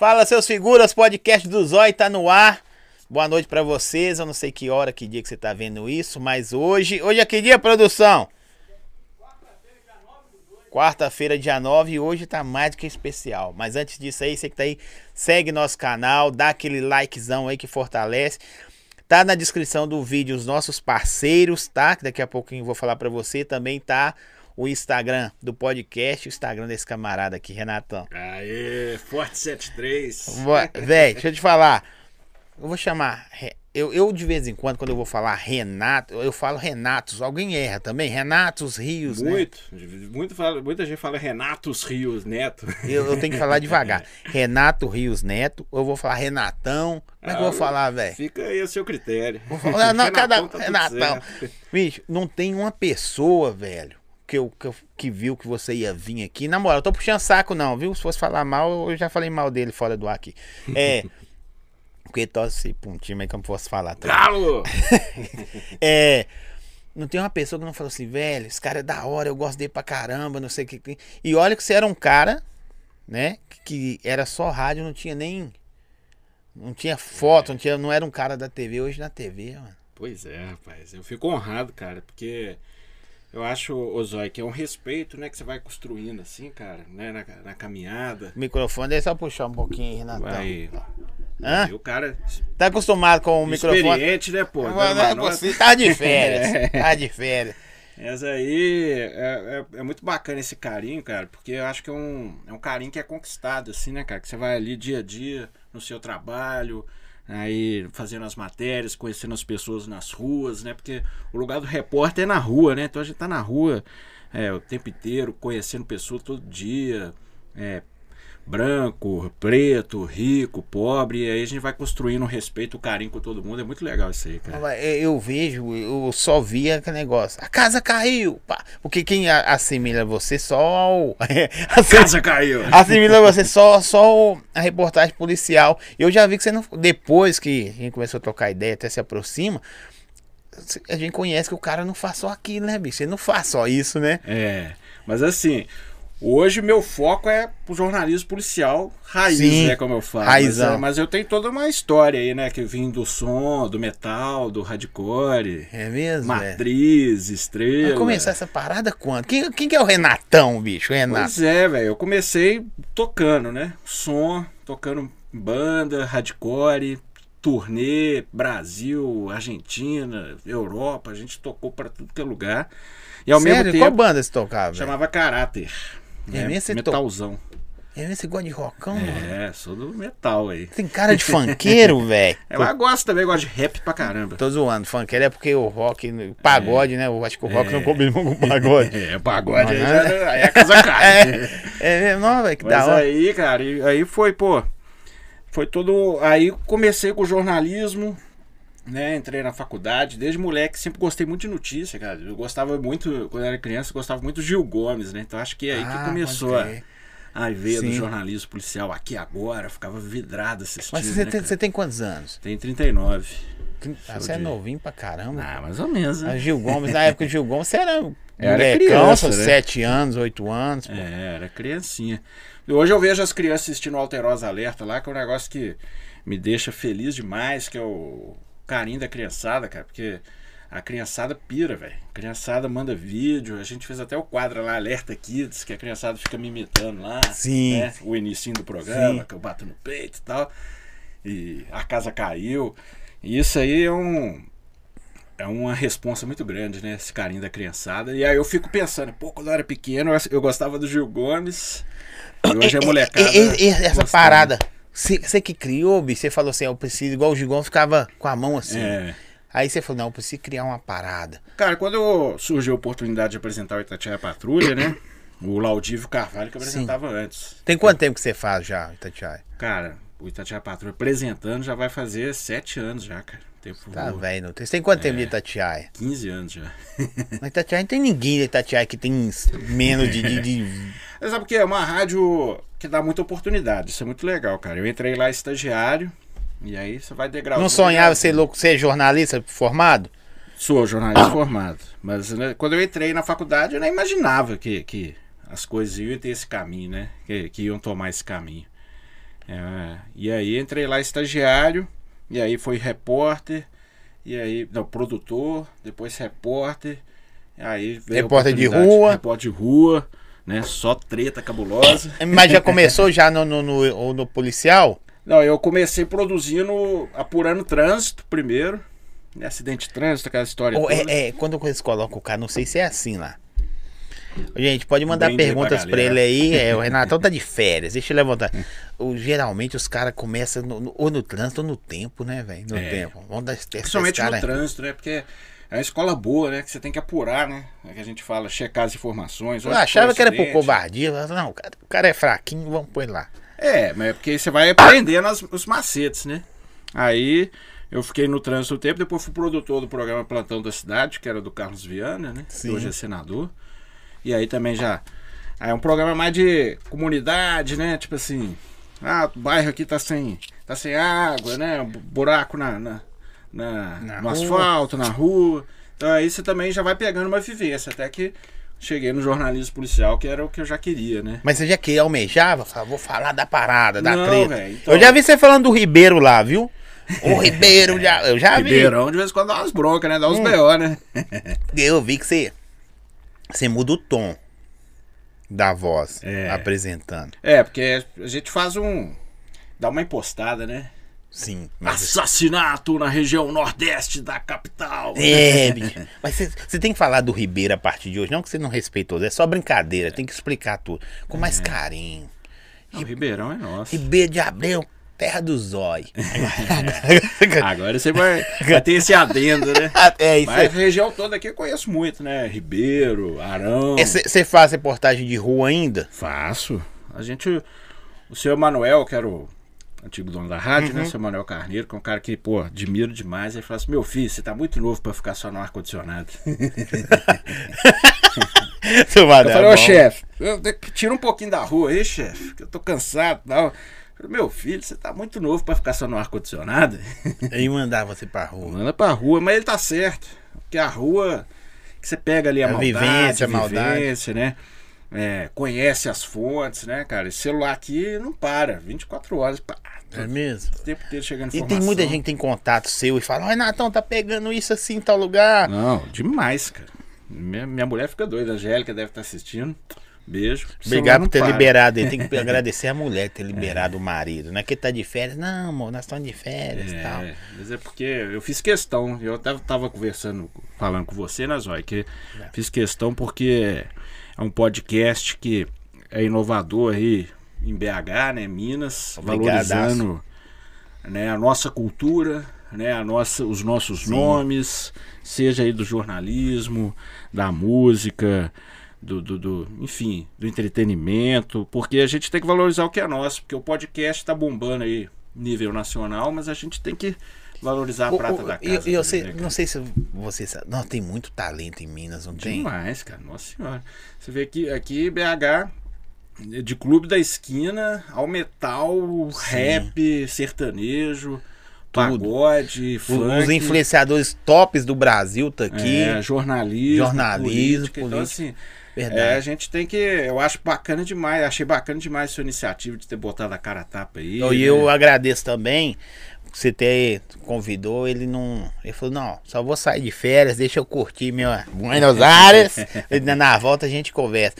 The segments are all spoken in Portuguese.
Fala, seus figuras, podcast do Zói tá no ar. Boa noite pra vocês. Eu não sei que hora, que dia que você tá vendo isso, mas hoje. Hoje é que dia, produção? Quarta-feira, dia 9, e hoje tá mais do que especial. Mas antes disso aí, você que tá aí, segue nosso canal, dá aquele likezão aí que fortalece. Tá na descrição do vídeo os nossos parceiros, tá? Que daqui a pouquinho eu vou falar pra você. Também tá o Instagram do podcast, o Instagram desse camarada aqui, Renatão. Aê, Forte 73. Véi, deixa eu te falar. Eu vou chamar. Eu, eu, de vez em quando, quando eu vou falar Renato, eu falo Renatos. Alguém erra também? Renatos Rios, muito, né? Muito, muita gente fala Renatos Rios Neto. Eu, eu tenho que falar devagar. Renato Rios Neto, ou eu vou falar Renatão. Como é que eu vou ah, falar, velho? Fica aí o seu critério. Vou falar, não, Renatão, cada, tá Renatão. Bicho, não tem uma pessoa, velho, que, eu, que, eu, que viu que você ia vir aqui. Na moral, eu tô puxando saco, não, viu? Se fosse falar mal, eu já falei mal dele fora do ar aqui. É. Porque torce pra um time aí que eu não posso falar. Tá? Galo! é. Não tem uma pessoa que não falou assim, velho, esse cara é da hora, eu gosto dele pra caramba, não sei o que. E olha que você era um cara, né? Que era só rádio, não tinha nem. Não tinha foto, é. não, tinha, não era um cara da TV, hoje na TV, mano. Pois é, rapaz. Eu fico honrado, cara, porque eu acho, Ozói, que é um respeito, né, que você vai construindo assim, cara, né, na, na caminhada. O microfone, é só puxar um pouquinho, Renatão. Vai. Hã? E o cara. Tá acostumado com o microfone. Experiente, né, pô? Não, tá de férias. tá de férias. Mas aí é, é, é, muito bacana esse carinho, cara, porque eu acho que é um, é um carinho que é conquistado, assim, né, cara? Que você vai ali dia a dia no seu trabalho, aí fazendo as matérias, conhecendo as pessoas nas ruas, né? Porque o lugar do repórter é na rua, né? Então a gente tá na rua é, o tempo inteiro, conhecendo pessoas todo dia, é, branco, preto, rico, pobre, e aí a gente vai construindo um respeito, um carinho com todo mundo. É muito legal isso aí, cara. Eu vejo, eu só via aquele negócio. A casa caiu! Pá. Porque quem assimila você só. a casa caiu! Assimila você só, só a reportagem policial. Eu já vi que você não. Depois que a gente começou a trocar ideia, até se aproxima. A gente conhece que o cara não faz só aquilo, né, bicho? Ele não faz só isso, né? É. Mas assim, Hoje meu foco é o jornalismo policial raiz, Sim, né, como eu falo. Mas, é, mas, eu tenho toda uma história aí, né, que vim do som, do metal, do hardcore. É mesmo? Matriz, é. estrela. Vai começar essa parada quando? Quem, quem que é o Renatão, bicho? Renato. Pois é, velho. Eu comecei tocando, né? Som, tocando banda, hardcore, turnê, Brasil, Argentina, Europa. A gente tocou para tudo que é lugar. E ao Sério? mesmo tempo. Qual banda você tocava? Chamava Caráter. É, né? Metalzão. É? Você gosta de rockão? É, sou do metal aí. Tem cara de funkeiro, velho. Eu gosto também, gosto de rap pra caramba. Tô zoando. Funkeiro é porque o rock, pagode, é. né? Eu acho que o rock é. não combina com o pagode. É, pagode aí, já, aí a casa cai. é, é mesmo, não, velho, que Mas da hora. aí, cara, aí foi, pô, foi todo... Aí comecei com o jornalismo, né, entrei na faculdade, desde moleque sempre gostei muito de notícia, cara. Eu gostava muito, quando era criança, eu gostava muito do Gil Gomes, né? Então acho que é aí ah, que começou a, a veia do jornalismo policial aqui agora, ficava vidrado assistindo. Mas você, né, tem, você tem quantos anos? Tem 39. Ah, você é de... é novinho pra caramba. Ah, mais ou menos. Né? A Gil Gomes, na época do Gil Gomes, você era, era criança, né? 7 anos, 8 anos. Pô. É, era criancinha. E hoje eu vejo as crianças assistindo Alterosa Alerta lá, que é um negócio que me deixa feliz demais, que é o carinho da criançada, cara, porque a criançada pira, velho. A criançada manda vídeo. A gente fez até o quadro lá, Alerta Kids, que a criançada fica me imitando lá. Sim. Né? O início do programa, Sim. que eu bato no peito e tal. E a casa caiu. E isso aí é um. É uma responsa muito grande, né? Esse carinho da criançada. E aí eu fico pensando, pô, quando eu era pequeno, eu gostava do Gil Gomes. E hoje é molecada. essa parada você que criou, bicho, você falou assim, eu preciso, igual o Gigão ficava com a mão assim. É. Aí você falou, não, eu preciso criar uma parada. Cara, quando surgiu a oportunidade de apresentar o Itatiaia Patrulha, né? O Laudívio Carvalho que apresentava Sim. antes. Tem quanto tempo que você faz já, Itatiaia? Cara, o Itatiaia Patrulha apresentando já vai fazer sete anos já, cara. Tempo tá velho, não tem. Você tem quanto é, tempo de Itatiaia? 15 anos já. Mas Itatiaia não tem ninguém de Itatiaia que tem menos de. de, de... Sabe que? É uma rádio que dá muita oportunidade. Isso é muito legal, cara. Eu entrei lá estagiário. E aí você vai degrau. Não sonhava ser louco, ser jornalista formado? Sou jornalista formado. Mas né, quando eu entrei na faculdade, eu nem imaginava que, que as coisas iam ter esse caminho, né? Que, que iam tomar esse caminho. É, e aí entrei lá estagiário, e aí foi repórter, e aí, não, produtor, depois repórter, aí Repórter de rua. Repórter de rua, né? Só treta cabulosa. Mas já começou já no, no, no, no policial? Não, eu comecei produzindo, apurando trânsito primeiro. né, Acidente de trânsito, aquela história toda. é, é, quando eles colocam o cara, não sei se é assim lá. Gente, pode mandar aí pra perguntas pra ele aí. É, o Renatão tá de férias, deixa eu levantar. O, geralmente os caras começam no- no- ou no trânsito ou no tempo, né, velho? No É. tempo. Vamos dar Principalmente cara. no trânsito, né? Porque é uma escola boa, né? Que você tem que apurar, né? É que a gente fala, checar as informações. Eu achava o que era por covardia. falava, Não, o cara, o cara é fraquinho, vamos pôr ele lá. É, mas é porque você vai aprendendo as- os macetes, né? Aí eu fiquei no trânsito um tempo, depois fui produtor do programa Plantão da Cidade, que era do Carlos Viana, né? Sim. Que hoje é senador. E aí também já. Aí é um programa mais de comunidade, né? Tipo assim, ah, o bairro aqui tá sem, tá sem água, né? Bu- Buraco na, na, na- Na no rua. asfalto, na rua. Então aí você também já vai pegando uma vivência, até que cheguei no jornalismo policial, que era o que eu já queria, né? Mas você já que almejava? Vou falar da parada, da Não, treta. velho, então- Eu já vi você falando do Ribeiro lá, viu? O Ribeiro, já, eu já vi. Ribeirão de vez em quando dá umas broncas, né? Dá uns Hum. BO, né? Eu vi que você, você muda o tom da voz É. apresentando. É, porque a gente faz um. dá uma impostada, né? Sim. Assassinato na região nordeste da capital. é, bicho. Mas você, tem que falar do Ribeiro a partir de hoje. Não que você não respeitou, é só brincadeira. Tem que explicar tudo. Com mais carinho. Não, Ribeirão é nosso. Ribeiro de Abreu, terra do zói. Agora você vai, vai ter esse adendo, né? é isso Mas a região toda aqui eu conheço muito, né? Ribeiro, Arão. Você faz reportagem de rua ainda? Faço. A gente. O senhor Manuel, que era o antigo dono da rádio, Uhum. né? O senhor Manuel Carneiro, que é um cara que, pô, admiro demais. Ele fala assim: meu filho, você tá muito novo pra ficar só no ar-condicionado. Eu falei, ô bom. chefe, tira um pouquinho da rua aí, chefe, que eu tô cansado e tal. Falei, Meu filho, você tá muito novo pra ficar só no ar-condicionado. Ele mandava você pra rua. Manda pra rua, mas ele tá certo. Porque a rua que você pega ali a, A maldade, vivência, a a maldade. vivência, né? É, conhece as fontes, né, cara? Esse celular aqui não para, 24 horas, pá, É mesmo? o tempo inteiro chegando E tem muita gente que tem contato seu e fala, ó, Renatão, tá pegando isso assim em tal lugar. Não, demais, cara. Minha, minha mulher fica doida, a Angélica deve estar assistindo. Beijo. Obrigado por ter para. liberado ele. Tem que agradecer a mulher ter liberado o marido. Não é que ele tá de férias. Não, amor, nós estamos de férias e tal. É, mas é porque eu fiz questão, eu tava, tava conversando, falando com você, né, Zói, que É. fiz questão porque é um podcast que é inovador aí em BH, né, Minas, Obrigadaço. valorizando né, a nossa cultura, né, a nossa, os nossos nomes, seja aí do jornalismo, da música, do, do, do- enfim, do entretenimento, porque a gente tem que valorizar o que é nosso, porque o podcast tá bombando aí nível nacional, mas a gente tem que valorizar a O- prata o- da casa. e eu sei- né, não sei se você sabe. Não, tem muito talento em Minas, não tem? Demais, cara. Nossa senhora. Você vê que aqui BH, de clube da esquina ao metal, rap, sertanejo, pagode, funk. Os influenciadores tops do Brasil tá aqui. é, jornalismo, Jornalismo, política. Então, política. assim, Verdade. é, a gente tem que. Eu acho bacana demais. Achei bacana demais sua iniciativa de ter botado a cara a tapa aí. E né? eu agradeço também você ter convidou, ele não. Ele falou, não, só vou sair de férias, deixa eu curtir minha Buenos Aires. Na volta a gente conversa.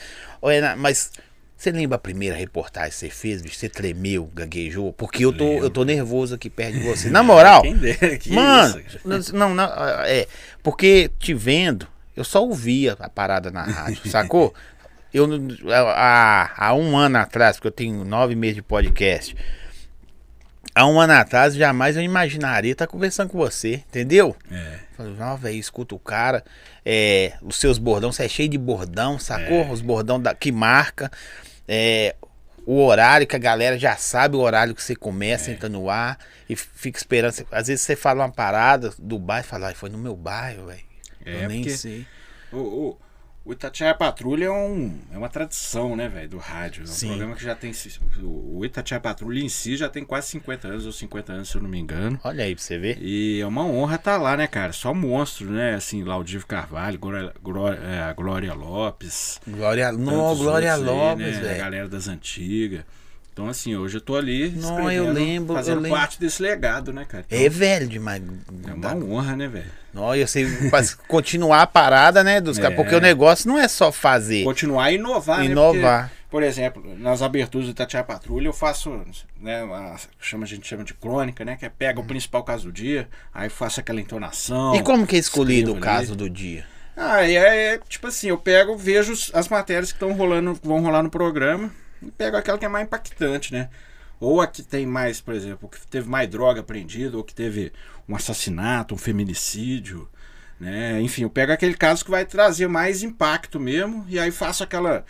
Mas você lembra a primeira reportagem que você fez, bicho? Você tremeu, gaguejou? Porque eu tô, eu tô nervoso aqui perto de você. Na moral, que mano, isso, não, não, é. Porque te vendo, eu só ouvia a parada na rádio, sacou? Eu, há, há um ano atrás, porque eu tenho nove meses de podcast, há um ano atrás, jamais eu imaginaria estar conversando com você, entendeu? É. Falei, não, velho, escuta o cara, é, os seus bordão, você é cheio de bordão, sacou? É. Os bordão da, que marca, é, o horário que a galera já sabe o horário que você começa, É. entra no ar e fica esperando. Às vezes você fala uma parada do bairro, fala, "Ai, foi no meu bairro, velho. É, eu nem sei. O, o, o Itatiaia Patrulha é, um, é uma tradição, né, velho, do rádio. É um Sim. programa que já tem. O, Itatiaia Patrulha em si já tem quase 50 anos, ou 50 anos, se eu não me engano. Olha aí pra você ver. E é uma honra estar lá, né, cara? Só monstro, né? Assim, Laudívio Carvalho, Glória, Glória, é, a Glória Lopes. Glória, não, Glória aí, Lopes, né, A velho. galera das antigas. Então, assim, hoje eu tô ali. Não, eu lembro, eu Fazendo lembro. parte desse legado, né, cara? É velho demais. É uma honra, né, velho? Não, eu sei continuar a parada, né, dos caras, É. porque o negócio não é só fazer, Continuar e inovar, né? inovar. Porque, por exemplo, nas aberturas do Tatiana Patrulha eu faço, né, uma, chama, a gente chama de crônica, né? Que é pega o principal caso do dia, aí faço aquela entonação. E como que é escolhido o ali. caso do dia? Ah, é, é, tipo assim, eu pego, vejo as matérias que estão rolando, vão rolar no programa e pego aquela que é mais impactante, né? Ou a que tem mais, por exemplo, que teve mais droga apreendida, ou que teve um assassinato, um feminicídio, né? Enfim, eu pego aquele caso que vai trazer mais impacto mesmo e aí faço aquela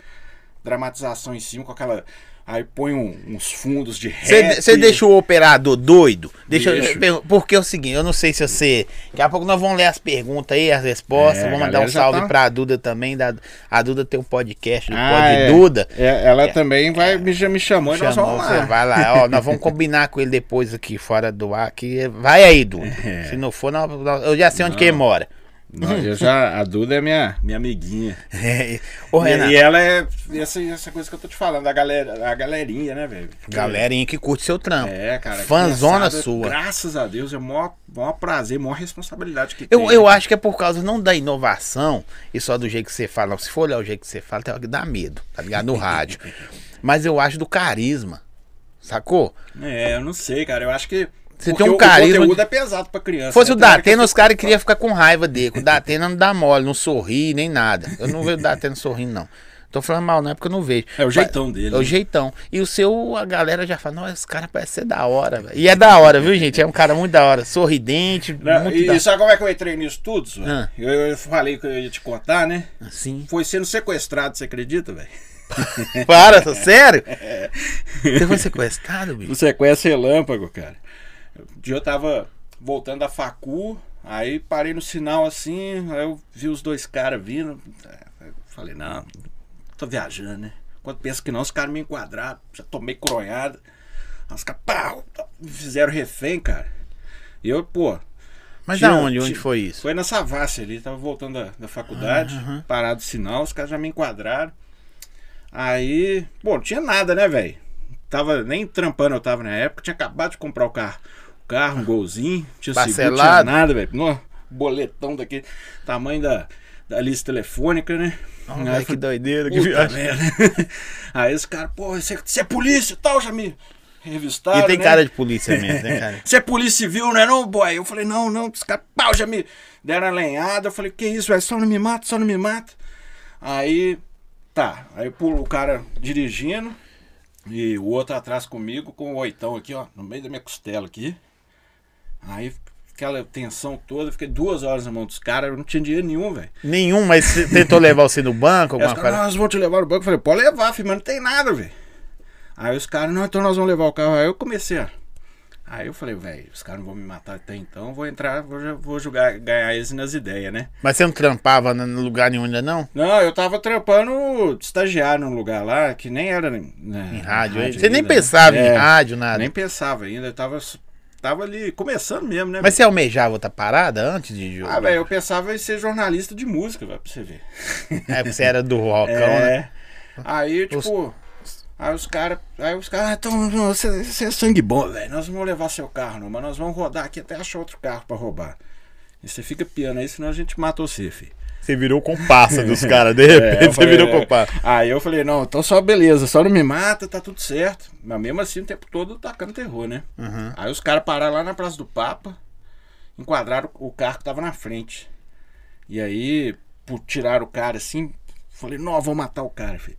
dramatização em cima com aquela aí põe um- uns fundos de rap. Você deixa o operador doido? Deixa eu- Deixo. eu- porque é o seguinte, eu não sei se você. Daqui a pouco nós vamos ler as perguntas aí, as respostas. É, vamos mandar um salve tá- pra Duda também. Da, a Duda tem um podcast do Ah, Pod é. Duda. É, ela É. também vai me, já me chamou nós vamos você lá. vai lá, ó, nós vamos combinar com ele depois aqui, fora do ar, que vai aí, Duda. É. Se não for, nós- nós- eu já sei onde que ele mora. Não, eu já, a Duda é minha, minha amiguinha. Ô, E, e ela é essa, essa coisa que eu tô te falando, a, galera, a galerinha, né, velho? galerinha que curte seu trampo. É, cara. Criançada, sua. Graças a Deus, é o maior, maior prazer, maior responsabilidade que tem. Eu, eu acho que é por causa não da inovação e só do jeito que você fala. Se for olhar o jeito que você fala, tem hora que dá medo, tá ligado? No rádio. Mas eu acho do carisma. Sacou? É, eu não sei, cara. Eu acho que. Você porque tem um carisma O conteúdo é pesado pra criança. Se fosse né? o Datena, os caras queriam ficar com raiva dele. O Datena não dá mole, não sorri, nem nada. Eu não vejo o Datena sorrindo, não. Tô falando mal, não é porque eu não vejo. É o jeitão dele, É o né? jeitão. E o seu, a galera já fala, não, esse cara parece ser da hora, velho. E é da hora, viu, gente? É um cara muito da hora. Sorridente, Não, muito e da sabe como é que eu entrei nisso tudo? Ah. Eu, eu falei que eu ia te contar, né? Assim. Foi sendo sequestrado, você acredita, velho? Para, tô sério? Você foi sequestrado, bicho? O sequestro relâmpago, cara. Um dia eu tava voltando da facu, aí parei no sinal assim, aí eu vi os dois caras vindo. é, Falei, não, tô viajando, né? Quando pensa que não, os caras me enquadraram, já tomei coronhada. Os caras, pau, me fizeram refém, cara. E eu, pô, Mas Tinha- aonde? Onde tinha- foi isso? foi na Savassi ali, tava voltando da, da faculdade, parado o sinal, os caras já me enquadraram. Aí, bom, não tinha nada, né, velho? Tava nem trampando, eu tava na época, tinha acabado de comprar o carro. Carro, um golzinho, tinha seguro, tinha Parcelado? nada, velho. Boletão daquele, tamanho da, da lista telefônica, né? Ó, Aí eu que falei, doideira, que viagem. Aí os caras, pô, você, é polícia e tal, já me revistaram. E tem né? cara de polícia mesmo, né, cara? Você é polícia civil, não é não, boy? Eu falei, não, não, os caras, pau, já me deram a lenhada. Eu falei, que isso, velho? Só não me mata, só não me mata. Aí, tá. Aí pula o cara dirigindo e o outro atrás comigo com o oitão aqui, ó, no meio da minha costela aqui. Aí, aquela tensão toda, fiquei duas horas na mão dos caras, eu não tinha dinheiro nenhum, velho. Nenhum, mas você tentou levar você no banco, alguma coisa? nós vamos te levar no banco. Eu falei, pode levar, filho, mas não tem nada, velho. Aí os caras, não, então nós vamos levar o carro. Aí eu comecei a. Aí eu falei, velho, os caras não vão me matar até então, vou entrar, vou, vou jogar, ganhar eles nas ideias, né? Mas você não trampava no lugar nenhum ainda, não? Não, eu tava trampando estagiário num lugar lá, que nem era. Né, Em rádio. aí. Você nem pensava É, em rádio, nada. Nem pensava ainda, eu tava, tava ali começando mesmo, né? Mas você almejava outra parada antes de jogar? Ah, velho, eu pensava em ser jornalista de música, velho, pra você ver. É, porque você era do rockão, né? É. Aí, tipo. Aí os caras. Aí os caras, ah, então, você, você é sangue bom, velho. Nós não vamos levar seu carro, não, mas nós vamos rodar aqui até achar outro carro pra roubar. E você fica piando aí, senão a gente mata você, filho. Você virou comparsa dos caras, de É, repente eu você falei, virou é. comparsa. Aí eu falei, não, então só beleza, só não me mata, tá tudo certo. Mas mesmo assim o tempo todo tacando terror, né? Uhum. Aí os caras pararam lá na Praça do Papa, enquadraram o carro que tava na frente. E aí, por tirar o cara assim, falei, não, vou matar o cara, filho.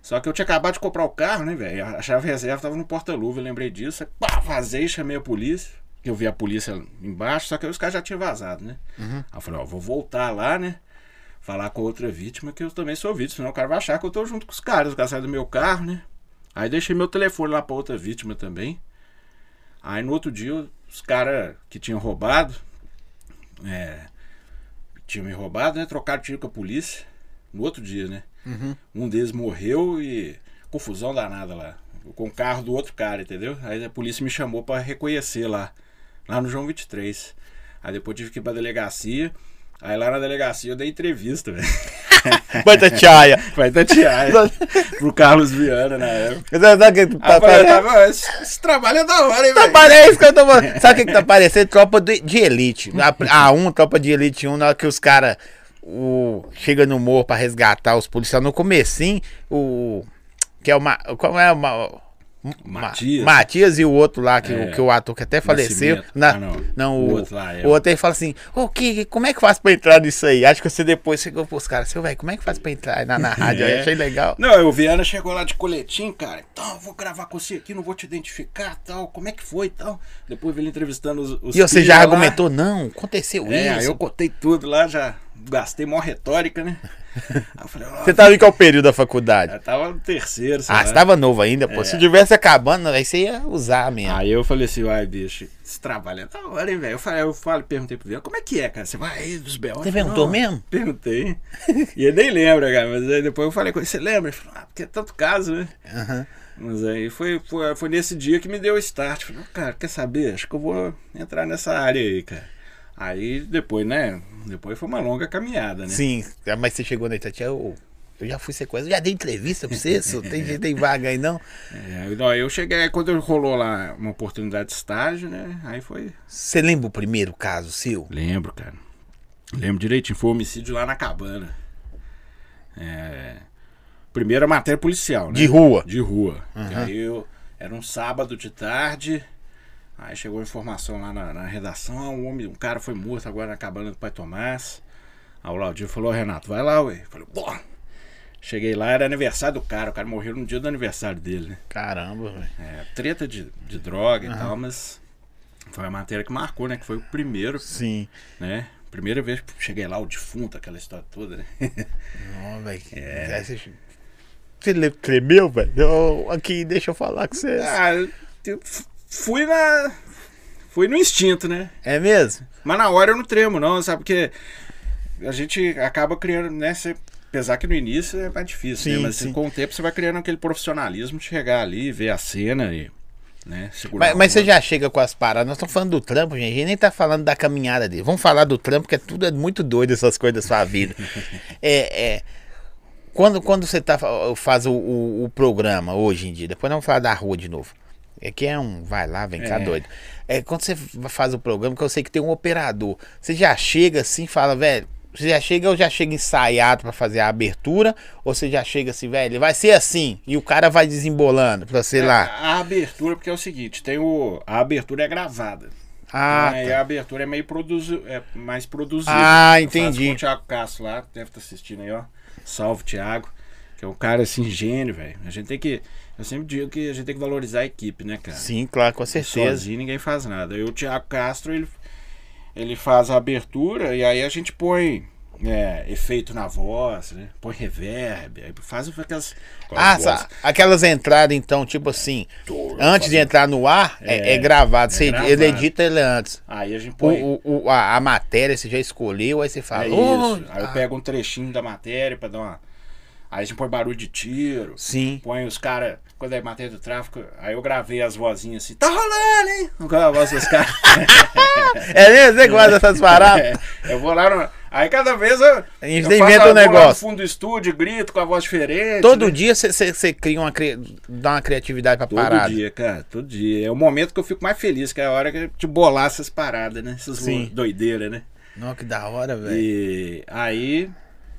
Só que eu tinha acabado de comprar o carro, né, velho? A chave reserva tava no porta-luva, eu lembrei disso. Aí, pá, vazei, chamei a polícia. Eu vi a polícia embaixo, só que os caras já tinham vazado, né? Aí eu falei, ó, vou voltar lá, né? Falar com a outra vítima, que eu também sou vítima, senão o cara vai achar que eu tô junto com os caras. O cara sai do meu carro, né? Aí deixei meu telefone lá pra outra vítima também. Aí no outro dia, os caras que tinham roubado, é, tinham me roubado, né? Trocaram tiro com a polícia. No outro dia, né? Um deles morreu e confusão danada lá. Com o carro do outro cara, entendeu? Aí a polícia me chamou pra reconhecer lá. Lá no João 23. Aí depois tive que ir pra delegacia. Aí lá na delegacia eu dei entrevista, velho. Baitatiaia. Vai tatear. pro Carlos Viana na época. Tá falei, parecendo? "Tá, esse, esse trabalho é da hora, hein, Tá velho? pare- é isso que eu tô falando. Sabe o que, que tá parecendo? Tropa de, de elite. A, a um, tropa de elite 1, na hora que os caras chega no morro pra resgatar os policiais. No comecinho, o. Que é o. Ma- Como é o. Ma- Ma- Matias. Matias e o outro lá, que, É. o, que o ator que até faleceu. Na- Ah, não. não, O o, outro lá, é. o outro aí fala assim: Ô, que, como é que faz pra entrar nisso aí? Acho que você depois chegou pros caras, seu velho, como é que faz pra entrar na, na rádio? Aí É. achei legal. Não, o Viana chegou lá de coletinho, cara. Então, eu vou gravar com você aqui, não vou te identificar, tal. Como é que foi, tal. Depois ele entrevistando os, os E você já lá. argumentou, não, aconteceu É, isso. eu contei tudo lá, já gastei mó retórica, né? Aí eu falei, Você tava em qual período da faculdade? eu tava no terceiro, Ah, lá. você tava novo ainda, pô. É. Se tivesse acabando, aí você ia usar mesmo. Aí eu falei assim, uai, bicho, esse trabalho é da hora, hein, velho? Eu falei, eu falei, perguntei pro Viana, como é que é, cara? Você vai aí dos B.O.? Você perguntou mesmo? Perguntei. e ele nem lembra, cara. Mas aí depois eu falei com ele, você lembra? Ele falou, ah, porque é tanto caso, né? Aham. Mas aí foi, foi, foi nesse dia que me deu o start. Falei, cara, quer saber? Acho que eu vou entrar nessa área aí, cara. Aí depois, né? Depois foi uma longa caminhada, né? Sim, mas você chegou na Itatiaia, eu, eu já fui eu já dei entrevista pra você, só tem, gente- tem vaga aí não. É, eu- não, eu cheguei, quando rolou lá uma oportunidade de estágio, né? Aí foi. Você lembra o primeiro caso seu? Lembro, cara. Lembro direitinho. Foi um homicídio lá na cabana. É. Primeira matéria policial, né? De rua. De rua. E Aí eu. Era um sábado de tarde. Aí chegou a informação lá na, na redação. ah, Um, homem, um cara foi morto agora na cabana do Pai Tomás. Aí o Laudinho falou, Renato, vai lá, ué. Eu Falei, pô. Cheguei lá, era aniversário do cara. O cara morreu no dia do aniversário dele, né? Caramba, velho. É, treta de, de droga e tal, mas foi a matéria que marcou, né? Que foi o primeiro, Sim. né? Primeira vez que cheguei lá, o defunto, aquela história toda, né? Não, velho. É. Aí Você, tremeu, velho? Aqui, deixa eu falar com você. ah, eu fui na. Fui no instinto, né? É mesmo? Mas na hora eu não tremo, não, sabe? Porque a gente acaba criando, né? Você, apesar que no início é mais difícil, Sim, né? Mas sim. com o tempo você vai criando aquele profissionalismo de chegar ali, ver a cena e. Né, Mas, mas você já chega com as paradas. Nós estamos falando do trampo, gente. A gente nem tá falando da caminhada dele. Vamos falar do trampo, que é tudo é muito doido essas coisas da sua vida. é, é, quando, quando você tá, fa- faz o, o, o programa hoje em dia, depois nós vamos falar da rua de novo. Aqui é um vai lá, vem cá, É. doido. É, quando você faz o programa, que eu sei que tem um operador, você já chega assim fala, velho. Você já chega ou já chega ensaiado pra fazer a abertura? Ou você já chega assim, velho, vai ser assim, e o cara vai desembolando pra sei É, lá. A abertura, porque é o seguinte, tem o. A abertura é gravada. Ah, Então, tá. a abertura é meio produzi, é mais produzida. Ah, entendi. Com o Thiago Castro lá, deve estar assistindo aí, ó. Salve, Thiago. Que é um cara assim, gênio, velho. A gente tem que. Eu sempre digo que a gente tem que valorizar a equipe, né, cara? Sim, claro, com certeza. Sozinho ninguém faz nada. E o Thiago Castro, ele, ele faz a abertura e aí a gente põe é, efeito na voz, né? Põe reverb, aí faz aquelas. Ah, aquelas sa- aquelas entradas, então, tipo assim, antes de entrar no ar, é, É, é gravado. é Você, gravado. Ele edita ele antes. Aí a gente O, põe. o- o- a, a matéria você já escolheu, aí você fala. É "Oh, isso. Aí eu ah, pego um trechinho da matéria pra dar uma. Aí a gente põe barulho de tiro. Sim. Põe os caras. Quando é matéria do tráfico, aí eu gravei as vozinhas assim, tá rolando, hein? Com a voz dos caras. É mesmo? Você gosta dessas paradas? É, eu vou lá no. Aí cada vez eu. A gente eu inventa um negócio. No fundo do estúdio, grito com a voz diferente. Todo né? dia você- cria uma. dá uma criatividade pra Todo parada. dia, cara, todo dia. É o momento que eu fico mais feliz, que é a hora que eu te bolar essas paradas, né? Essas Sim. doideiras, né? Nossa, que da hora, velho. E aí.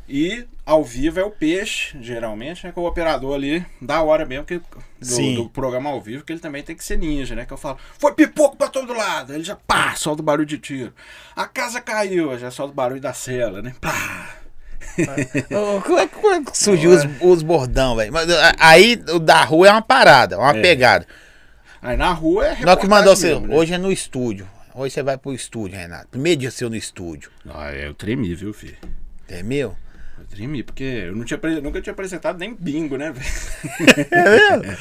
E ao vivo é o peixe, geralmente, né? Com o operador ali, da hora mesmo, que, do, do programa ao vivo, que ele também tem que ser ninja, né? Que eu falo, foi pipoco pra todo lado. Ele já pá, solta o barulho de tiro. A casa caiu, já solta o barulho da cela, né? Pá. Como é, que- como é que surgiu os, os bordão, velho? Aí o da rua é uma parada, uma É. pegada. Aí na rua é Nós que mandou você. mesmo, né? Hoje é no estúdio. Hoje você vai pro estúdio, Renato. Primeiro dia seu no estúdio. Ah, eu tremi, viu, filho? É Eu tremi, porque eu tinha, nunca tinha apresentado nem bingo, né? É mesmo?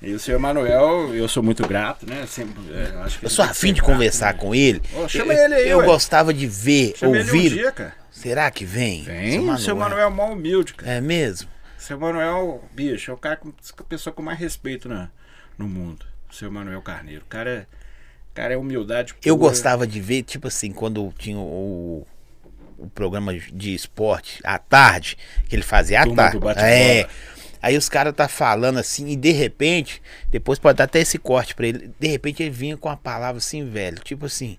E o senhor Emanuel, eu sou muito grato, né? Sempre, é, eu acho que Eu sou afim de grato, conversar né? com ele. Ô, chama eu, ele aí, Eu ué. gostava de ver, Chama ouvir. um dia, cara. Será que vem? Vem, o seu Manuel é mó humilde, cara. É mesmo? Seu Manuel, bicho, é o cara com, a pessoa com mais respeito na, no mundo. Seu Manuel Carneiro. O cara é, o cara é humildade. Eu pura. gostava de ver, tipo assim, quando tinha o. o programa de esporte à tarde, que ele fazia à Turma tarde. É. Aí os caras tá falando assim, e de repente, depois pode dar até esse corte pra ele. De repente ele vinha com uma palavra assim, velho, tipo assim.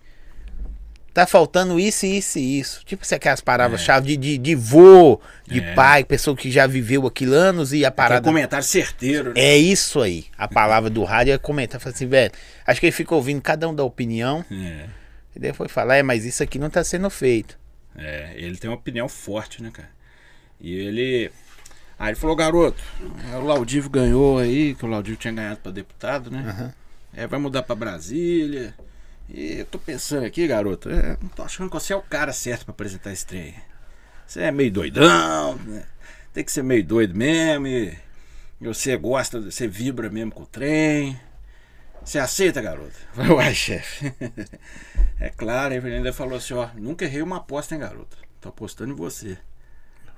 Tá faltando isso, isso e isso. Tipo assim, aquelas palavras-chave de, de, de vô, de É. pai, pessoa que já viveu aquilo anos e a parada. comentário certeiro, né? É isso aí. A palavra do rádio é comentar, fala assim, velho. Acho que ele fica ouvindo cada um da opinião. É. E depois falar, é, mas isso aqui não tá sendo feito. É, ele tem uma opinião forte, né, cara? E ele. Aí ele falou, garoto, é, o Laudívio ganhou aí, que o Laudívio tinha ganhado pra deputado, né? É, vai mudar pra Brasília. E eu tô pensando aqui, garoto, é, não tô achando que você é o cara certo pra apresentar esse trem. Você é meio doidão, né? Tem que ser meio doido mesmo. E você gosta, você vibra mesmo com o trem. Você aceita, garoto? Eu uai, chefe. É claro, ele ainda falou assim, ó, nunca errei uma aposta, hein, garoto? Tô apostando em você. Eu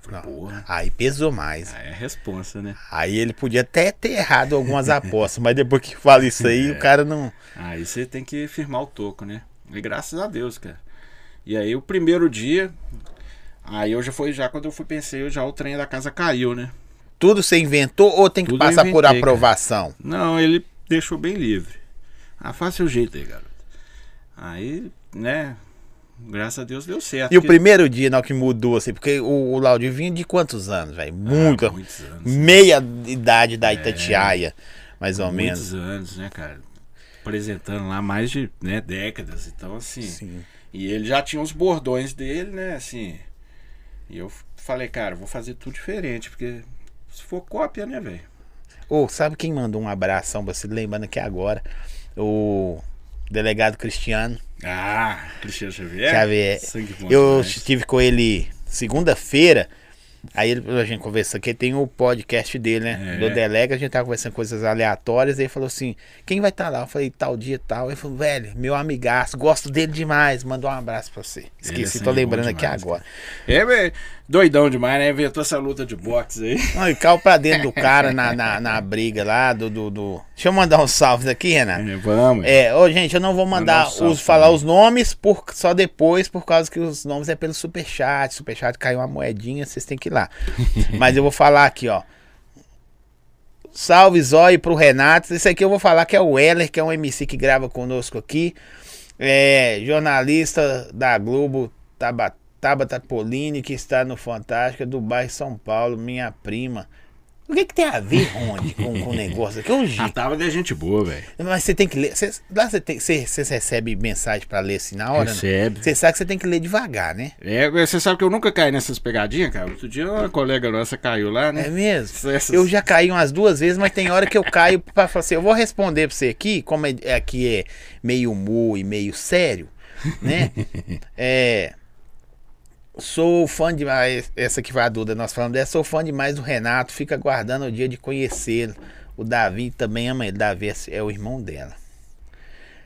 Falei, porra. Aí pesou mais. Aí é a responsa, né? Aí ele podia até ter errado algumas apostas, mas depois que fala isso aí, É. o cara não. Aí você tem que firmar o toco, né? E graças a Deus, cara. E aí o primeiro dia, aí eu já foi já quando eu fui pensei, já o trem da casa caiu, né? Tudo você inventou ou tem que Tudo eu passar por inventei, aprovação? Não, ele deixou bem livre. Ah, faz seu jeito aí, garoto. Aí, né? Graças a Deus deu certo. E o primeiro dia, não, que mudou, assim, porque o, o Laudio vinha de quantos anos, velho? Muito. Ah, muitos anos. meia idade da Itatiaia, mais ou menos. Muitos anos, né, cara? Apresentando lá mais de né, décadas. Então, assim. Sim. E ele já tinha os bordões dele, né? Assim. E eu falei, cara, vou fazer tudo diferente, porque se for cópia, né, velho? Ô, sabe quem mandou um abração pra você, lembrando aqui agora? O delegado Cristiano Ah, Cristiano Xavier. Xavier. Eu demais. estive com ele segunda-feira. Aí ele, a gente conversou aqui, tem o podcast dele, né? É. Do Delega, a gente tava conversando coisas aleatórias. Aí ele falou assim: quem vai estar lá? Eu falei, tal dia tal. Ele falou, velho, meu amigaço, gosto dele demais. Mandou um abraço pra você. Esqueci, é tô sangue lembrando aqui agora. É, velho. Doidão demais, né? Inventou essa luta de boxe aí. Não, e caiu pra dentro do cara na, na, na briga lá, do, do, do- Deixa eu mandar uns salves aqui, Renato. É, vamos. É, ô gente, eu não vou mandar Mandar um salve os, falar também. os nomes por, só depois, por causa que os nomes é pelo superchat. Superchat caiu uma moedinha, vocês têm que lá. Mas eu vou falar aqui, ó. Salve Zói pro Renato. Esse aqui eu vou falar que é o Weller, que é um MC que grava conosco aqui. É, jornalista da Globo, Taba- Tabata Polini, que está no Fantástica do bairro São Paulo, minha prima. O que, que tem a ver, Ronde, com com o negócio aqui? Ô, A Gi, tábua é gente boa, velho. mas você tem que ler. Cê, lá você, tem, você, você recebe mensagem pra ler assim na hora? né? Recebe. Você sabe que você tem que ler devagar, né? É, você sabe que eu nunca caí nessas pegadinhas, cara. Outro dia uma colega nossa caiu lá, né? É mesmo? Essas- Eu já caí umas duas vezes, mas tem hora que eu caio pra falar assim, eu vou responder pra você aqui, como é, é aqui é meio humor e meio sério, né? é. Sou fã demais, essa que vai a Duda, nós falamos dessa, sou fã demais do Renato, fica aguardando o dia de conhecê-lo. O Davi também ama ele, Davi é- é o irmão dela.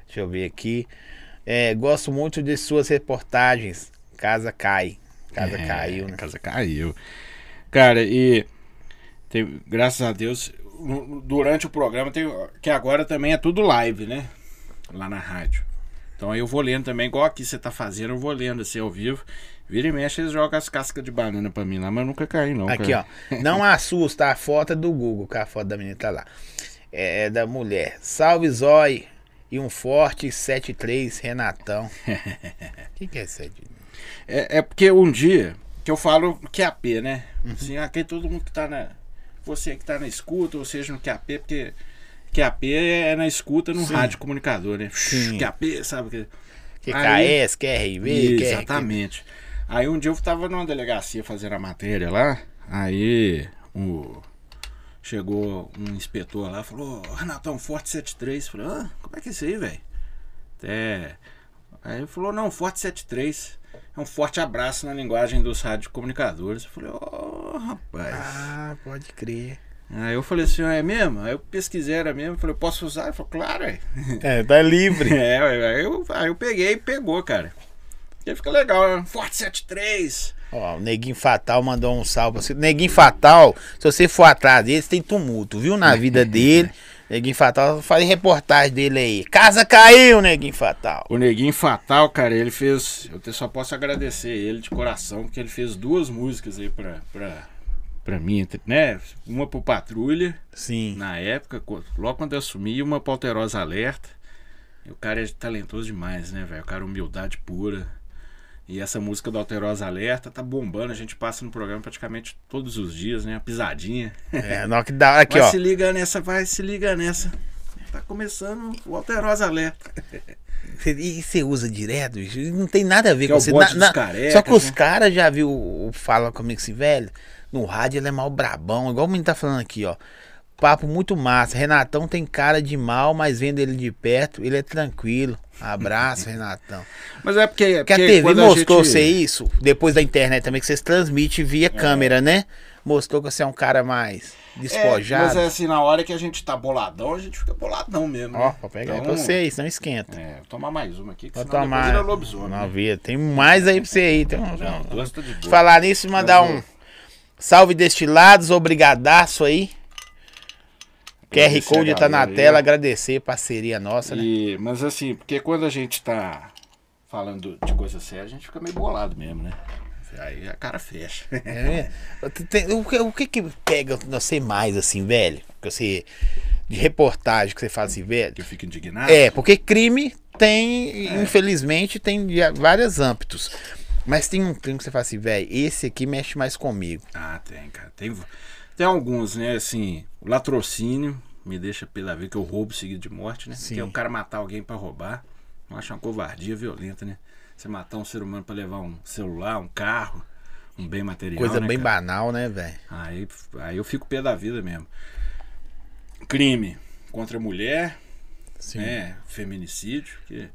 Deixa eu ver aqui. É, gosto muito de suas reportagens. Casa cai. Casa É, caiu, né? Casa caiu. Cara, e tem- graças a Deus, durante o programa, tem, que agora também é tudo live, né? Lá na rádio. Então aí eu vou lendo também, igual aqui você tá fazendo, eu vou lendo assim ao vivo. Vira e mexe, eles jogam as cascas de banana pra mim lá, mas nunca caí, não. Aqui, ó. cara. Não assusta, a foto é do Google, que a foto da menina tá lá. É, é da mulher. Salve Zói e um forte 73 Renatão. O que, que é 7? É, é porque um dia que eu falo QAP, né? Assim, aqui todo mundo que tá na. Você que tá na escuta, ou seja, no QAP, porque QAP é na escuta no Sim. rádio comunicador, né? Sim. QAP, sabe? Que... QKS, QRV, QR. Exatamente. Aí um dia eu tava numa delegacia fazendo a matéria lá, aí o... chegou um inspetor lá, falou, "Ô, Renatão, Forte 73. Falei, ah, como é que é isso aí, velho? Aí ele falou, não, Forte 73. É um forte abraço na linguagem dos radiocomunicadores. Eu falei, ô, rapaz. Ah, pode crer. Aí eu falei assim, é mesmo? Aí eu pesquisei, era mesmo. Eu falei, posso usar? Ele falou, claro, é. É, tá livre. É, aí eu, aí eu peguei e pegou, cara. E aí fica legal, né? Forte 73. Ó, o Neguinho Fatal mandou um salve pra você. Neguinho Fatal, se você for atrás dele, tem tumulto, viu? Na vida dele. Neguinho Fatal, falei reportagem dele aí. Casa caiu, Neguinho Fatal. O Neguinho Fatal, cara, ele fez. Eu só posso agradecer ele de coração, porque ele fez duas músicas aí pra, pra, pra mim, né? Uma pro Patrulha, Sim. na época, logo quando eu assumi, e uma pro Alterosa Alerta. E o cara é talentoso demais, né, velho? O cara é humildade pura. E essa música do Alterosa Alerta tá bombando, a gente passa no programa praticamente todos os dias, né? A pisadinha. É, não, que hora aqui, vai ó. se liga nessa, vai se liga nessa. Tá começando o Alterosa Alerta. E você usa direto, bicho? Não tem nada a ver Que com é você. Na- na- carecas, Só que os né? caras já viu o Fala Comigo esse velho. No rádio ele é mal brabão, igual o menino tá falando aqui, ó. Papo muito massa. Renatão tem cara de mal, mas vendo ele de perto, ele é tranquilo. Abraço, Renatão. Mas é porque. Porque a porque TV quando a mostrou gente- você isso, depois da internet também, que vocês transmitem via câmera, né? Mostrou que você é um cara mais É, despojado. mas é assim, na hora que a gente tá boladão, a gente fica boladão mesmo. Ó, né? vou pegar Então, pra vocês, não esquenta. É, vou tomar mais uma aqui, que Vou depois tomar. vira lobisomem. Não, né? Tem mais aí pra você aí. Um, Não, de boa. Falar nisso, mandar um salve destilados, obrigadaço aí. QR Code a tá na tela, agradecer parceria nossa, né? E, mas assim, porque quando a gente tá falando de coisa séria, a gente fica meio bolado mesmo, né? Aí a cara fecha. É. Tem- O que, o que que pega você mais, assim, velho? Que você. De reportagem que você fala assim, velho. que eu fico indignado. É, porque crime tem, infelizmente, tem vários âmbitos. Mas tem um crime que você fala assim, velho, esse aqui mexe mais comigo. Ah, tem, cara. Tem, tem alguns, né? Assim, o latrocínio me deixa pela ver que eu roubo seguido de morte, né? Sim. Que é o cara matar alguém pra roubar. Eu acho uma covardia violenta, né? Você matar um ser humano pra levar um celular, um carro, um bem material. Coisa né, bem cara? banal, né, velho? Aí, aí eu fico pé da vida mesmo. Crime contra a mulher, Sim. né? Feminicídio. Que...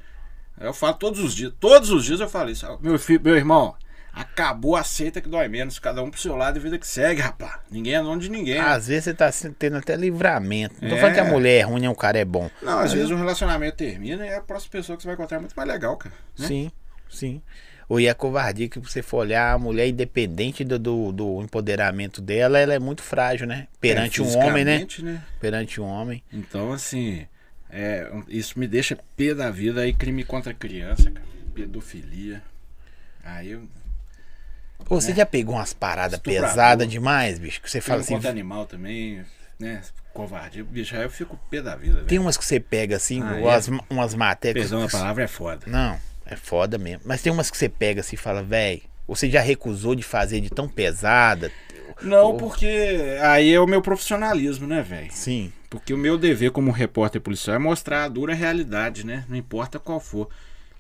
Eu falo todos os dias. Todos os dias eu falo isso. Meu, filho, meu irmão, acabou a seita que dói menos. Cada um pro seu lado e vida que segue, rapaz. Ninguém é dono de ninguém. Às vezes você tá tendo até livramento. Não tô É. falando que a mulher é ruim, o cara é bom. Não, às vezes um relacionamento termina e a próxima pessoa que você vai encontrar é muito mais legal, cara. né? Sim, sim. Ou e a covardia que você for olhar, a mulher, independente do, do, do empoderamento dela, ela é muito frágil, né? Perante É, um homem, né? né? Perante um homem. Então, assim, é, isso me deixa pé da vida. Aí, crime contra criança, cara. Pedofilia. Aí eu Você já pegou umas paradas pesadas demais, bicho? Que você fala assim. animal também, né? Covardia. Bicho, aí eu fico pé da vida, Tem velho. umas que você pega assim, Ah, umas, umas matérias. Perdão, a palavra é foda. Não, é foda mesmo. Mas tem umas que você pega assim e fala, véi, você já recusou de fazer de tão pesada? Não, Ou- porque aí é o meu profissionalismo, né, velho? Sim. Porque o meu dever como repórter policial é mostrar a dura realidade, né? Não importa qual for.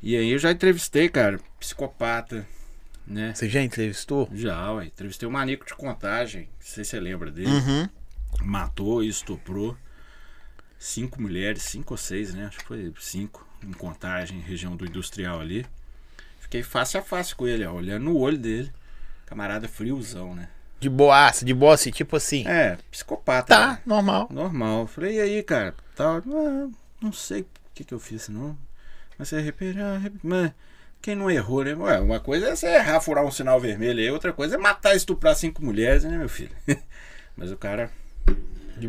E aí eu já entrevistei, cara, psicopata, né? Você já entrevistou? Já, ué. Entrevistei o Manico de Contagem, não sei se você lembra dele. Uhum. Matou e estuprou cinco mulheres, cinco ou seis, né? Acho que foi cinco, em Contagem, região do Industrial ali. Fiquei face a face com ele, ó, olhando no olho dele. Camarada friozão, né? De boaça, de boa, assim, tipo assim. É, psicopata. Tá, né? normal. Normal. Falei, e aí, cara? Tal, ah, não sei o que, que eu fiz, não. Mas você arrepende, ah, arrepende. Quem não errou, né? Ué, uma coisa é você errar, furar um sinal vermelho aí, outra coisa é matar e estuprar cinco mulheres, né, meu filho? Mas o cara. De,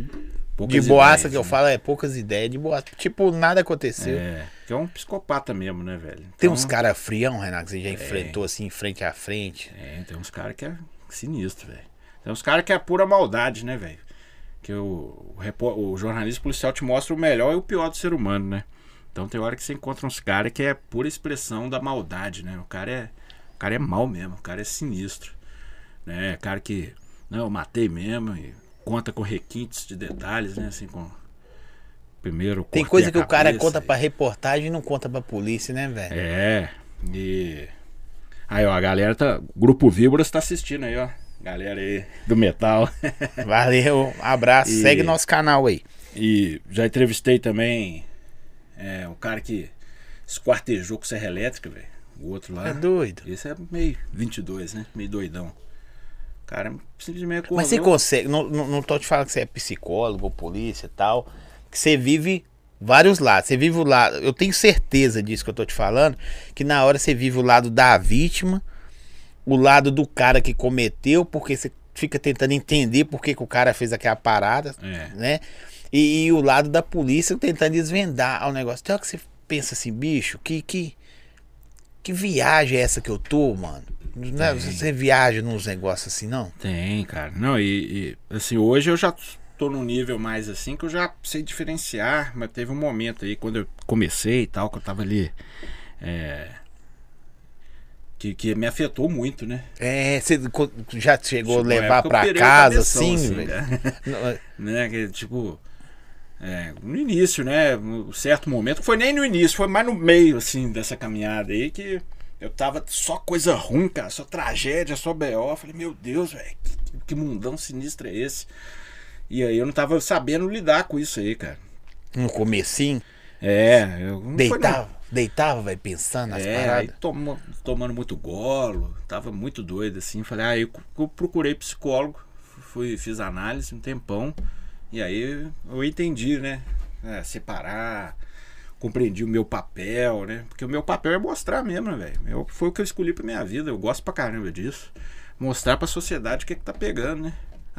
de boaça ideias, que eu né? falo é poucas ideias, de boaça. Tipo, nada aconteceu. É, que é um psicopata mesmo, né, velho? Tem Então, uns caras frião, Renato, que você já enfrentou assim, frente a frente. É, tem uns caras que é sinistro, velho. Tem uns caras que é pura maldade, né, velho? Que o, o, o jornalista policial te mostra o melhor e o pior do ser humano, né? Então tem hora que você encontra uns caras que é pura expressão da maldade, né? O cara é, o cara é mal mesmo, o cara é sinistro. Né? Cara que, não, eu matei mesmo e conta com requintes de detalhes, né? Assim, com. Primeiro. Tem coisa que o cara conta e- pra reportagem e não conta pra polícia, né, velho? é, e. Aí, ó, a galera tá. O Grupo Víboras tá assistindo aí, ó. Galera aí do metal. Valeu, abraço. E- Segue nosso canal aí. e já entrevistei também é, um cara que esquartejou com serra elétrica, velho. O outro lá. É doido. Esse é meio 22, né? Meio doidão. O cara simplesmente Mas você acordou- consegue, não, não, não tô te falando que você é psicólogo, polícia e tal, que você vive vários lados. Você vive o lado, eu tenho certeza disso que eu tô te falando, que na hora você vive o lado da vítima, o lado do cara que cometeu, porque você fica tentando entender por que, que o cara fez aquela parada, É. né? E, e o lado da polícia tentando desvendar o negócio. Então é que você pensa assim, bicho, que, que, que viagem é essa que eu tô, mano? É- você viaja nos negócios assim, não? Tem, cara. Não, e, e, assim, hoje eu já tô num nível mais assim que eu já sei diferenciar, mas teve um momento aí quando eu comecei e tal, que eu tava ali. é, que, que me afetou muito, né? É, você já chegou a levar pra casa assim, assim, velho? é- né? Que, tipo, é, no início, né? Um certo momento, foi nem no início, foi mais no meio, assim, dessa caminhada aí que eu tava só coisa ruim, cara, só tragédia, só BO. Falei, meu Deus, velho, que, que mundão sinistro é esse? E aí eu não tava sabendo lidar com isso aí, cara. No comecinho, É, eu não deitava, deitava, vai pensando nas é, aí paradas. tomo- tomando muito golo, tava muito doido assim. Falei, ah, eu, eu procurei psicólogo, fui, fiz análise um tempão, e aí eu entendi, né? É, separar, compreendi o meu papel, né? Porque o meu papel é mostrar mesmo, né, velho? Foi o que eu escolhi pra minha vida, eu gosto pra caramba disso. Mostrar pra sociedade o que, é que tá pegando, né?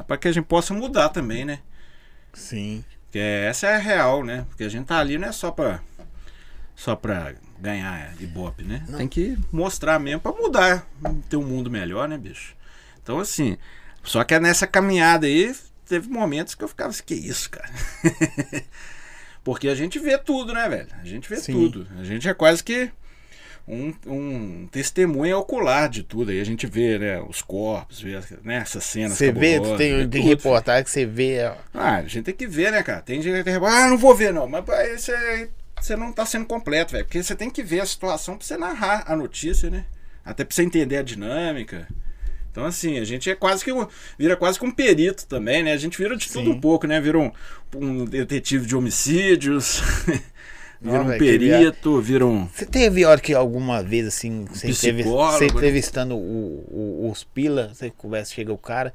Pra que a gente possa mudar também, né? Sim. Porque essa é a real, né? Porque a gente tá ali não é só pra, só pra ganhar ibope, né? Tem que mostrar mesmo pra mudar, ter um mundo melhor, né, bicho? Então, assim, só que nessa caminhada aí, teve momentos que eu ficava assim, que isso, cara? Porque a gente vê tudo, né, velho? A gente vê Sim. tudo. A gente é quase que um, um testemunha ocular de tudo. Aí a gente vê, né, os corpos, vê né, essas cenas. Você vê, tem, tem reportagem que você vê. ó, Ah, a gente tem que ver, né, cara? Tem gente que tem ah, não vou ver não, mas aí você, você não tá sendo completo, velho. Porque você tem que ver a situação pra você narrar a notícia, né? Até pra você entender a dinâmica. Então, assim, a gente é quase que um, vira quase que um perito também, né? A gente vira de tudo Sim. um pouco, né? Vira um, um detetive de homicídios, vira Não, um velho, que perito, vira um. Você teve hora que alguma vez, assim, você, Psicólogo, você né? entrevistando o- o- os pila, você conversa, chega o cara,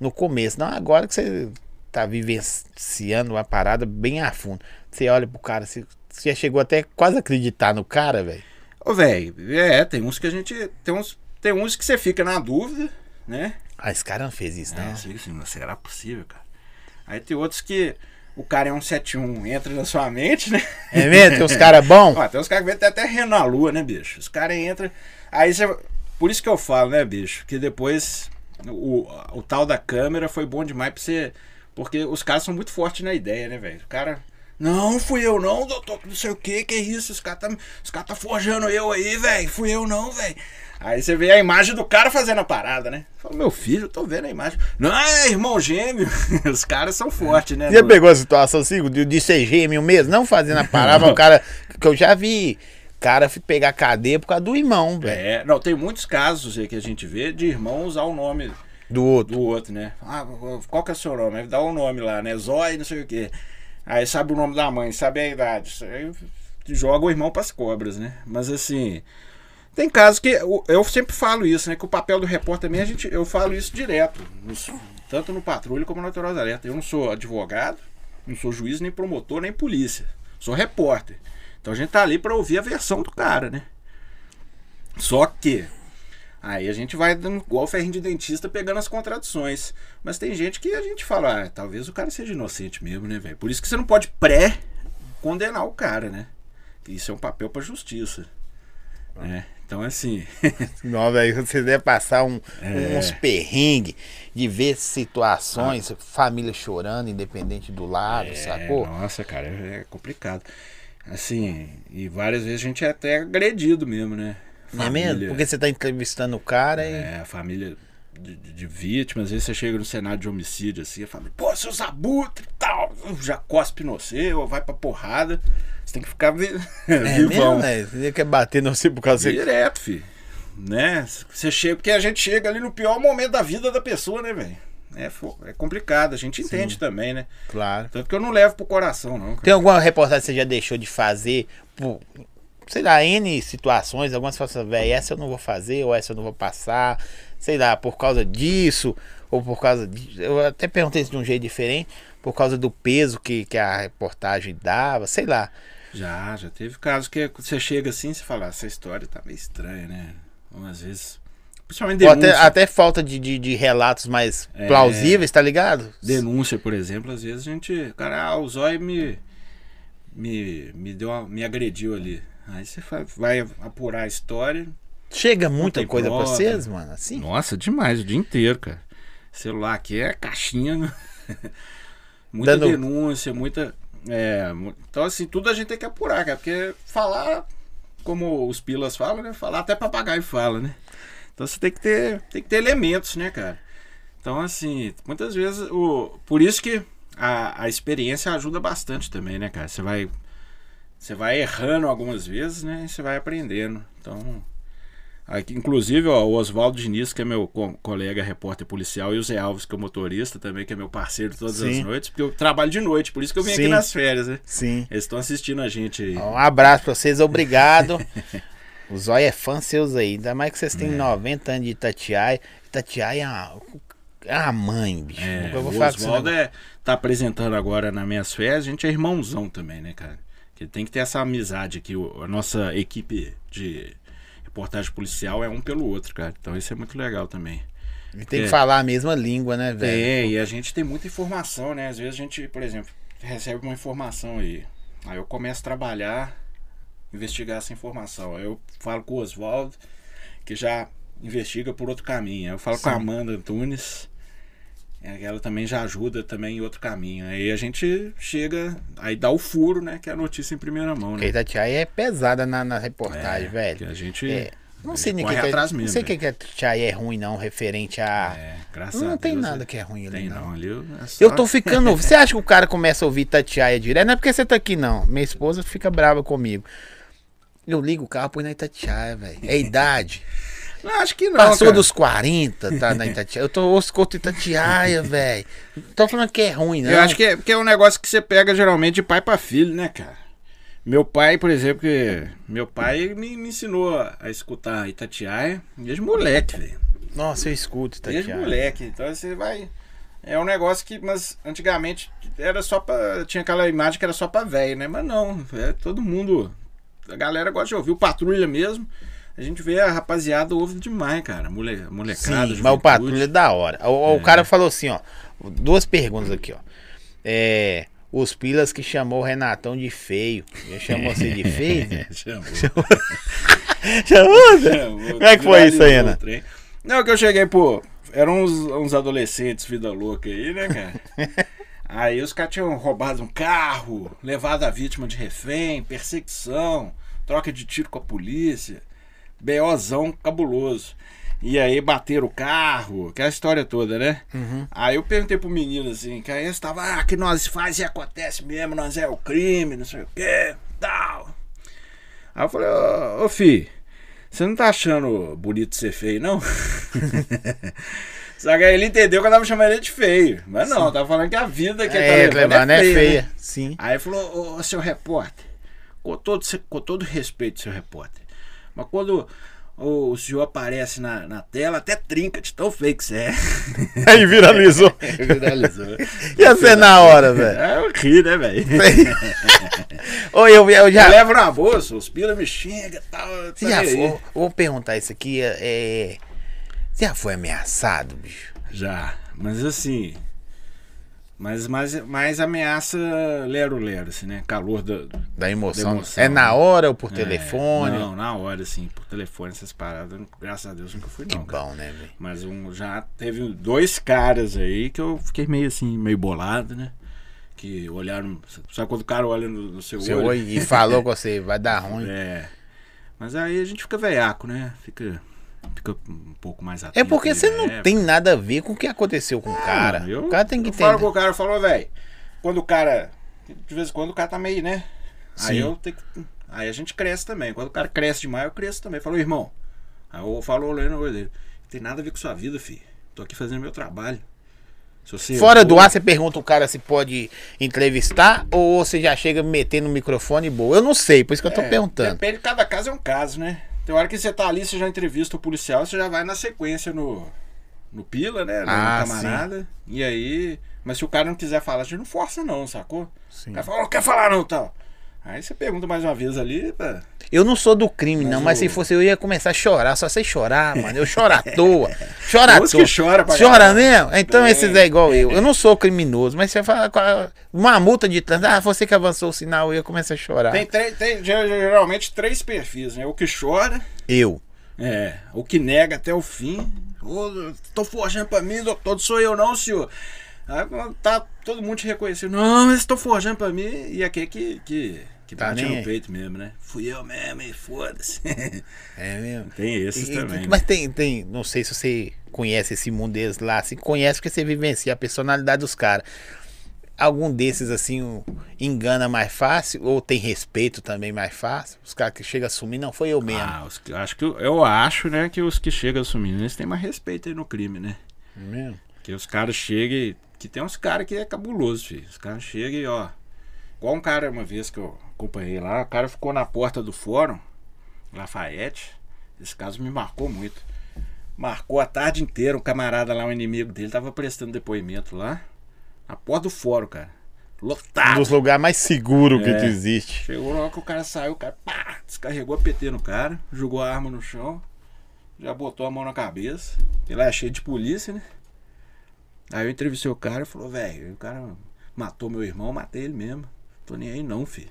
no começo, não agora que você tá vivenciando uma parada bem a fundo. Você olha pro cara, você, você já chegou até quase acreditar no cara, velho. Ô, velho, é, tem uns que a gente. Tem uns, tem uns que você fica na dúvida, né? Ah, esse cara não fez isso, É, não. assim, "Mas será possível, cara? Aí tem outros que o cara é um 71, entra na sua mente, né? É mesmo? Tem uns caras bons? Tem uns caras que vêm até rendo na lua, né, bicho? Os caras entram. Aí você. Por isso que eu falo, né, bicho? Que depois o, o tal da câmera foi bom demais pra você. Porque os caras são muito fortes na ideia, né, velho? O cara. Não, fui eu não, doutor, não sei o que, que é isso? Os caras tá, os cara tá forjando eu aí, velho. Fui eu não, velho. Aí você vê a imagem do cara fazendo a parada, né? Fala, meu filho, eu tô vendo a imagem. Não, é irmão gêmeo. Os caras são fortes, né? Já No- pegou a situação assim, de, de ser gêmeo mesmo, não fazendo a parada, o cara, que eu já vi, cara pegar cadeia por causa do irmão, velho, É, não, tem muitos casos aí que a gente vê de irmão usar o nome do outro. do outro, né? Ah, qual que é o seu nome? Dá o nome lá, né? Zói, não sei o quê. Aí sabe o nome da mãe, sabe a idade. Aí joga o irmão pras cobras, né? Mas assim, tem casos que eu, sempre falo isso, né? Que o papel do repórter também, a gente, eu falo isso direto. nos- tanto no patrulho como na Autoridade Alerta. Eu não sou advogado, não sou juiz, nem promotor, nem polícia. Sou repórter. Então a gente tá ali pra ouvir a versão do cara, né? Só que Aí a gente vai dando igual ferrinho de dentista pegando as contradições. Mas tem gente que a gente fala, ah, talvez o cara seja inocente mesmo, né, velho? Por isso que você não pode pré-condenar o cara, né? Isso é um papel pra justiça. né? Então, assim. Não, velho, você deve passar um- É. uns perrengues de ver situações, família chorando, independente do lado, é, sacou? nossa, cara, é complicado. Assim, e várias vezes a gente é até agredido mesmo, né? Não é mesmo? Família- Porque você tá entrevistando o cara e. É, a família de, de- vítimas, às vezes você chega no cenário de homicídio assim, a família, pô, seus abutres e tal, já cospe no ou vai pra porrada. Você tem que ficar vi É vivão. mesmo, velho? Você quer bater no você por causa que. Direto, filho. Né? Você chega, porque a gente chega ali no pior momento da vida da pessoa, né, velho? É, é complicado, a gente entende também, né? Claro. Tanto que eu não levo pro coração, não. cara. Tem alguma reportagem que você já deixou de fazer por, sei lá, N situações, algumas fala assim, velho, essa eu não vou fazer, ou essa eu não vou passar, sei lá, por causa disso, ou por causa de. Eu até perguntei isso de um jeito diferente, por causa do peso que, que a reportagem dava, sei lá. Já, já teve casos que você chega assim e fala, "Ah, essa história tá meio estranha, né? Ou às vezes principalmente Ou até, denúncia. até falta de, de, de relatos mais É. plausíveis, tá ligado? Denúncia, por exemplo, às vezes a gente. Cara, ah, o zóio me. Me, me, deu uma- me agrediu ali. Aí você vai apurar a história. Chega muita coisa pra prova. vocês, mano, assim? Nossa, demais, o dia inteiro, cara. Celular aqui é caixinha. né? muita Dando- denúncia, muita. é, então, assim, tudo a gente tem que apurar, cara. Porque falar, como os pilas falam, né? Falar até papagaio fala, né? Então você tem que ter, tem que ter elementos, né, cara? Então, assim, muitas vezes. O, por isso que a, a experiência ajuda bastante também, né, cara? Você vai. Você vai errando algumas vezes, né? E você vai aprendendo. Então. Aqui, inclusive, ó, o Oswaldo Diniz, que é meu co- colega repórter policial, e o Zé Alves, que é o motorista também, que é meu parceiro todas as Sim. noites, porque eu trabalho de noite, por isso que eu vim aqui Sim. nas férias, né? Sim. Eles estão assistindo a gente aí. Um abraço pra vocês, obrigado. o Zóio é fã seus aí, ainda mais que vocês É. têm 90 anos de Itatiaia. Itatiaia é uma, é uma mãe, bicho. É, eu vou o Oswaldo é, tá apresentando agora nas minhas férias, a gente é irmãozão também, né, cara? Que tem que ter essa amizade aqui. A nossa equipe de reportagem policial é um pelo outro, cara. Então isso é muito legal também. Ele tem que é. falar a mesma língua, né, velho? É, e a gente tem muita informação, né? Às vezes a gente, por exemplo, recebe uma informação aí. Aí eu começo a trabalhar, investigar essa informação. Aí eu falo com o Oswaldo, que já investiga por outro caminho. Aí eu falo com a Sim. Amanda Antunes, ela também já ajuda também em outro caminho. Aí a gente chega, aí dá o furo, né? Que é a notícia em primeira mão, Porque a né? Itatiaia é pesada na, na reportagem, É, velho. que a gente É, Não sei nem corre que que atrás é, não mesmo. sei o né? que que a Itatiaia é ruim, não, referente a. É, graças não a tem Deus, nada é. que é ruim ali, Tem não. não, ali é só- Eu tô ficando. Você acha que o cara começa a ouvir Itatiaia direto? Não é porque você tá aqui, não. Minha esposa fica brava comigo. Eu ligo o carro, põe na Itatiaia, velho. É idade. Não, acho que não. Passou cara. dos 40, tá na Itatiaia. Eu tô contra Itatiaia, velho. Tô falando que é ruim, não. Eu acho que é, porque é um negócio que você pega geralmente de pai pra filho, né, cara? Meu pai, por exemplo, que meu pai me, me ensinou a escutar Itatiaia desde moleque, velho. Nossa, eu escuto Desde Itatiaia. moleque. Então você vai. É um negócio que, mas antigamente era só pra. Tinha aquela imagem que era só pra velho, né? Mas não, é todo mundo. A galera gosta de ouvir. O Patrulha mesmo. A gente vê a rapaziada ouve demais, cara. Mole, Sim, molecada, mas o patrulha é da hora. O, o cara falou assim, ó. Duas perguntas aqui, ó. É. Os pilas que chamou o Renatão de feio. Ele chamou você de feio? É, chamou. chamou, Zé? Como Como é que foi isso aí, Ana? Não, que eu cheguei, pô, eram uns, uns adolescentes, vida louca aí, né, cara? aí os caras tinham roubado um carro, levado a vítima de refém, perseguição, troca de tiro com a polícia, BOzão cabuloso. E aí bateram o carro, que é a história toda, né? Uhum. Aí eu perguntei pro menino assim, que aí eles estavam, ah, que nós faz e acontece mesmo, nós é o crime, não sei o quê, tal. Aí eu falei, ô, ô fi, você não tá achando bonito ser feio, não? Só que aí ele entendeu que eu tava chamando ele de feio. Mas não, eu tava falando que a vida que ele tá É, levando levando é feia. feia. né? Sim. Aí ele falou, ô, ô, seu repórter, com todo, com todo respeito, seu repórter, mas quando o, o senhor aparece na, na tela, até trinca de tão feio que você é. Aí viralizou. Viralizou. Ia ser na hora, velho. É, eu ri, né, velho? Ô, eu, eu já. Eu levo na bolsa, os pila me xingam e tal. Você já foi, vou perguntar isso aqui. É, é, você já foi ameaçado, bicho? Já, mas assim. Mas mais, mais ameaça lero-lero, assim, né? Calor da. Da emoção. Da emoção, é na hora ou por É, telefone? Não, na hora, assim, por telefone, essas paradas. Graças a Deus nunca fui, Que não. cara. bom, né, velho? Mas um, já teve dois caras aí que eu fiquei meio assim, meio bolado, né? Que olharam. Sabe quando o cara olha no, no seu, Seu olho? olho e falou com você, vai dar ruim. É. Mas aí a gente fica veiaco, né? Fica, fica um pouco mais atento. É porque você não época. tem nada a ver com o que aconteceu com o cara. eu- o cara tem que eu falo com o cara, falou, velho, quando o cara. De vez em quando o cara tá meio, né? Aí Sim. eu tenho que. Aí a gente cresce também. Quando o cara cresce demais, eu cresço também. Falou, irmão. Aí eu falo olhando no olho dele. Não tem nada a ver com sua vida, filho. Tô aqui fazendo meu trabalho. Fora do ar, você pergunta o cara se pode entrevistar ou você já chega metendo no microfone e boa. Eu não sei, por isso que eu tô É, perguntando. Depende, cada caso é um caso, né? Tem hora que você tá ali, você já entrevista o policial, você já vai na sequência no, no Pila, né? No Ah, camarada. E aí. Mas se o cara não quiser falar, a gente não força, não, sacou? Sim. O cara fala, não quer falar não, tal. Aí você pergunta mais uma vez ali. Eu não sou do crime, Mas não, mas o- se fosse eu ia começar a chorar, só sei chorar, mano. Eu choro à toa. Choro à toa. que chora pra Chora mesmo? Então Tem. esses é igual eu. Eu não sou criminoso, mas você fala qual- uma multa de trânsito, ah, você que avançou o sinal, eu ia começar a chorar. Tem, tem ger- geralmente três perfis, né? O que chora, Eu. é, o que nega até o fim. Tô forjando pra mim, doutor, não sou eu não, senhor. Aí tá todo mundo te reconhecendo. Não, mas tô forjando pra mim. E aquele que, que, que Tá bate no aí. peito mesmo, né? Fui eu mesmo e foda-se. É mesmo. tem esses E- também. né? Mas tem, tem, não sei se você conhece esse mundo deles lá, assim, conhece porque você vivencia a personalidade dos caras. Algum desses, assim, engana mais fácil ou tem respeito também mais fácil? Os caras que chegam a assumir, não, foi eu mesmo. Ah, os acho que, eu acho, né, que os que chegam assumindo, eles têm mais respeito aí no crime, né? É mesmo? Que os caras chegam e. Que tem uns caras que é cabuloso, filho. Os caras chegam e, ó. Igual um cara uma vez que eu acompanhei lá, o cara ficou na porta do fórum, Lafayette. Esse caso me marcou muito. Marcou a tarde inteira, um camarada lá, um inimigo dele, tava prestando depoimento lá. Na porta do fórum, cara. Um Lotado. dos lugares mais seguros que É. que existe. Chegou hora que o cara saiu, o cara pá, descarregou a PT no cara, jogou a arma no chão, já botou a mão na cabeça. Ele é cheio de polícia, né? Aí eu entrevistei o cara e falou, velho, o cara matou meu irmão, matei ele mesmo. Tô nem aí não, filho.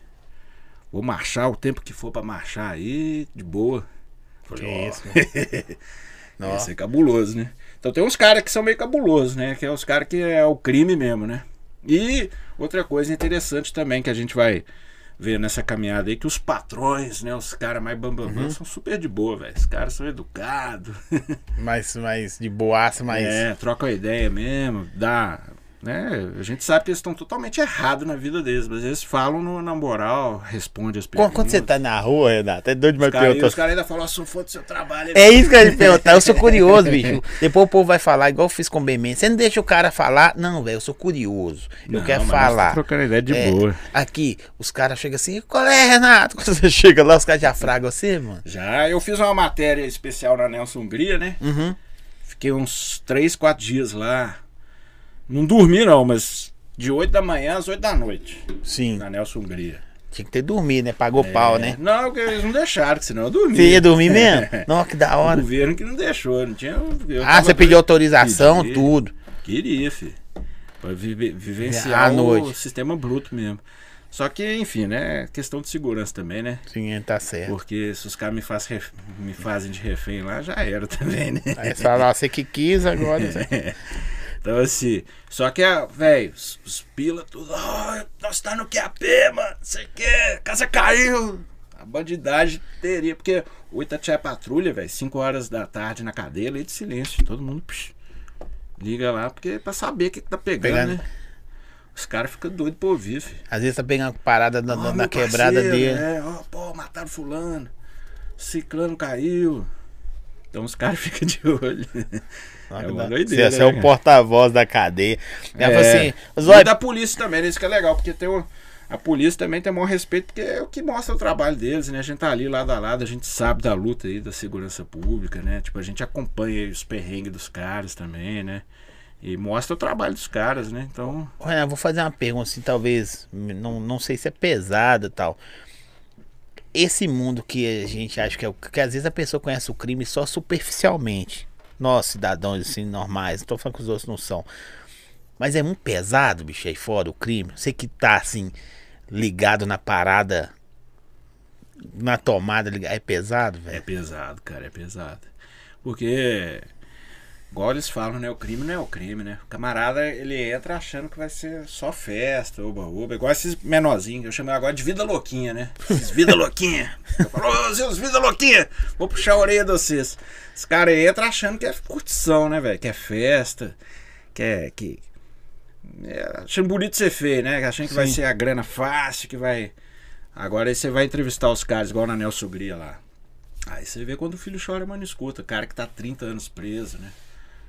Vou marchar o tempo que for pra marchar aí, de boa. Falei, ó, isso, Não. esse é cabuloso, né? Então tem uns caras que são meio cabulosos, né? Que é os caras que é o crime mesmo, né? E outra coisa interessante também que a gente vai ver nessa caminhada aí, que os patrões, né? Os caras mais bambambam Uhum. são super de boa, velho. Os caras são educados. Mais, mais de boaça, mais. É, troca a ideia mesmo, dá. Né? A gente sabe que eles estão totalmente errados na vida deles, mas eles falam no- na moral, respondem as perguntas. quando você tá na rua, Renato, é doido demais caras perguntar. os caras ainda falam, sou fã do seu trabalho. É isso que eu ia perguntar. Eu sou curioso, bicho. Depois o povo vai falar, igual eu fiz com o Mendes. Você não deixa o cara falar? Não, velho, eu sou curioso. Eu Não, quero nós tá falar. trocando ideia de É, boa. Aqui, os caras chegam assim, qual é, Renato? Quando você chega lá, os caras já fragam você, mano. Já, eu fiz uma matéria especial na Nelson Hungria, né? Uhum. Fiquei uns 3, 4 dias lá. Não dormi não, mas de 8 da manhã às 8 da noite, Sim. na Nelson Hungria. Tinha que ter dormido, né? Pagou pau, né? Não, porque eles não deixaram, senão eu dormia. Você ia dormir mesmo? Nossa, que da O hora. governo que não deixou, não tinha... Ah, você pediu autorização, tudo. Queria, filho. Pra À vivenciar o noite. sistema bruto mesmo. Só que, enfim, né? Questão de segurança também, né? Sim, é, tá certo. Porque se os caras me, faz ref- me fazem de refém lá, já era também, né? Aí você fala, você que quis agora. Então, assim, só que, velho, os, os pila tudo, ó, nós tá no QAP, mano, não sei o que, casa caiu. A bandidagem teria, porque o Itatiaia Patrulha, velho, 5 horas da tarde na cadeia, lei de silêncio, todo mundo psh, liga lá, porque é pra saber o que, que tá pegando, Pegando. né? Os caras ficam doidos pra ouvir, filho. Às vezes tá pegando parada na, Ó, na- quebrada parceiro, dele. É, ó, pô, mataram fulano, ciclano caiu. Então os caras ficam de olho. Ó, É uma da- doideira, Você é o né, porta-voz da cadeia. Ela falou assim, E Zói, da polícia também, né? isso que é legal, porque tem o, a polícia também tem o maior respeito, porque é o que mostra o trabalho deles, né? A gente tá ali lado a lado, a gente sabe da luta aí da segurança pública, né? Tipo, a gente acompanha os perrengues dos caras também, né? E mostra o trabalho dos caras, né? Então, Olha, vou fazer uma pergunta assim, talvez, não, não sei se é pesada e tal. Esse mundo que a gente acha que é o que às vezes a pessoa conhece o crime só superficialmente. Nós, cidadãos assim, normais, não tô falando que os outros não são. Mas é muito pesado, bicho, aí fora o crime. Você que tá assim, ligado na parada, na tomada, é pesado, é velho. pesado, cara, é pesado. Porque, igual eles falam, né? O crime não é o crime, né? O camarada, ele entra achando que vai ser só festa, oba-oba. Igual esses menorzinhos, que eu chamo agora de vida louquinha, né? Esses vida louquinha. Eu falo, ô, seus vida louquinha, vou puxar a orelha de vocês. Os caras entram achando que é curtição, né, velho? Que é festa, que é... Que... é, achando bonito ser feio, né? Achando que vai Sim. ser a grana fácil, que vai... Agora aí você vai entrevistar os caras, igual na Nelson Gria lá. Aí você vê quando o filho chora, mano, escuta. Cara que tá 30 anos preso, né?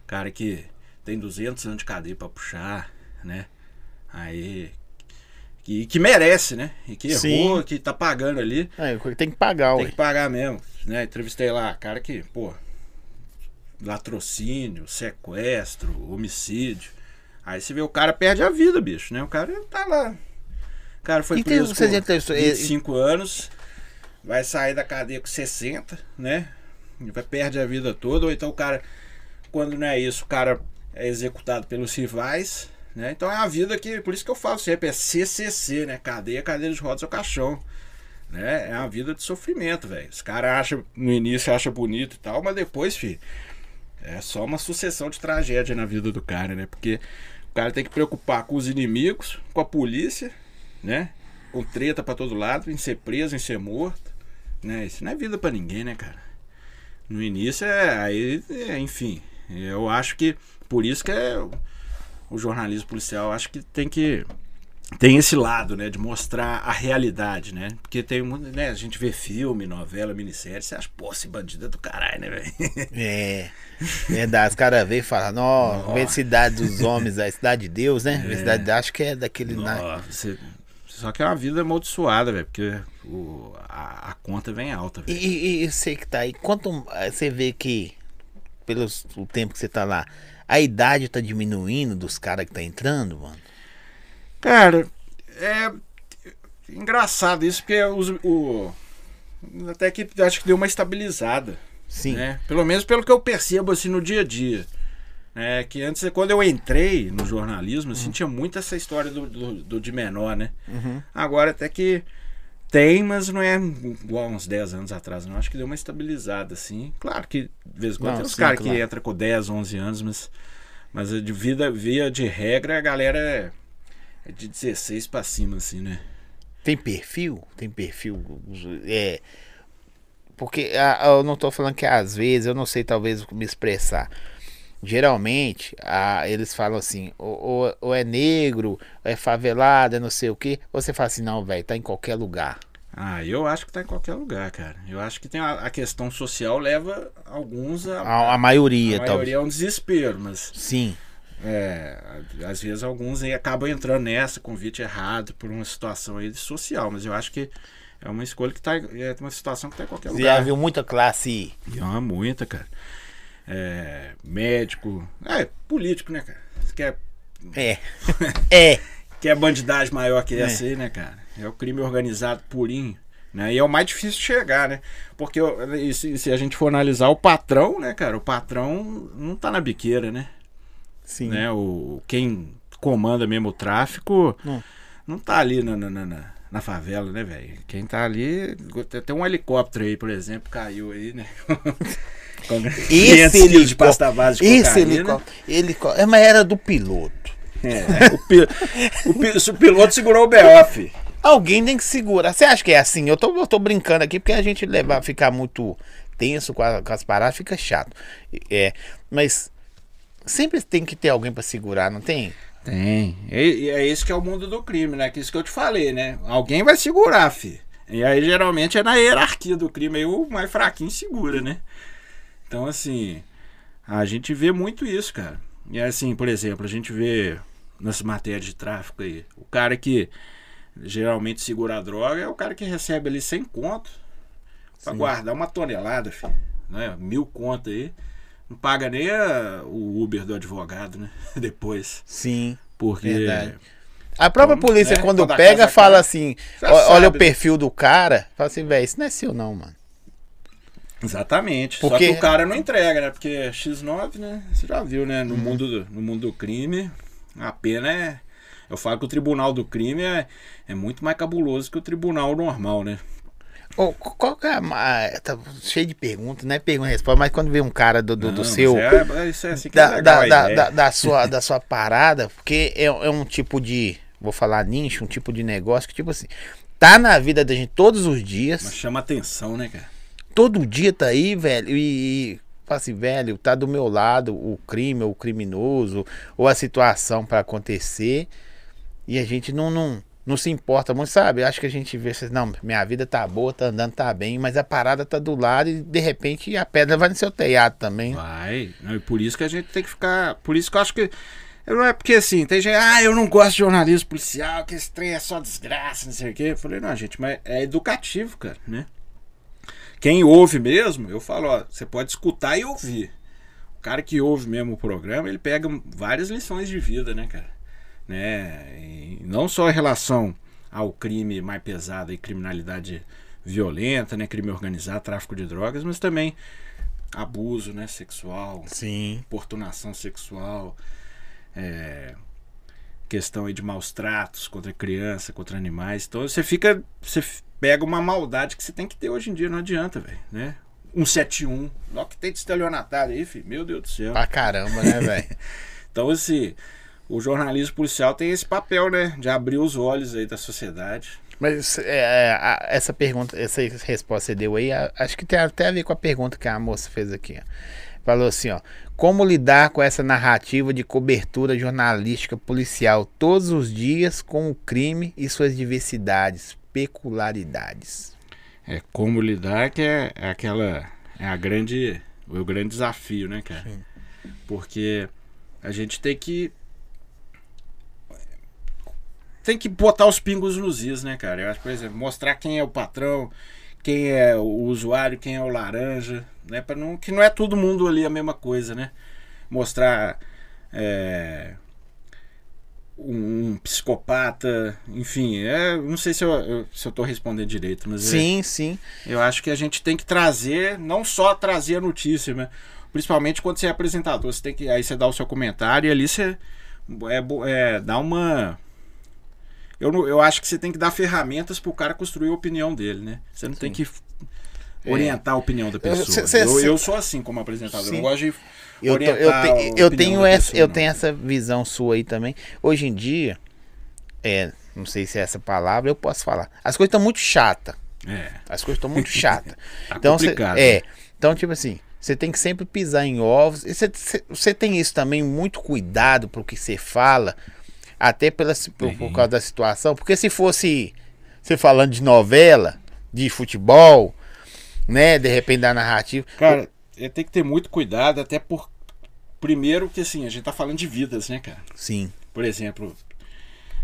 Cara que tem 200 anos de cadeia pra puxar, né? Aí. Que, que merece, né? E que errou, Sim. que tá pagando ali. É, tem que pagar, Tem ué. que pagar mesmo, né? Entrevistei lá, cara que, pô, latrocínio, sequestro, homicídio. Aí você vê o cara perde a vida, bicho, né? O cara tá lá. cara foi E tem- preso por entrevistou- 25 anos, vai sair da cadeia com 60, né? E vai perde a vida toda, ou então o cara, quando não é isso, o cara é executado pelos rivais, né? Então é a vida que, por isso que eu falo sempre, é CCC, né? Cadeia, cadeira de rodas ou caixão. Né? É uma vida de sofrimento, velho. Os caras acham, no início acha bonito e tal, mas depois, filho, é só uma sucessão de tragédia na vida do cara, né? Porque o cara tem que preocupar com os inimigos, com a polícia, né? Com treta pra todo lado, em ser preso, em ser morto, né? Isso não é vida pra ninguém, né, cara? No início é aí, é, enfim, eu acho que por isso que é o- jornalismo policial, acho que tem que tem esse lado, né, de mostrar a realidade, né? Porque tem muito, né, a gente vê filme, novela, minissérie, você acha, pô, esse bandido é do caralho, né, velho? É. Verdade. Os caras veem e falam, não, vem cidade dos homens, a cidade de Deus, né? A cidade, acho que é daquele. na- Nossa, você- Só que é uma vida amaldiçoada, velho, porque o, a, a conta vem alta, E, e, e você que tá aí, quanto eh, você vê que, pelo o tempo que você tá lá, a idade tá diminuindo dos caras que tá entrando, mano? Cara, é engraçado isso, porque os, o. Até que acho que deu uma estabilizada. Sim. né? Pelo menos pelo que eu percebo assim no dia a dia. É, que antes, quando eu entrei no jornalismo, assim, tinha muito essa história do, do, do de menor, né? Uhum. Agora até que tem, mas não é igual uns 10 anos atrás, não. Acho que deu uma estabilizada, assim. Claro que de vez em quando Não, tem uns caras claro. que entram com 10, 11 anos, mas, mas de vida, via de regra, a galera é, é de 16 pra cima, assim, né? Tem perfil? Tem perfil? É. Porque ah, eu não tô falando que às vezes, eu não sei talvez me expressar. Geralmente, ah, eles falam assim, ou, ou- ou é negro, é favelado, é não sei o que. Ou você fala assim, não, velho, tá em qualquer lugar. Ah, eu acho que tá em qualquer lugar, cara. Eu acho que tem a, a questão social leva alguns a, A, a maioria, a talvez. maioria é um desespero, mas Sim. é, a- às vezes alguns aí acabam entrando nessa convite errado por uma situação aí social, mas eu acho que é uma escolha que tá é uma situação que tá em qualquer Você já lugar. viu muita classe. Uma muita, cara. É, médico, é político, né, cara? Você quer É. é. que é bandidagem maior que É. essa aí, né, cara? É o crime organizado purinho. Né? E é o mais difícil de chegar, né? Porque se, se a gente for analisar o patrão, né, cara? O patrão não tá na biqueira, né? Sim. né? O, quem comanda mesmo o tráfico Hum. não tá ali na, na, na, na- favela, né, velho? Quem tá ali. Tem um helicóptero aí, por exemplo, caiu aí, né? 500 quilos de pasta base de Esse helicóptero. helicóptero. É, mas era do piloto. É, o, pi- o o piloto segurou o BOF. Alguém tem que segurar. Você acha que é assim? Eu tô, eu tô brincando aqui porque a gente levar, ficar muito tenso com, a- com as paradas fica chato. É, mas sempre tem que ter alguém pra segurar, não tem? Tem. E, e é isso que é o mundo do crime, né? Que isso que eu te falei, né? Alguém vai segurar, fi. E aí geralmente é na hierarquia do crime, aí o mais fraquinho segura, né? Então, assim, a gente vê muito isso, cara. E assim, por exemplo, a gente vê nas matérias de tráfico aí, o cara que geralmente segura a droga é o cara que recebe ali 100 conto pra Sim. guardar uma tonelada, filho. Né? Mil conto aí. Não paga nem a- o Uber do advogado, né? Depois. Sim. Porque. Verdade. A própria Então, polícia, né, quando quando pega, fala cai, assim: olha sabe, o né? perfil do cara. Fala assim, velho, isso não é seu, não, mano. Exatamente. Porque- Só que o cara não entrega, né? Porque X9, né? Você já viu, né? Uhum. No, mundo, do, no mundo do crime, a pena é. Eu falo que o tribunal do crime é, é muito mais cabuloso que o tribunal normal, né? Ô, qual que é a. Tá cheio de perguntas, não é pergunta e resposta, mas quando vem um cara do, do, do Não, seu. mas É, isso é assim que é da, legal da, da, da sua, da sua parada, porque é, é um tipo de, vou falar nicho, um tipo de negócio que, tipo assim, tá na vida da gente todos os dias, Mas chama atenção, né, cara? Todo dia tá aí, velho, e, e fala assim, velho, tá do meu lado o crime, ou o criminoso, ou a situação pra acontecer, e a gente não, não, não se importa muito, sabe? Acho que a gente vê, não, minha vida tá boa, tá andando, tá bem, mas a parada tá do lado e de repente a pedra vai no seu telhado também. Vai. E por isso que a gente tem que ficar. Por isso que eu acho que. Não é porque assim, tem gente, ah, eu não gosto de jornalismo policial, que esse trem é só desgraça, não sei o quê. Eu falei, não, gente, mas é educativo, cara, né? Quem ouve mesmo, eu falo, ó, você pode escutar e ouvir. O cara que ouve mesmo o programa, ele pega várias lições de vida, né, cara? Né? E não só em relação ao crime mais pesado e criminalidade violenta, né, crime organizado, tráfico de drogas, mas também abuso, né, sexual, Sim. importunação sexual, é, questão aí de maus tratos contra criança, contra animais. Então você fica, você pega uma maldade que você tem que ter hoje em dia, não adianta, velho, né? 171, olha o que tem de estelionatário aí, filho, meu Deus do céu. Pra caramba, né, velho? Então esse o jornalismo policial tem esse papel, né, de abrir os olhos aí da sociedade. Mas é, a- essa pergunta, essa resposta que você deu aí, a- acho que tem até a ver com a pergunta que a moça fez aqui. ó. Falou assim, ó. Como lidar com essa narrativa de cobertura jornalística policial todos os dias com o crime e suas diversidades, peculiaridades? É como lidar que é, é aquela é a grande o grande desafio, né, cara? Sim. Porque a gente tem que tem que botar os pingos nos is, né, cara? Eu acho, por exemplo, mostrar quem é o patrão, quem é o usuário, quem é o laranja, né? Para não que não é todo mundo ali a mesma coisa, né? Mostrar é, um, um psicopata, enfim, é, não sei se eu, eu- se eu tô respondendo direito, mas é- Sim, sim. eu acho que a gente tem que trazer, não só trazer a notícia, né? Principalmente quando você é apresentador, você tem que aí você dá o seu comentário e ali você é, é dá uma eu, não- eu acho que você tem que dar ferramentas pro cara construir a opinião dele, né? Você não tem que orientar a opinião da pessoa. cê- cê- eu, cê- eu sou assim como apresentador, eu Sim. não gosto de Eu, tô- eu, orientar te- eu tenho essa, pessoa, eu não. tenho essa visão sua aí também. Hoje em dia, é, não sei se é essa palavra, eu posso falar. As coisas estão muito chatas. É, As coisas estão muito chatas. tá Então, é. Então, tipo assim, você tem que sempre pisar em ovos. Você- tem isso também, muito cuidado pro que você fala, até pela, por, por causa da situação. Porque se fosse você falando de novela, de futebol, né? De repente da narrativa. Cara, é, tem que ter muito cuidado, até por primeiro que assim, a gente tá falando de vidas, né, cara? Sim. Por exemplo,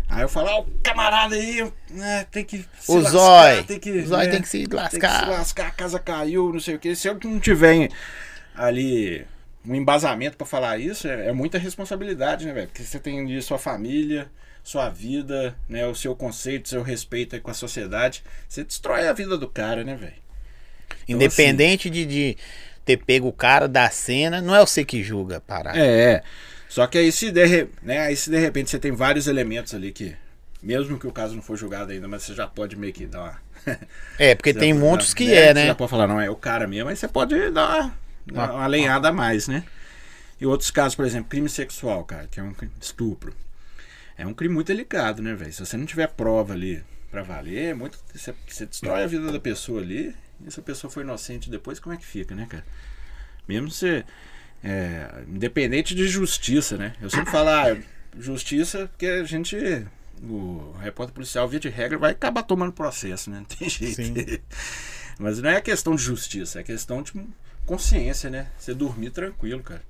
aí eu falo, ah, o camarada aí né, tem que se O lascar, Zói. tem que, O Zói né, tem que se tem que se lascar. lascar, a casa caiu, não sei o que. Se eu não tiver ali um embasamento pra falar isso, é, é muita responsabilidade, né, velho? Porque você tem ali sua família, sua vida, né, o seu conceito, seu respeito aí com a sociedade. Você destrói a vida do cara, né, velho? Independente de, de ter pego o cara da cena, não é você que julga, parar. É, é. Só que aí se, de, né, aí se de repente você tem vários elementos ali que, mesmo que o caso não for julgado ainda, mas você já pode meio que dar uma. É, porque Você tem muitos que é, Você né? já pode falar, não, é o cara mesmo, aí você pode dar uma, dar uma alinhada a mais, né? E outros casos, por exemplo, crime sexual, cara, que é um crime- estupro. É um crime muito delicado, né, velho? Se você não tiver prova ali pra valer, é muito. Você, você destrói a vida da pessoa ali, e se a pessoa for inocente depois, como é que fica, né, cara? Mesmo você. é, independente de justiça, né? Eu sempre falo, ah, justiça, porque a gente. O repórter policial, via de regra, vai acabar tomando processo, né? Não tem jeito. Sim. Mas não é questão de justiça, é questão de consciência, né? Você dormir tranquilo, cara.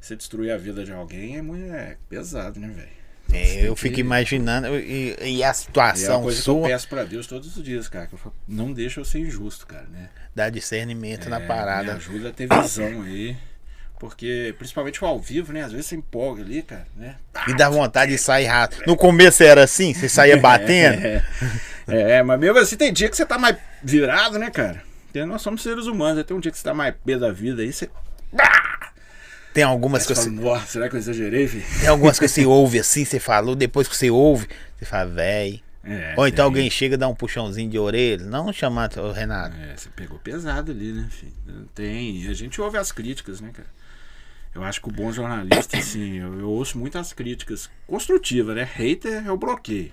Você destruir a vida de alguém é muito é pesado, né, velho? É, eu que- fico imaginando e, e a E é uma situação coisa que eu sua peço pra Deus todos os dias, cara. Que falo, não deixa eu ser injusto, cara, né? dá discernimento na É, Me parada. ajuda a ter visão aí. Porque, principalmente o ao vivo, né? Às vezes você empolga ali, cara, né? E dá vontade de sair rápido. No começo era assim, você saía batendo. É, é, mas mesmo assim tem dia que você tá mais virado, né, cara? Nós somos seres humanos, aí tem um dia que você tá mais pé da vida aí, você. Tem algumas que você fala, será que eu exagerei, filho? tem algumas que você ouve assim, você falou, depois que você ouve, você fala, véi. É, Ou então tem. alguém chega e dá um puxãozinho de orelha. Não chamar o Renato. É, você pegou pesado ali, né, filho? Tem. E a gente ouve as críticas, né, cara? Eu acho que o bom jornalista, assim, eu, eu ouço muitas críticas construtivas, né? Hater eu bloqueio.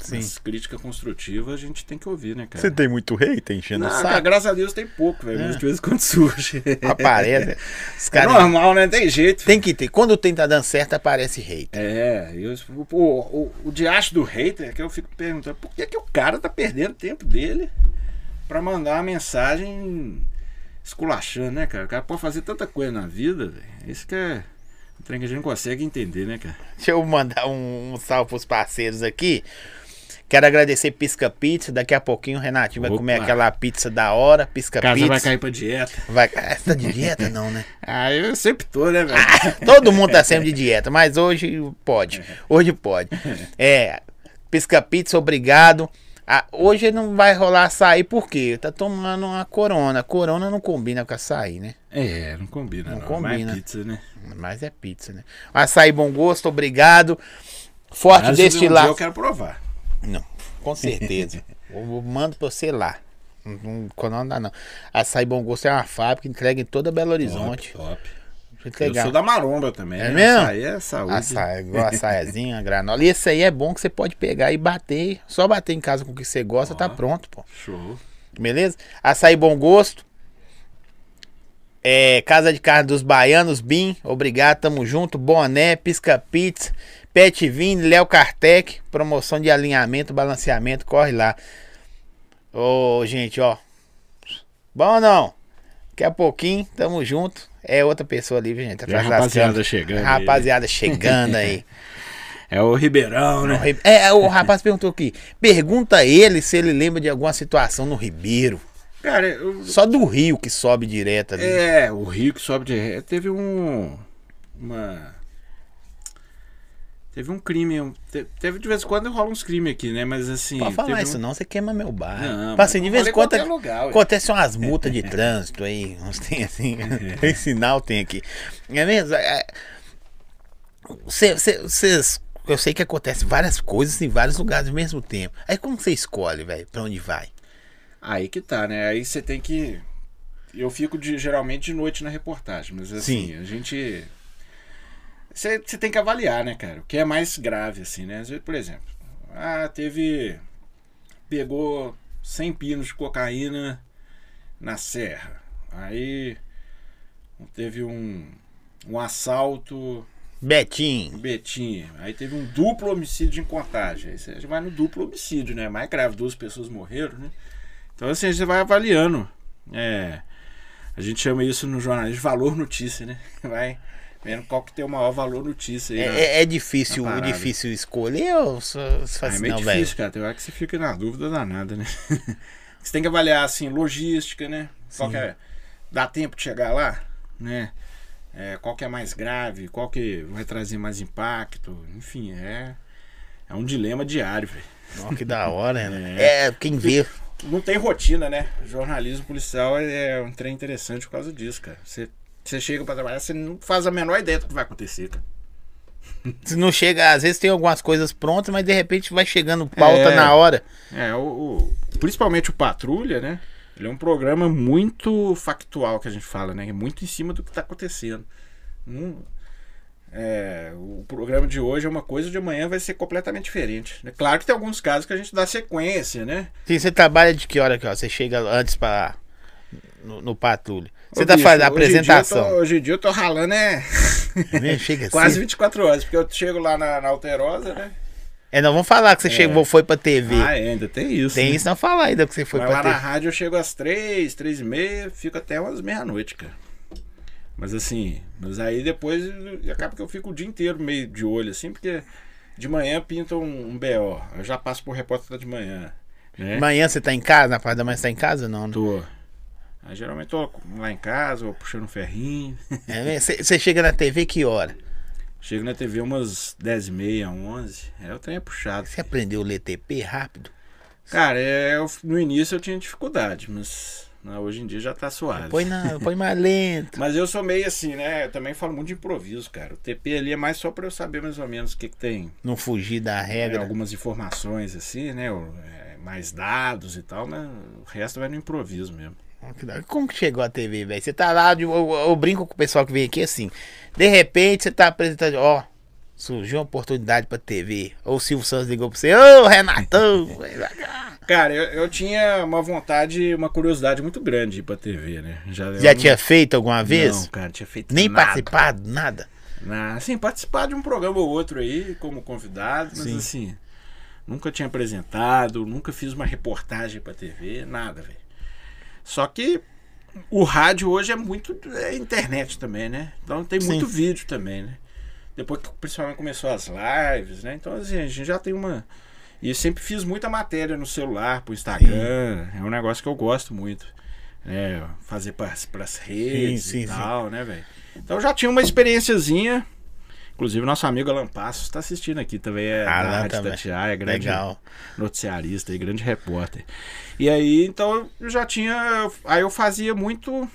Sim. Mas crítica construtiva a gente tem que ouvir, né, cara? tem muito rei, tá enchendo Não, o cara, saco. graças a Deus tem pouco, velho. É. de vez em quando surge. Aparece. Os É caras. normal, né? Tem jeito. Tem que ter. Quando tem tá dando certo, aparece rei. É, eu, o, o, o diacho do hater é que eu fico perguntando por que, que o cara tá perdendo tempo dele pra mandar uma mensagem esculachando, né, cara? O cara pode fazer tanta coisa na vida, velho. Isso que é. Um trem que a gente não consegue entender, né, cara? Deixa eu mandar um, um salve pros parceiros aqui. Quero agradecer Pisca Pizza. Daqui a pouquinho o Renatinho vai Opa. comer aquela pizza da hora. Pisca Casa Pizza. vai cair pra dieta. Vai... Ah, você tá de dieta, não, né? Ah, eu sempre tô, né, velho? Todo mundo tá sempre de dieta, mas hoje pode. Hoje pode. É. Pisca Pizza, obrigado. Ah, hoje não vai rolar açaí por quê? Tá tomando uma corona. Corona não combina com açaí, né? É, não combina, Não não. combina. Mas é pizza, né? Mas é pizza, né? Açaí bom gosto, obrigado. Forte Mas destilar. Eu quero provar. Não, com certeza. eu, mando pra você lá. Não, não, dá, não. Açaí bom gosto é uma fábrica entrega em toda Belo Horizonte. Top, top. Eu sou da maromba também. É né? mesmo? Açaí é saúde. Açaí, igual açaiazinho, a granola. E esse aí é bom que você pode pegar e bater. Só bater em casa com o que você gosta, tá Ó. pronto, pô. Show. Beleza? Açaí bom gosto. É, Casa de Carne dos Baianos, Bim, obrigado, tamo junto. Boné, Pisca Pizza, Pet Vini, Léo Kartek, promoção de alinhamento, balanceamento, corre lá. Ô, gente, ó. Bom ou não? Daqui a pouquinho, tamo junto. É outra pessoa ali, gente. Atrás das rapaziada chegando aí. Rapaziada chegando aí. É o Ribeirão, né? É, o rapaz perguntou aqui. Pergunta a ele se ele lembra de alguma situação no Ribeiro. Cara, eu, Só do Rio que sobe direto ali. É, o Rio que sobe ré. Teve um. Uma. Teve um crime. te- Teve de vez em quando rola uns crimes aqui, né? Mas assim. Pode falar isso um- não, você queima meu bar. Não, assim, de vez em quando lugar, ué. acontecem umas multas de trânsito aí. Uns tem assim. tem sinal, tem aqui. É mesmo? É, cê- cê- cês- eu sei que acontece várias coisas em vários lugares ao mesmo tempo. Aí como você escolhe, velho, pra onde vai? Aí que tá, né? Aí você tem que. Eu fico de- geralmente de noite na reportagem, mas assim, Sim. a gente. Você tem que avaliar, né, cara? O que é mais grave, assim, né? Às vezes, por exemplo, ah, teve. Pegou 100 pinos de cocaína na serra. Aí teve um, um assalto Betinho. Betim. Aí teve um duplo homicídio em contagem. Aí você vai no duplo homicídio, né? Mais grave, duas pessoas morreram, né? Então assim, você vai avaliando. É, a gente chama isso no jornalismo de valor notícia, né? Vai vendo qual que tem o maior valor notícia aí. É, né? é- é difícil, na difícil escolher ou só, só Ah, assim, é meio não, velho? difícil, cara. Tem hora que você fica na dúvida danada, né? você tem que avaliar, assim, logística, né? Qual Sim. é... Dá tempo de chegar lá, né? É, qual que é mais grave, qual que vai trazer mais impacto. Enfim, é... É um dilema diário, velho. Que da hora, né? É, quem vê. Não tem rotina, né? Jornalismo policial é é um trem interessante por causa disso, cara. Você, você chega pra trabalhar, você não faz a menor ideia do que vai acontecer, cara. Se não chega, às vezes tem algumas coisas prontas, mas de repente vai chegando pauta É. na hora. É, o, o- principalmente o Patrulha, né? Ele é um programa muito factual que a gente fala, né? É muito em cima do que tá acontecendo. Não- é, o programa de hoje é uma coisa, de amanhã vai ser completamente diferente. É claro que tem alguns casos que a gente dá sequência, né? Sim, você trabalha de que hora que ó? Você chega antes para no, no patrulho. Você Ô, tá bicho, fazendo a hoje dia eu tô- apresentação. Hoje em dia eu tô ralando, é É? Chega assim. quase 24 horas, porque eu chego lá na, na Alterosa, né? É, não vamos falar que você chegou, foi pra TV. Ah, é, ainda tem isso. Tem né? isso, não falar ainda que você foi Mas pra lá na TV. rádio eu chego às três, três e meia, fico até umas meia-noite, cara. Mas assim, mas aí depois acaba que eu fico o dia inteiro meio de olho, assim, porque de manhã pinta um, um BO. Eu já passo por repórter de manhã. Né? Amanhã você tá em casa? Na parte da manhã você tá em casa ou não? né? Tô. Aí geralmente tô lá em casa, ou puxando um ferrinho. É? Você você chega na TV que hora? Chego na TV umas 10 e meia, 11. É o trem é puxado. Você aprendeu a ler TP rápido? Cara, é, eu- no início eu tinha dificuldade, mas né, hoje em dia já tá suave. Põe, na, põe mais lento. Mas eu sou meio assim, né? Eu também falo muito de improviso, cara. O TP ali é mais só pra eu saber mais ou menos o que, que tem. Não fugir da né, regra. algumas informações, assim, né? é, mais dados e tal, mas o resto vai no improviso mesmo. Como que chegou a TV, velho? Você tá lá, eu, eu- brinco com o pessoal que vem aqui assim. De repente você tá apresentando, ó, surgiu uma oportunidade pra TV. Ou o Silvio Santos ligou pra você, ô Renatão! vem pra cá." Cara, eu, eu tinha uma vontade, uma curiosidade muito grande pra TV, né? Já, Já eu tinha feito alguma vez? Não, cara, tinha feito Nem nada. participado, nada. Na, assim, participar de um programa ou outro aí, como convidado, mas Sim. assim, nunca tinha apresentado, nunca fiz uma reportagem pra TV, nada, velho. Só que o rádio hoje é muito é internet também, né? Então tem Sim. muito vídeo também, né? Depois que principalmente começou as lives, né? Então assim, a gente já tem uma. E eu sempre fiz muita matéria no celular, pro Instagram. É um negócio que eu gosto muito. né? fazer pras, pras redes sim, e sim. tal, né, velho? Então eu já tinha uma experiênciazinha. Inclusive, nosso amigo Alan Passos está assistindo aqui também. É da Rádio também. Tatiaia, é grande Legal. noticiarista e grande repórter. E aí, então, eu já tinha. Aí eu fazia muito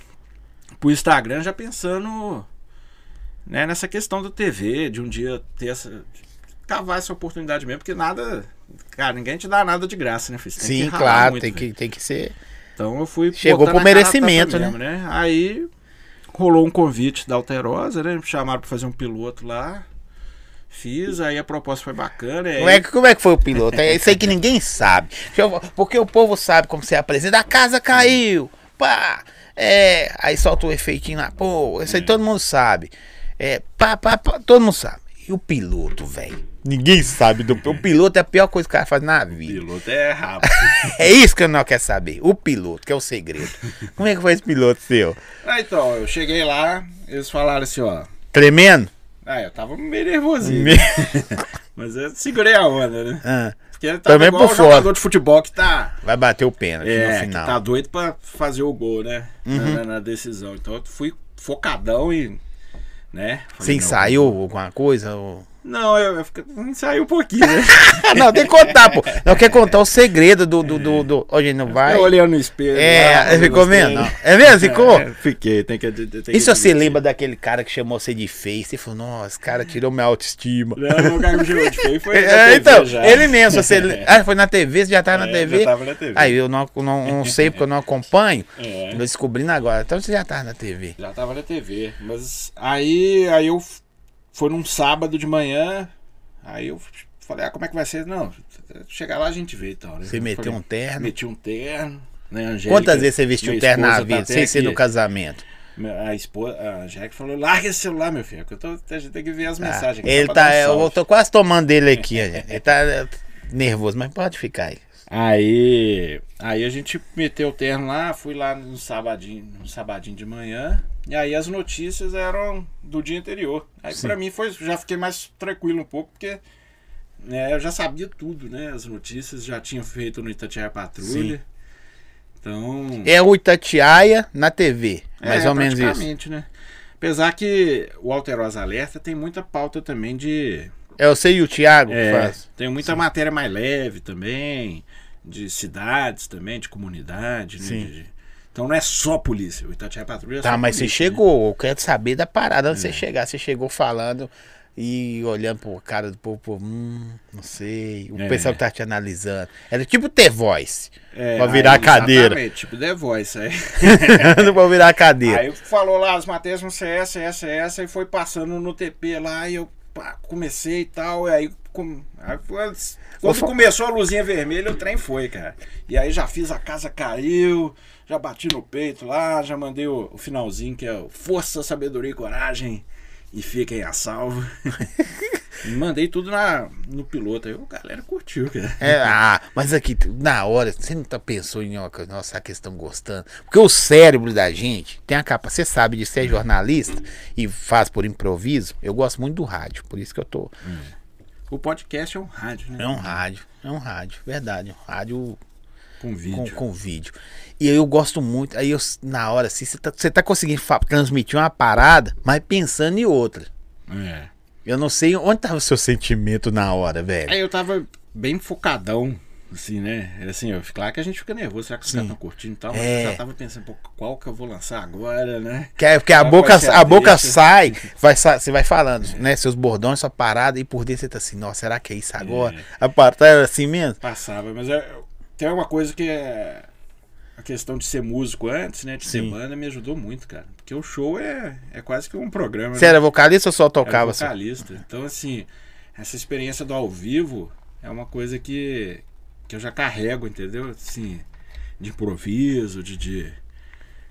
pro Instagram já pensando né, nessa questão da TV, de um dia ter essa. cavar essa oportunidade mesmo, porque nada. Cara, ninguém te dá nada de graça, né, tem Sim, claro, muito, tem velho. que, tem que ser. Então eu fui. Chegou pro merecimento, tapa mesmo, né? Aí rolou um convite da Alterosa, né? Me chamaram pra fazer um piloto lá. Fiz, aí a proposta foi bacana. Como é, que- como é que foi o piloto? É isso aí que ninguém sabe. Porque o povo sabe como você apresenta. A casa caiu. Pá. É, aí solta o efeitinho lá. Pô, isso aí todo mundo sabe. É, pá, pá, pá, todo mundo sabe. E o piloto, velho? Ninguém sabe do O piloto é a pior coisa que o cara faz na vida. Piloto é rápido. É isso que eu não quero saber. O piloto, que é o segredo. Como é que foi esse piloto seu? ah, então, eu cheguei lá, eles falaram assim, ó. Tremendo? Ah, eu tava meio nervosinho. Me- Mas eu segurei a onda, né? Ah, Porque ele tava Também igual por o fora. jogador de futebol que tá. vai bater o pênalti É, no final. Uhum. tá doido pra fazer o gol, né? Na, na- na decisão. Então eu fui focadão e. Né? Você Falei, não, ensaiou alguma coisa? ou- Não, eu, eu ensaiei um pouquinho, né? Não, tem que contar, pô. Não quer contar o segredo do. do, do, do... Hoje não vai. Eu olhando no espelho. É, lá, ficou treinos. É mesmo? Ficou? É, fiquei, tem que. Tem que E se você lembra daquele cara que chamou você de feio? Você falou, nossa, cara tirou minha autoestima. Não, o cara me chamou de feio foi. na É, então, já. ele mesmo, você. Ah, foi na TV, você já tava na É, TV? já tava na TV. Aí eu não, não, não sei porque eu não acompanho. É. Tô descobrindo agora. Então você já tava na TV. Já tava na TV. Mas aí, aí eu foi num sábado de manhã. Aí eu falei, ah, como é que vai ser? Não, chegar lá a gente vê então. Né? Você meteu Falei, um terno. Meti um terno. Né, Angélica, Quantas vezes você vestiu terno na tá vida, até sem ser no casamento? A esposa, a Angélica falou, larga esse celular, meu filho. que eu tô, a gente tem que ver as Ah, mensagens. aqui, ele tá. um Eu salve." tô quase tomando dele aqui. Ele tá é, nervoso, mas pode ficar aí. Aí, aí a gente meteu o terno lá, fui lá no sabadinho, no sabadinho de manhã, e aí as notícias eram do dia anterior. Aí Sim. pra mim foi, já fiquei mais tranquilo um pouco, porque né, eu já sabia tudo, né? As notícias já tinha feito no Itatiaia Patrulha. Sim. Então, É o Itatiaia na TV. Mais é, ou menos isso. né? Apesar que o Alterosa Alerta tem muita pauta também de É você e o Thiago que é, faz. tem muita matéria mais leve também, de cidades também, de comunidade, né? Sim. de- então não é só polícia, o Itatiaia Patrulha é Tá, mas você polícia, né? chegou. Eu quero saber da parada antes de É. você chegar. Você chegou falando e olhando pro cara do povo, pô, hum, não sei. O É. pessoal que tá te analisando. Era tipo The Voice. É, pra virar aí, a cadeira. Tipo The Voice. Aí, pra virar a cadeira. aí falou lá as matérias no CS, CS, CS, e foi passando no TP lá, e eu pá, comecei e tal, e aí, com- aí quando começou a luzinha vermelha, o trem foi, cara. E aí já fiz a casa caiu, já bati no peito lá, já mandei o, o finalzinho que é o Força, Sabedoria e Coragem, e fiquem a salvo. Mandei tudo na, no piloto, aí a galera curtiu, cara. É, ah, mas aqui, na hora, você não tá pensou em, ó, nossa, a questão gostando. Porque o cérebro da gente tem a capa, você sabe de ser jornalista e faz por improviso. Eu gosto muito do rádio, por isso que eu tô. O podcast é um rádio, né? É um rádio, é um rádio, verdade. Um rádio Com com, vídeo. com vídeo. E eu gosto muito. Aí eu, na hora, assim, você tá, você tá conseguindo transmitir uma parada, mas pensando em outra. É. Eu não sei onde tava o seu sentimento na hora, velho. Aí eu tava bem focadão, assim, né? Assim, eu, claro que a gente fica nervoso, será que os caras estão curtindo e tal? Mas É. eu já tava pensando, pô, qual que eu vou lançar agora, né? Que é- porque a Qual boca, a a boca sai, vai, você vai falando, né? Seus bordões, sua parada, e por dentro você tá assim, nossa, será que é isso agora? A parada era assim mesmo? Passava, mas é, tem uma coisa que é. A questão de ser músico antes, né? De ser Sim. banda me ajudou muito, cara. Porque o show é, é quase que um programa. Você né? era vocalista ou só Era tocava assim? vocalista. Então, assim, essa experiência do ao vivo é uma coisa que, que eu já carrego, entendeu? Assim, de improviso, de estar de,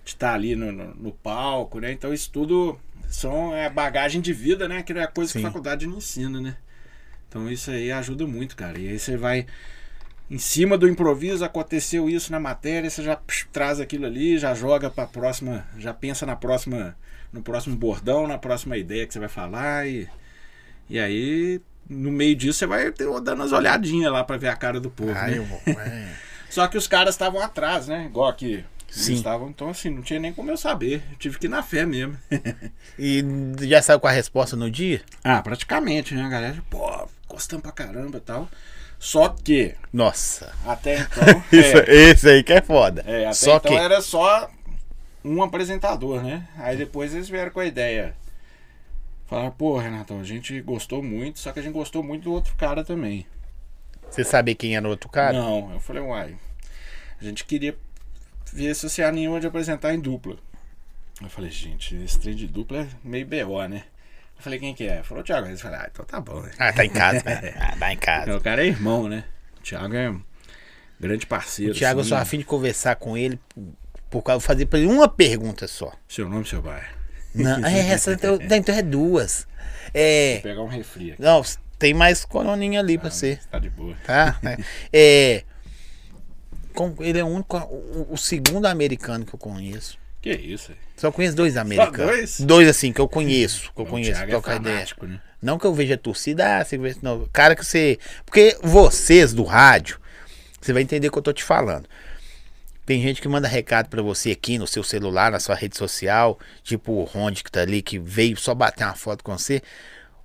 de tá ali no, no, no palco, né? Então, isso tudo são, é bagagem de vida, né? Que é coisa Sim. que a faculdade não ensina, né? Então, isso aí ajuda muito, cara. E aí você vai. Em cima do improviso aconteceu isso na matéria, você já psh, traz aquilo ali, já joga para próxima, já pensa na próxima, no próximo bordão, na próxima ideia que você vai falar e e aí no meio disso você vai ter- dando as olhadinhas lá para ver a cara do povo, Ah, né? eu vou. é. Só que os caras estavam atrás, né? Igual aqui. Sim. Eles estavam, então assim, não tinha nem como eu saber. Eu tive que ir na fé mesmo. E já saiu com a resposta no dia? ah, praticamente, né? A galera, pô, gostando pra caramba e tal. Só que, Nossa. até então. Isso, é, esse aí que é foda. é, até Só então que. era só um apresentador, né? Aí depois eles vieram com a ideia. Falaram, pô, Renatão, a gente gostou muito, só que a gente gostou muito do outro cara também. Você sabia quem era o outro cara? Não, eu falei, uai, a gente queria ver se você anima de apresentar em dupla. Eu falei, gente, esse trem de dupla é meio BO, né? Eu falei, quem que é? Falou, Thiago. Ele falou, ah, então tá bom, né? Ah, tá em casa, né? Ah, tá em casa. O cara é irmão, né? O Thiago é um grande parceiro. O Thiago, eu assim, só né? afim de conversar com ele por, causa fazer pra ele uma pergunta só. Seu nome, seu bairro. Não, é essa, então, então é duas. É. Pegar um refri aqui. Não, tem mais coroninha ali pra você. Tá de boa. Tá? É. com- ele é o único, o, o segundo americano que eu conheço. Que isso, aí? Só conheço dois americanos. dois? assim, que eu conheço, que eu O conheço, Thiago é trocar ideia. fanático, né? Não que eu veja a torcida, ah, você vê, não. Cara que você. Porque vocês do rádio, você vai entender o que eu tô te falando. Tem gente que manda recado pra você aqui no seu celular, na sua rede social, tipo o Ronde que tá ali, que veio só bater uma foto com você.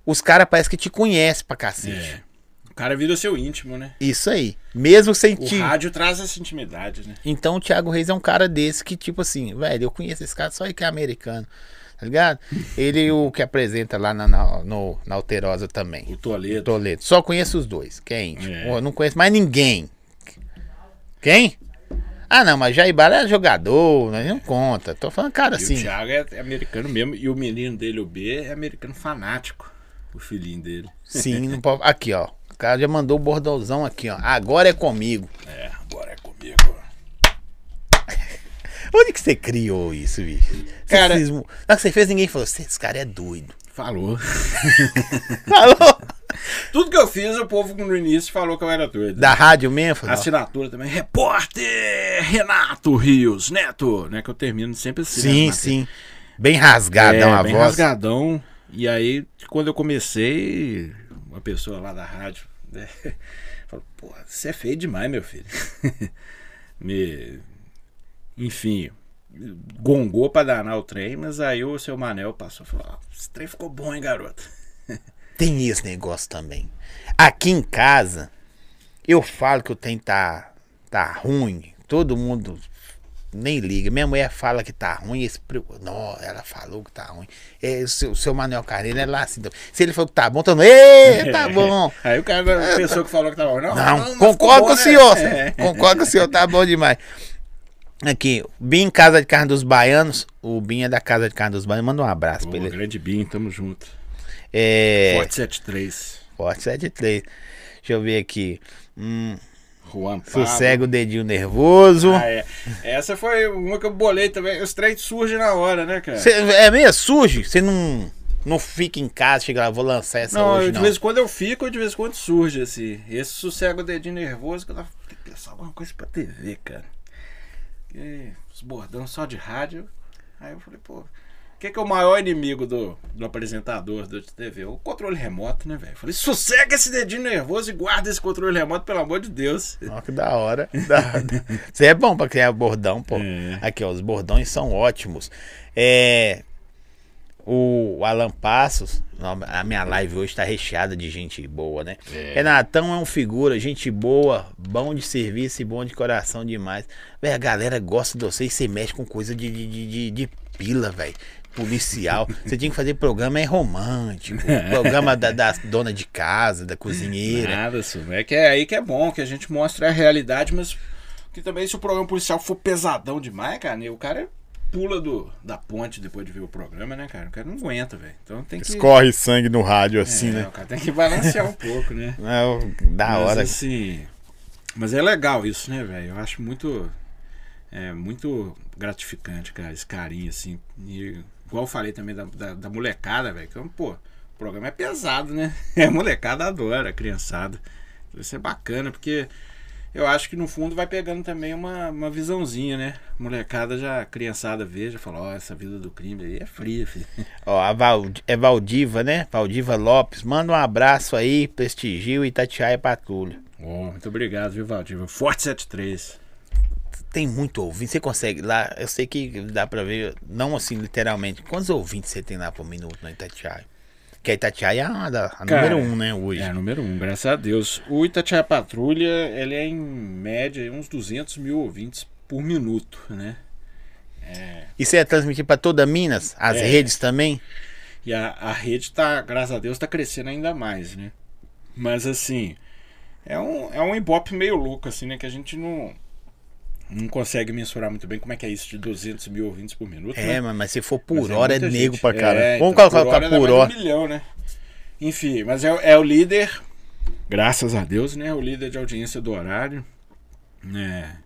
Os caras parecem que te conhecem pra cacete. É. O cara vira seu íntimo, né? Isso aí. Mesmo sem O rádio traz essa intimidade, né? Então o Thiago Reis é um cara desse que, tipo assim, velho, eu conheço esse cara só ele que é americano. Tá ligado? Ele é o que apresenta lá na, na, no, na Alterosa também. O Toledo. Toledo. Só conheço os dois. Quem? É. Pô, não conheço mais ninguém. Quem? Ah, não, mas Jaibara é jogador, né? não conta. Tô falando cara E o assim. Thiago é é americano mesmo. E o menino dele, o B, é americano fanático. O filhinho dele. Sim, não pode. Aqui, ó. O cara já mandou o bordãozão aqui, ó. Agora é comigo. É, agora é comigo. Onde que você criou isso, bicho? Você Cara- fez, na hora que você fez, ninguém falou, "Cê- esse cara é doido. Falou. Falou? Tudo que eu fiz, o povo no início falou que eu era doido. Da rádio mesmo? Falou, Assinatura também. Repórter Renato Rios Neto. Né, que eu termino sempre assim. Sim, né, sim. Bem rasgadão é, a bem voz. rasgadão. E aí, quando eu comecei, uma pessoa lá da rádio né, falou: Pô, você é feio demais, meu filho. Me... Enfim, gongou pra danar o trem, mas aí o seu Manel passou e falou: ah, Esse trem ficou bom, hein, garoto? Tem esse negócio também. Aqui em casa, eu falo que o trem tá, tá ruim. Todo mundo nem liga. Minha mulher fala que tá ruim. Esse, não, ela falou que tá ruim. É, o, seu, o seu Manuel Carneiro é lá assim. então, Se ele falou que tá bom, então, Ê, tá bom. Aí o cara, a pessoa que falou que tava bom, não, Não, ficou concordo com o né? senhor. É. Concordo com o senhor, tá bom demais. Aqui, Bim Casa de Carne dos Baianos. O Bim é da Casa de Carne dos Baianos. Manda um abraço pra ele. grande Bim, tamo junto. É. Forte 73. Forte 73. Deixa eu ver aqui. Hum, Juan Pablo. sossega o dedinho nervoso. Ah, é. Essa foi uma que eu bolei também. Os trens surgem na hora, né, cara? Cê, é meio surge? Você não, não fica em casa, chega lá, vou lançar essa não, hoje, de não. vez em quando eu fico, de vez em quando surge assim. Esse sossega o dedinho nervoso que eu tava tem que pensar alguma coisa pra TV, cara. E os bordão só de rádio. Aí eu falei, pô, o que, que é o maior inimigo do, do apresentador da TV? O controle remoto, né, velho? Falei, sossega esse dedinho nervoso e guarda esse controle remoto, pelo amor de Deus. Ó, que da hora. Você é bom pra criar bordão, pô. É. Aqui, ó, os bordões são ótimos. É. O Alan Passos, a minha live hoje tá recheada de gente boa, né? É. Renatão é um figura, gente boa, bom de serviço e bom de coração demais. Véi, a galera gosta de você e você mexe com coisa de, de, de- de pila, velho. Policial. Você tinha que fazer programa é romântico. Programa da, da dona de casa, da cozinheira. Nada, isso. É que é aí que é bom, que a gente mostra a realidade, mas que também se o programa policial for pesadão demais, cara, o cara pula do, da ponte depois de ver o programa, né, cara? O cara não aguenta, velho. Então tem que. Escorre sangue no rádio assim, É, né? O cara tem que balancear um pouco, né? É, o- da mas, hora. assim. Mas é legal isso, né, velho? Eu acho muito. É muito gratificante, cara, esse carinho, assim. E, igual eu falei também da, da, da molecada, velho. Que, pô, o programa é pesado, né? É, a molecada adora, a criançada. Isso é bacana, porque eu acho que no fundo vai pegando também uma, uma visãozinha, né? Molecada já, criançada vê, já fala, ó, essa vida do crime aí é fria, filho. Ó, a é Valdiva, né? Valdiva Lopes. Manda um abraço aí, prestigio e Itatiaia Patrulha. Ó, muito obrigado, viu, Valdir? Forte 73. Tem muito ouvinte. Você consegue lá, eu sei que dá pra ver, não assim literalmente. Quantos ouvintes você tem lá por minuto na Itatiaia? Que a Itatiaia é a, da- a Cara, número um, né, hoje. É, número um, graças a Deus. O Itatiaia Patrulha, ele é em média uns 200 mil ouvintes por minuto, né? Isso é transmitido pra toda Minas? As É. redes também? E a, a rede tá, graças a Deus, tá crescendo ainda mais, né? Mas assim, é um, é um ibope meio louco, assim, né? Que a gente não, não consegue mensurar muito bem como é que é isso de 200 mil ouvintes por minuto. É, né? mas, se for por Mas hora é, muita nego pra caramba. É, Vamos então, colocar por mais hora. um milhão, né? Enfim, mas é, é o líder, graças a Deus, né? O líder de audiência do horário. né?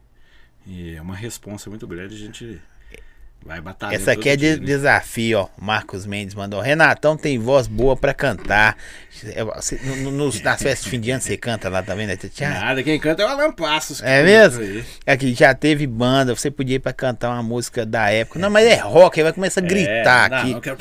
E é uma responsa muito grande, a gente vai batalhar. Essa aqui é de desafio, ó. Marcos Mendes mandou. Renatão tem voz boa pra cantar. É, você- no- no- nas festas de fim de ano você canta lá também, né? Tchau. Nada, quem canta é o Alan Passos. É mesmo? Aqui já teve banda, você podia ir pra cantar uma música da época. Não, mas é rock, aí vai começar a gritar É, aqui. Não, não quero...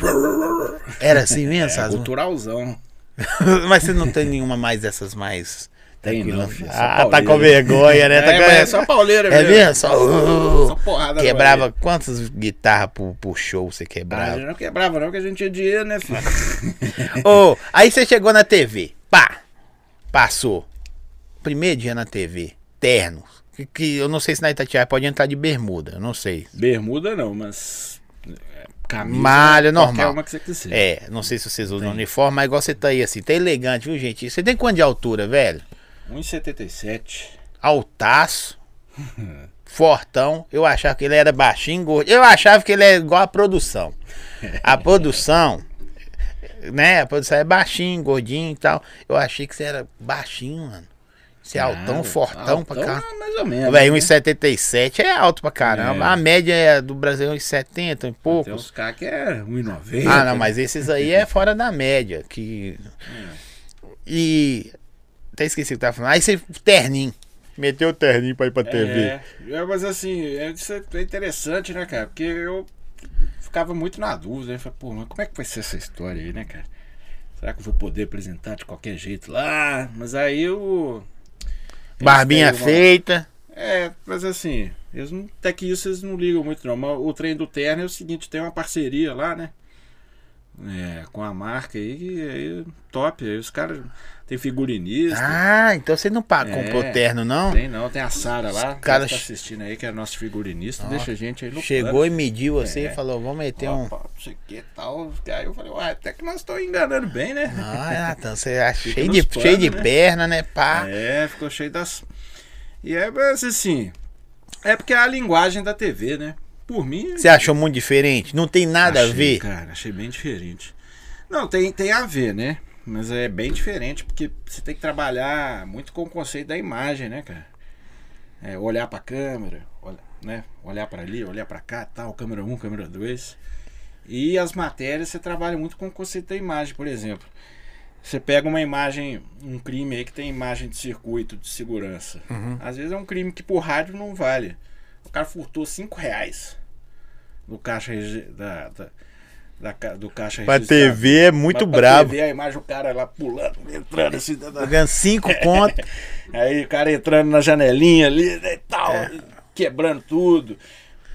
Era assim mesmo, É, culturalzão. mas você não tem nenhuma mais dessas mais. Tem não, filho, só Ah, tá com vergonha, né? É, Tá com- mas é só pauleira É mesmo. mesmo? Só, uh, Só porrada quebrava quantas guitarras por, por show você Ah, quebrava? não quebrava não, que a gente tinha dinheiro, né, filho? Ô, aí você chegou na TV. Pá! Passou. Primeiro dia na TV. Terno. Que, que eu não sei se na Itatiaia pode entrar de bermuda. Eu não sei. Bermuda não, mas... é, Camisa, Malha normal. Uma que você quiser. É, não sei se vocês usam uniforme, mas igual você tá aí assim. Tá elegante, viu, gente? Você tem quanto de altura, velho? 1,77. Altaço. Fortão. Eu achava que ele era baixinho, gordo. Eu achava que ele é igual a produção. A produção. Né? A produção é baixinho, gordinho e tal. Eu achei que você era baixinho, mano. Você é altão, Ah, fortão pra cá. é Mais ou menos. Né? 1,77 é alto pra caramba. É. A média é do Brasil é 1,70 e Tem poucos. uns caras que é 1,90. Ah, não, mas esses aí é fora da média. Que... E. Até esqueci o que tava falando. Aí você, terninho. Meteu o terninho pra ir pra TV. É, é, mas assim, é, isso é interessante, né, cara? Porque eu ficava muito na dúvida. né? Falei, pô, mas como é que vai ser essa história aí, né, cara? Será que eu vou poder apresentar de qualquer jeito lá? Mas aí eu. Barbinha uma- feita. É, mas assim, eles não, até que isso eles não ligam muito não. Mas o trem do terno é o seguinte, tem uma parceria lá, né? É, com a marca aí, que aí top. Aí os caras tem figurinista. Ah, então você não pa- É. comprou terno, não? Tem não, tem a Sara lá, caras- tá assistindo aí, que é nosso figurinista, deixa a gente aí no Chegou plano. e mediu assim É. e falou: vamos meter um. Não sei o que tal. Aí eu falei, uai, até que nós estamos enganando bem, né? Ah, então você é cheio de, planos, cheio de né? perna, né? Pá. É, ficou cheio das. E é, mas assim. É porque é a linguagem da TV, né? Por mim. Você achou muito diferente? Não tem nada a achei, ver. Cara, achei bem diferente. Não, tem, tem a ver, né? Mas é bem diferente porque você tem que trabalhar muito com o conceito da imagem, né, cara? É, olhar pra câmera, olha, né? Olhar pra ali, olhar pra cá, tal, câmera 1, câmera 2. E as matérias você trabalha muito com o conceito da imagem, por exemplo. Você pega uma imagem, um crime aí que tem imagem de circuito de segurança. Uhum. Às vezes é um crime que por rádio não vale. O cara furtou 5 reais do caixa da, da, da do caixa Pra registrado. TV é muito Mas pra brabo. TV, a imagem, o cara lá pulando, entrando assim. da- da- Tô ganhando cinco conto. Aí o cara entrando na janelinha ali né, e tal, É. quebrando tudo.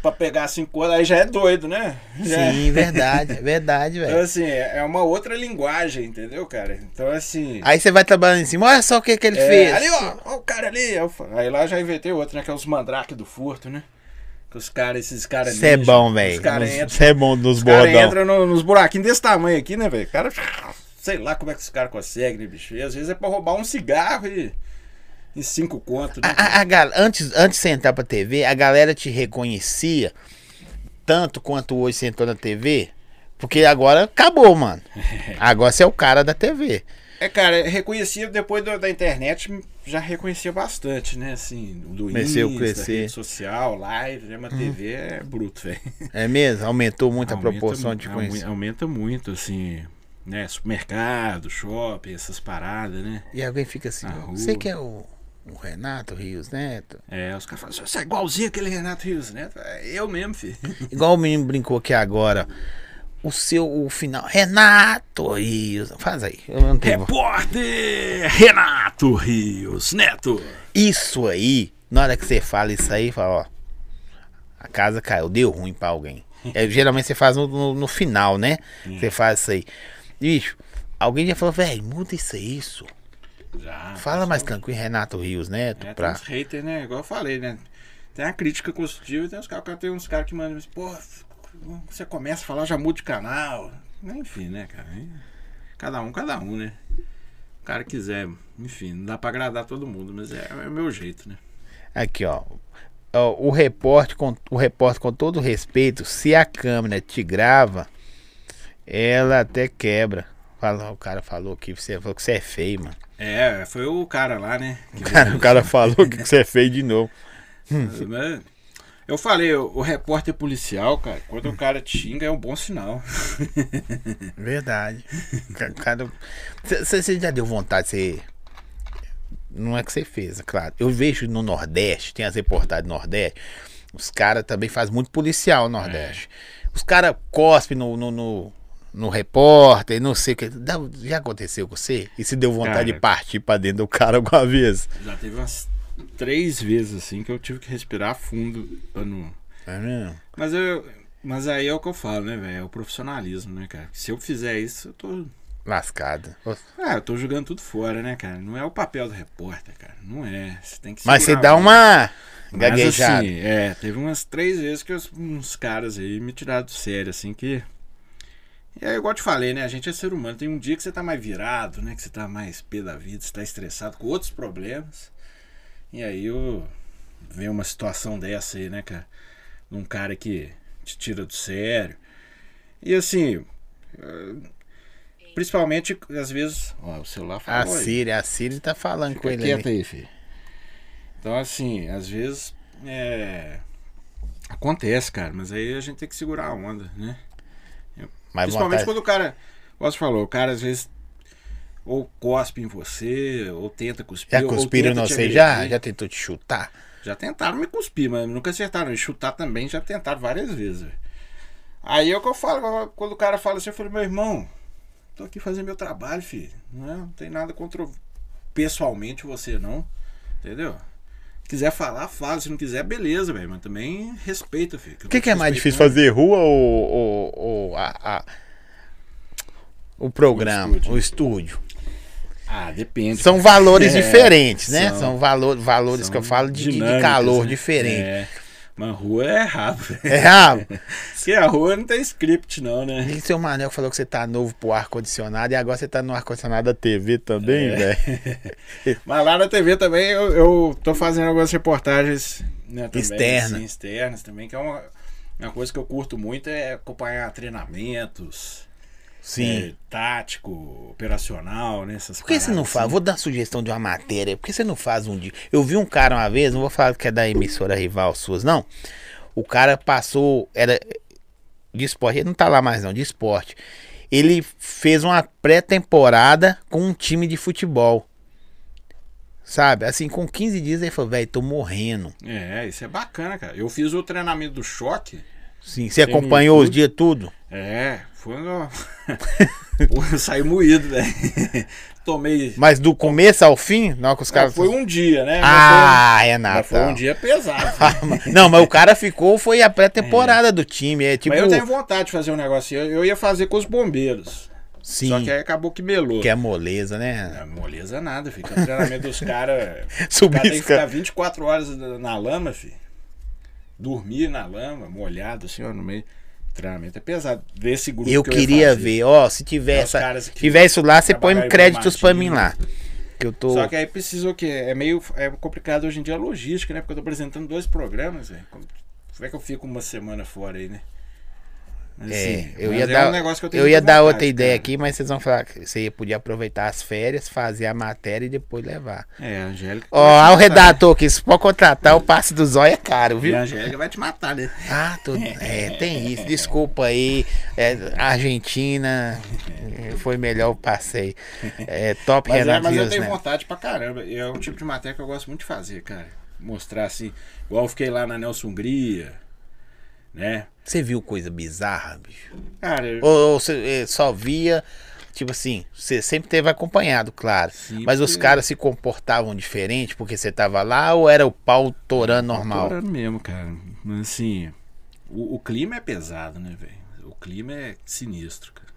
Pra pegar cinco horas, aí já é doido, né? Já é- Sim, verdade, é verdade, Então, velho. assim, é é uma outra linguagem, entendeu, cara? Então, assim. Aí você vai trabalhando em cima, olha só o que, que ele é, fez. Ali, ó, ó, o cara ali. Aí lá já inventei outro, né? Que é os mandrake do furto, né? Que os caras, esses caras. Você é bom, velho. Você é bom dos Os caras entram no- nos buraquinhos desse tamanho aqui, né, velho? O cara. Sei lá como é que os caras conseguem, né, bicho? E às vezes é pra roubar um cigarro e. E cinco contos, né? A, a- a antes, antes de você entrar pra TV, a galera te reconhecia tanto quanto hoje você entrou na TV. Porque agora acabou, mano. Agora você é o cara da TV. É, cara, reconhecia depois do- da internet, já reconhecia bastante, né? Assim, do Comecei a Insta, crescer. rede social, live, né? Mas TV é bruto, velho. É mesmo? Aumentou muito a Aumenta proporção mu- de conhecer. Aumenta muito, assim, né? Supermercado, shopping, essas paradas, né? E alguém fica assim, você que é o, o Renato Rios Neto? É, os caras falam, você é igualzinho aquele Renato Rios, né? É eu mesmo, filho. Igual o menino brincou aqui agora. O seu, o final, Renato Rios. Faz aí, eu não tenho. Repórter Renato Rios Neto. Isso aí, na hora que você fala isso aí, fala, ó. A casa caiu, deu ruim pra alguém. É, geralmente você faz no, no, no final, né? Você faz isso aí. Bicho, alguém já falou, velho, muda isso aí, isso. Já. Fala mais tranquilo, Renato Rios, né? É, tem pra... uns haters, né? Igual eu falei, né? Tem a crítica construtiva e tem uns caras tem uns caras que mandam, pô, você começa a falar, já muda de canal. Enfim, né, cara? Cada um, cada um, né? O cara quiser, enfim, não dá pra agradar todo mundo, mas é, é o meu jeito, né? Aqui, ó. O repórter, com, o repórter, com todo respeito, se a câmera te grava, ela até quebra. Fala, o cara falou que você falou que você é feio, mano. É, foi o cara lá, né? que Cara, o cara falou que você é feio de novo. Eu falei, o, o repórter policial, cara, quando o cara te xinga é um bom sinal. Verdade. Cara, você já deu vontade de ser. Não é que você fez, é claro. Eu vejo no Nordeste, tem as reportagens do Nordeste, os caras também fazem muito policial no Nordeste. Os caras cospem no, no, no, no repórter, não sei o que. Já aconteceu com você? E se deu vontade Cara. de partir pra dentro do cara alguma vez? Já teve umas três vezes assim que eu tive que respirar fundo pra não. É mesmo? Mas eu. Mas aí é o que eu falo, né, velho? É o profissionalismo, né, cara? Se eu fizer isso, eu tô. Lascada. Ah, eu tô jogando tudo fora, né, cara? Não é o papel do repórter, cara. Não é. Você tem que Mas você dá uma Mas gaguejada. assim, é, teve umas três vezes que os- uns caras aí me tiraram do sério, assim, que. E é igual eu te falei, né? A gente é ser humano. Tem um dia que você tá mais virado, né? Que você tá mais pé da vida, você tá estressado com outros problemas. E aí eu... vem uma situação dessa aí, né, cara? De um cara que te tira do sério. E assim. eh, Principalmente, às vezes. Ó, o celular a falou aí. Siri, a Siri tá falando com Fica ele. quieto ali. aí, filho. Então, assim, às vezes é... acontece, cara, mas aí a gente tem que segurar a onda, né? Mas Principalmente vontade- quando o cara, como você falou, o cara às vezes ou cospe em você, ou tenta cuspir. Já cuspiram não sei já? Já tentou te chutar? Já tentaram me cuspir, mas nunca acertaram. E chutar também já tentaram várias vezes. Aí é o que eu falo, quando o cara fala assim, eu falo, meu irmão, tô aqui fazendo meu trabalho, filho. Não, é- não tem nada contra pessoalmente você, não. Entendeu? Se quiser falar, fala. Se não quiser, beleza, velho. Mas também respeita, filho. O que, que é mais difícil fazer, rua ou, ou, ou a, a- o programa, O o estúdio. Ah, depende. São valores É, diferentes, né? são- São, valor, valores São que eu falo de, de- calor né? diferente. É. Mas rua é rápido. É, rabo. Porque a rua não tem script, não, né? E seu Manel falou que você tá novo pro ar-condicionado e agora você tá no ar-condicionado da TV também, É. velho. Mas lá na TV também eu, eu tô fazendo algumas reportagens né, também, Externa. assim, externas também, que é uma, uma coisa que eu curto muito é acompanhar treinamentos, Sim. é, tático, operacional, né? Essas Por que você não faz? assim. Vou dar sugestão de uma matéria. Por que você não faz um dia? Eu vi um cara uma vez, não vou falar que é da emissora rival suas, não. O cara passou. Era de esporte, ele não tá lá mais, não, de esporte. Ele fez uma pré-temporada com um time de futebol. Sabe? Assim, com 15 dias ele falou, velho, tô morrendo. É, isso é bacana, cara. Eu fiz o treinamento do choque. Sim, você acompanhou os dias tudo? É, foi eu saí moído, velho. Tomei. Mas do começo ao fim? Não, que os caras. Foi um dia, né? Mas Ah, foi- Renato. mas foi um dia pesado. Não, mas o cara ficou, foi a pré-temporada do time. É tipo. Mas eu tenho vontade de fazer um negócio assim. Eu, eu ia fazer com os bombeiros. Sim, Só que aí acabou que melou. que é moleza, né? É, moleza nada, filho. O treinamento dos caras. Subir cara tem que ficar caras. 24 horas na lama, filho. Dormir na lama, molhado, assim, ó, no meio. Treinamento é pesado. Desse grupo Eu que ia queria ver, ó, se tiver essa, que tiver isso lá, você põe créditos pra mim lá. Que eu tô. Só que aí precisa o quê? É meio é complicado hoje em dia a logística, né? Porque eu tô apresentando dois programas, velho. Como é que eu fico uma semana fora aí, né? Mas, É, assim, eu mas ia é dar, um negócio que eu, eu ia dar vontade, outra ideia cara. aqui, mas vocês vão falar que você podia aproveitar as férias, fazer a matéria e depois levar. É, a Angélica. Ó, vai te ó, o matar, né? redator aqui, se for contratar, o passe do zóio é caro, E viu? a Angélica vai te matar, né? Ah, tudo. É, tem isso. Desculpa aí. É, Argentina é, foi melhor o passeio. É, top Mas, é, Renato mas eu Rios, tenho né? vontade pra caramba. E é um tipo de matéria que eu gosto muito de fazer, cara. Mostrar assim. Igual eu fiquei lá na Nelson Hungria, né? Você viu coisa bizarra, bicho? Cara, eu- Ou, ou você eh, só via, tipo assim, você sempre teve acompanhado, claro. Sim, mas os caras se comportavam diferente porque você tava lá ou era o pau torando normal? Torando mesmo, cara. Mas assim, o, o clima é pesado, né, velho? O clima é sinistro, cara.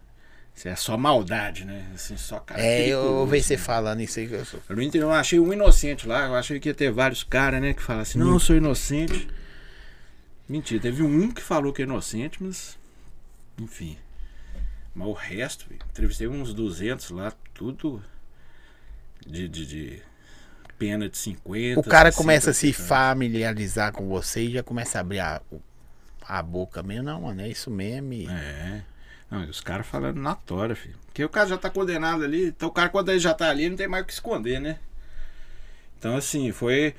Isso é só maldade, né? Assim, só cara. É, eu ouvi você né? falando isso aí. que eu sou- Eu não entendi, eu achei um inocente lá. Eu achei que ia ter vários caras, né, que falavam assim: não, eu sou inocente. Mentira, teve um que falou que é inocente, mas. Enfim. Mas o resto, entrevistei uns 200 lá, tudo. De, de, de pena de 50. O cara 60, começa a se 80. familiarizar com você e já começa a abrir a, a boca mesmo. Não, mano, é isso mesmo. e- É. Não, os caras falando na tora, filho. Porque o cara já tá condenado ali. Então o cara, quando ele já tá ali, não tem mais o que esconder, né? Então, assim, foi.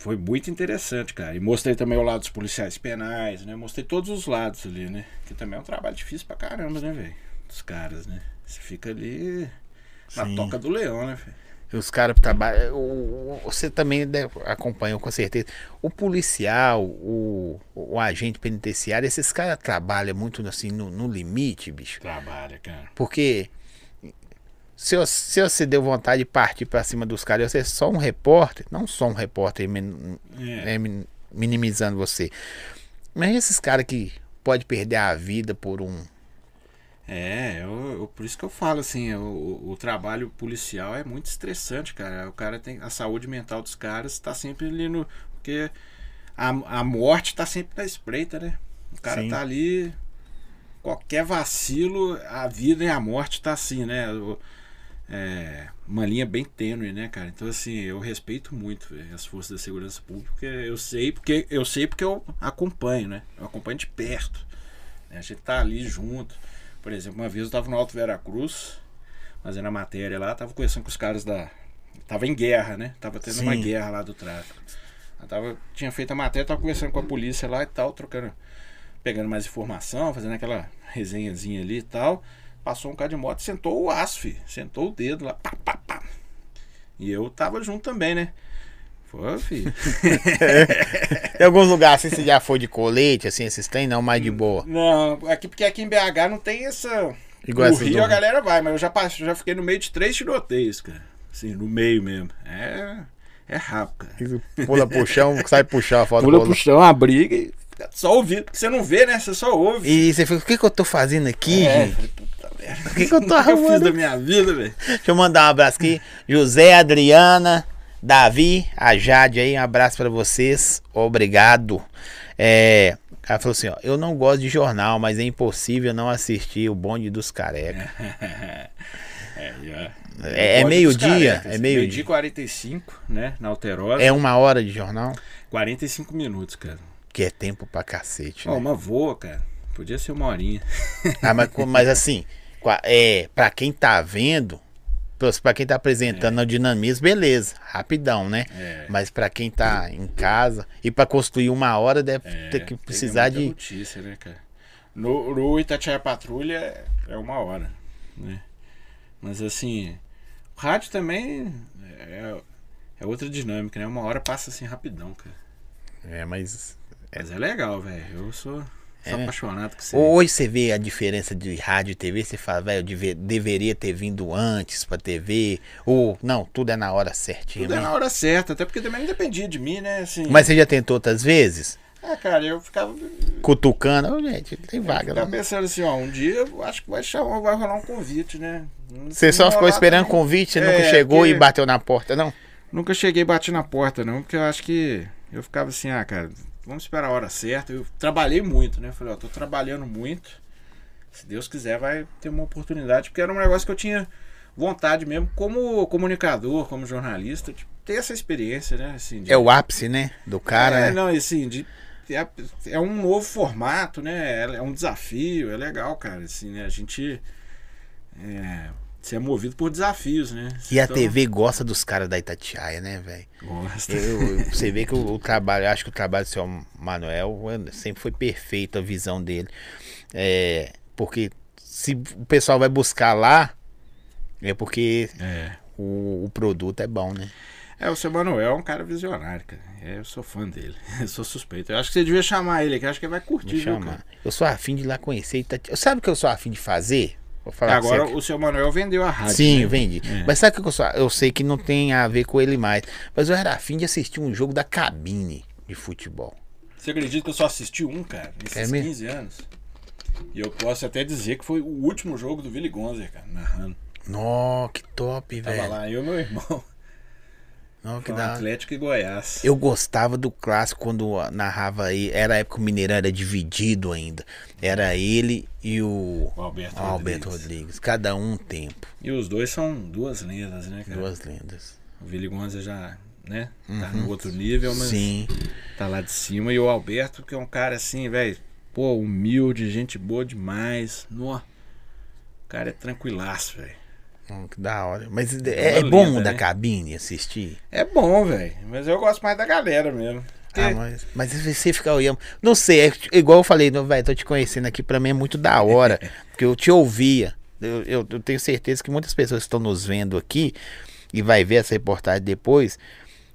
Foi muito interessante, cara. E mostrei também o lado dos policiais penais, né? Mostrei todos os lados ali, né? Que também é um trabalho difícil pra caramba, né, velho? Dos caras, né? Você fica ali na Sim. toca do leão, né, velho? E Os caras trabalham. Você também deve- acompanhou com certeza. O policial, o, o agente penitenciário, esses caras trabalham muito assim no, no limite, bicho. Trabalha, cara. Porque se, se você deu vontade de partir pra cima dos caras, você é só um repórter, não só um repórter min- É. é, min- minimizando você. Mas esses caras que pode perder a vida por um. É, eu, eu- por isso que eu falo assim, o, o- o trabalho policial é muito estressante, cara. O cara tem a saúde mental dos caras está sempre ali no porque a, a morte tá sempre na espreita, né? O cara Sim. tá ali qualquer vacilo, a vida e a morte tá assim, né? O- é, uma linha bem tênue, né, cara? Então assim, eu respeito muito velho, as forças da segurança pública, porque eu sei porque eu sei porque eu acompanho, né? Eu acompanho de perto. né? A gente tá ali junto. Por exemplo, uma vez eu tava no Alto Vera Cruz, fazendo a matéria lá, tava conversando com os caras da. Tava em guerra, né? Tava tendo uma Sim. guerra lá do tráfico. Eu tava, tinha feito a matéria, tava conversando com a polícia lá e tal, trocando. Pegando mais informação, fazendo aquela resenhazinha ali e tal. Passou um cara de moto, sentou o filho. Sentou o dedo lá, pá, pá, pá. E eu tava junto também, né? Foi, filho. Em alguns lugares, assim, você já foi de colete, assim, esses tem, não, mais de boa. Não, aqui porque aqui em BH não tem essa. Igual no essas Rio a galera vai, mas eu já passei, já fiquei no meio de três tiroteios, cara. Assim, no meio mesmo. É. É rápido, cara. Pula pro chão, sai pro chão a foto Pula chão, a briga e fica só ouvindo. Porque você não vê, né? Você só ouve. E você fica, o que, que eu tô fazendo aqui, é, gente? O que, que eu tô O que eu fiz arrumando? da minha vida, velho? Deixa eu mandar um abraço aqui. José, Adriana, Davi, a Jade aí, um abraço pra vocês. Obrigado. É, cara falou assim, ó, eu não gosto de jornal, mas é impossível não assistir o bonde dos careca. É, já. É, é meio-dia, carecas. é meio-dia. Meio-dia 45, né? Na Alterosa. É uma hora de jornal, 45 minutos, cara. que é tempo pra cacete, Ó, né? uma voa, cara. Podia ser uma horinha. Ah, mas, mas assim, é, pra quem tá vendo, pra- pra quem tá apresentando o dinamismo, beleza, rapidão, né? É. Mas pra quem tá em casa e pra construir uma hora deve É, ter que precisar de. notícia, né, cara? No, no Itatiaia Patrulha é- é uma hora, né? Mas assim, o rádio também é, é outra dinâmica, né? Uma hora passa assim rapidão, cara. É, mas. Mas é legal, velho. Eu sou, É, sou né? apaixonado com você. Hoje você vê a diferença de rádio e TV, você fala, velho, eu deve- deveria ter vindo antes pra TV. Ou, não, tudo é na hora certinha. Tudo é mesmo. na hora certa, até porque também não dependia de mim, né? Assim, Mas você já tentou outras vezes? Ah, cara, eu ficava, Cutucando. Ô, gente, tem vaga ficava lá. pensando assim, ó, um dia eu acho que vai, chamar, vai rolar um convite, né? Você só ficou esperando também- convite, você É, nunca chegou porque- e bateu na porta, não? Nunca cheguei e bati na porta, não, porque eu acho que eu ficava assim, ah, cara, vamos esperar a hora certa. Eu trabalhei muito, né? Falei, ó, tô trabalhando muito. Se Deus quiser, vai ter uma oportunidade, porque era um negócio que eu tinha vontade mesmo, como comunicador, como jornalista, de ter essa experiência, né? Assim, de- É o ápice, né? Do cara. É, né? não, e assim, de, é, é um novo formato, né? É, é um desafio, é legal, cara. Assim, né? A gente é, se é movido por desafios, né? E a Então, TV gosta dos caras da Itatiaia, né, velho? Gosta. Eu- Você vê que o, o trabalho, acho que o trabalho do senhor Manuel sempre foi perfeito, a visão dele. É, porque se o pessoal vai buscar lá, é porque É. o, o produto é bom, né? É, o seu Manuel é um cara visionário, cara. É, Eu sou fã dele. Eu sou suspeito. Eu acho que você devia chamar ele aqui. Eu acho que ele vai curtir, Me viu, chamar. cara? Eu sou afim de ir lá conhecer Itatiaia. Sabe o que eu sou afim de fazer? Falar pra Agora o seu Manuel vendeu a rádio. Sim, né? vendi. É. Mas sabe o que eu sou? Eu sei que não tem a ver com ele mais. Mas eu era afim de assistir um jogo da cabine de futebol. Você acredita que eu só assisti um, cara, nesses É mesmo? 15 anos? E eu posso até dizer que foi o último jogo do Willy Gonzer, cara, narrando. Nó, que top, Tava velho. lá, eu e meu irmão. Que. Atlético e Goiás. Eu gostava do clássico quando narrava aí. Era a época que o Mineirão era dividido ainda. Era ele e o O Alberto, Alberto Rodrigues. Rodrigues. Cada um um tempo. E os dois são duas lendas, né, cara? Duas lendas. O Willy Gonza já, né, tá no outro nível, mas Sim. tá lá de cima. E o Alberto, que é um cara assim, velho, pô, humilde, gente boa demais. Nó. O cara é tranquilaço, velho. Hum, Que da hora. Mas é, é bom lenda, da né? cabine assistir. É bom, velho. Mas eu gosto mais da galera mesmo. Porque- Ah, mas, mas você ficar olhando. Não sei, é igual eu falei, não, velho, tô te conhecendo aqui, pra mim é muito da hora. porque eu te ouvia. Eu, eu, eu tenho certeza que muitas pessoas estão nos vendo aqui e vai ver essa reportagem depois,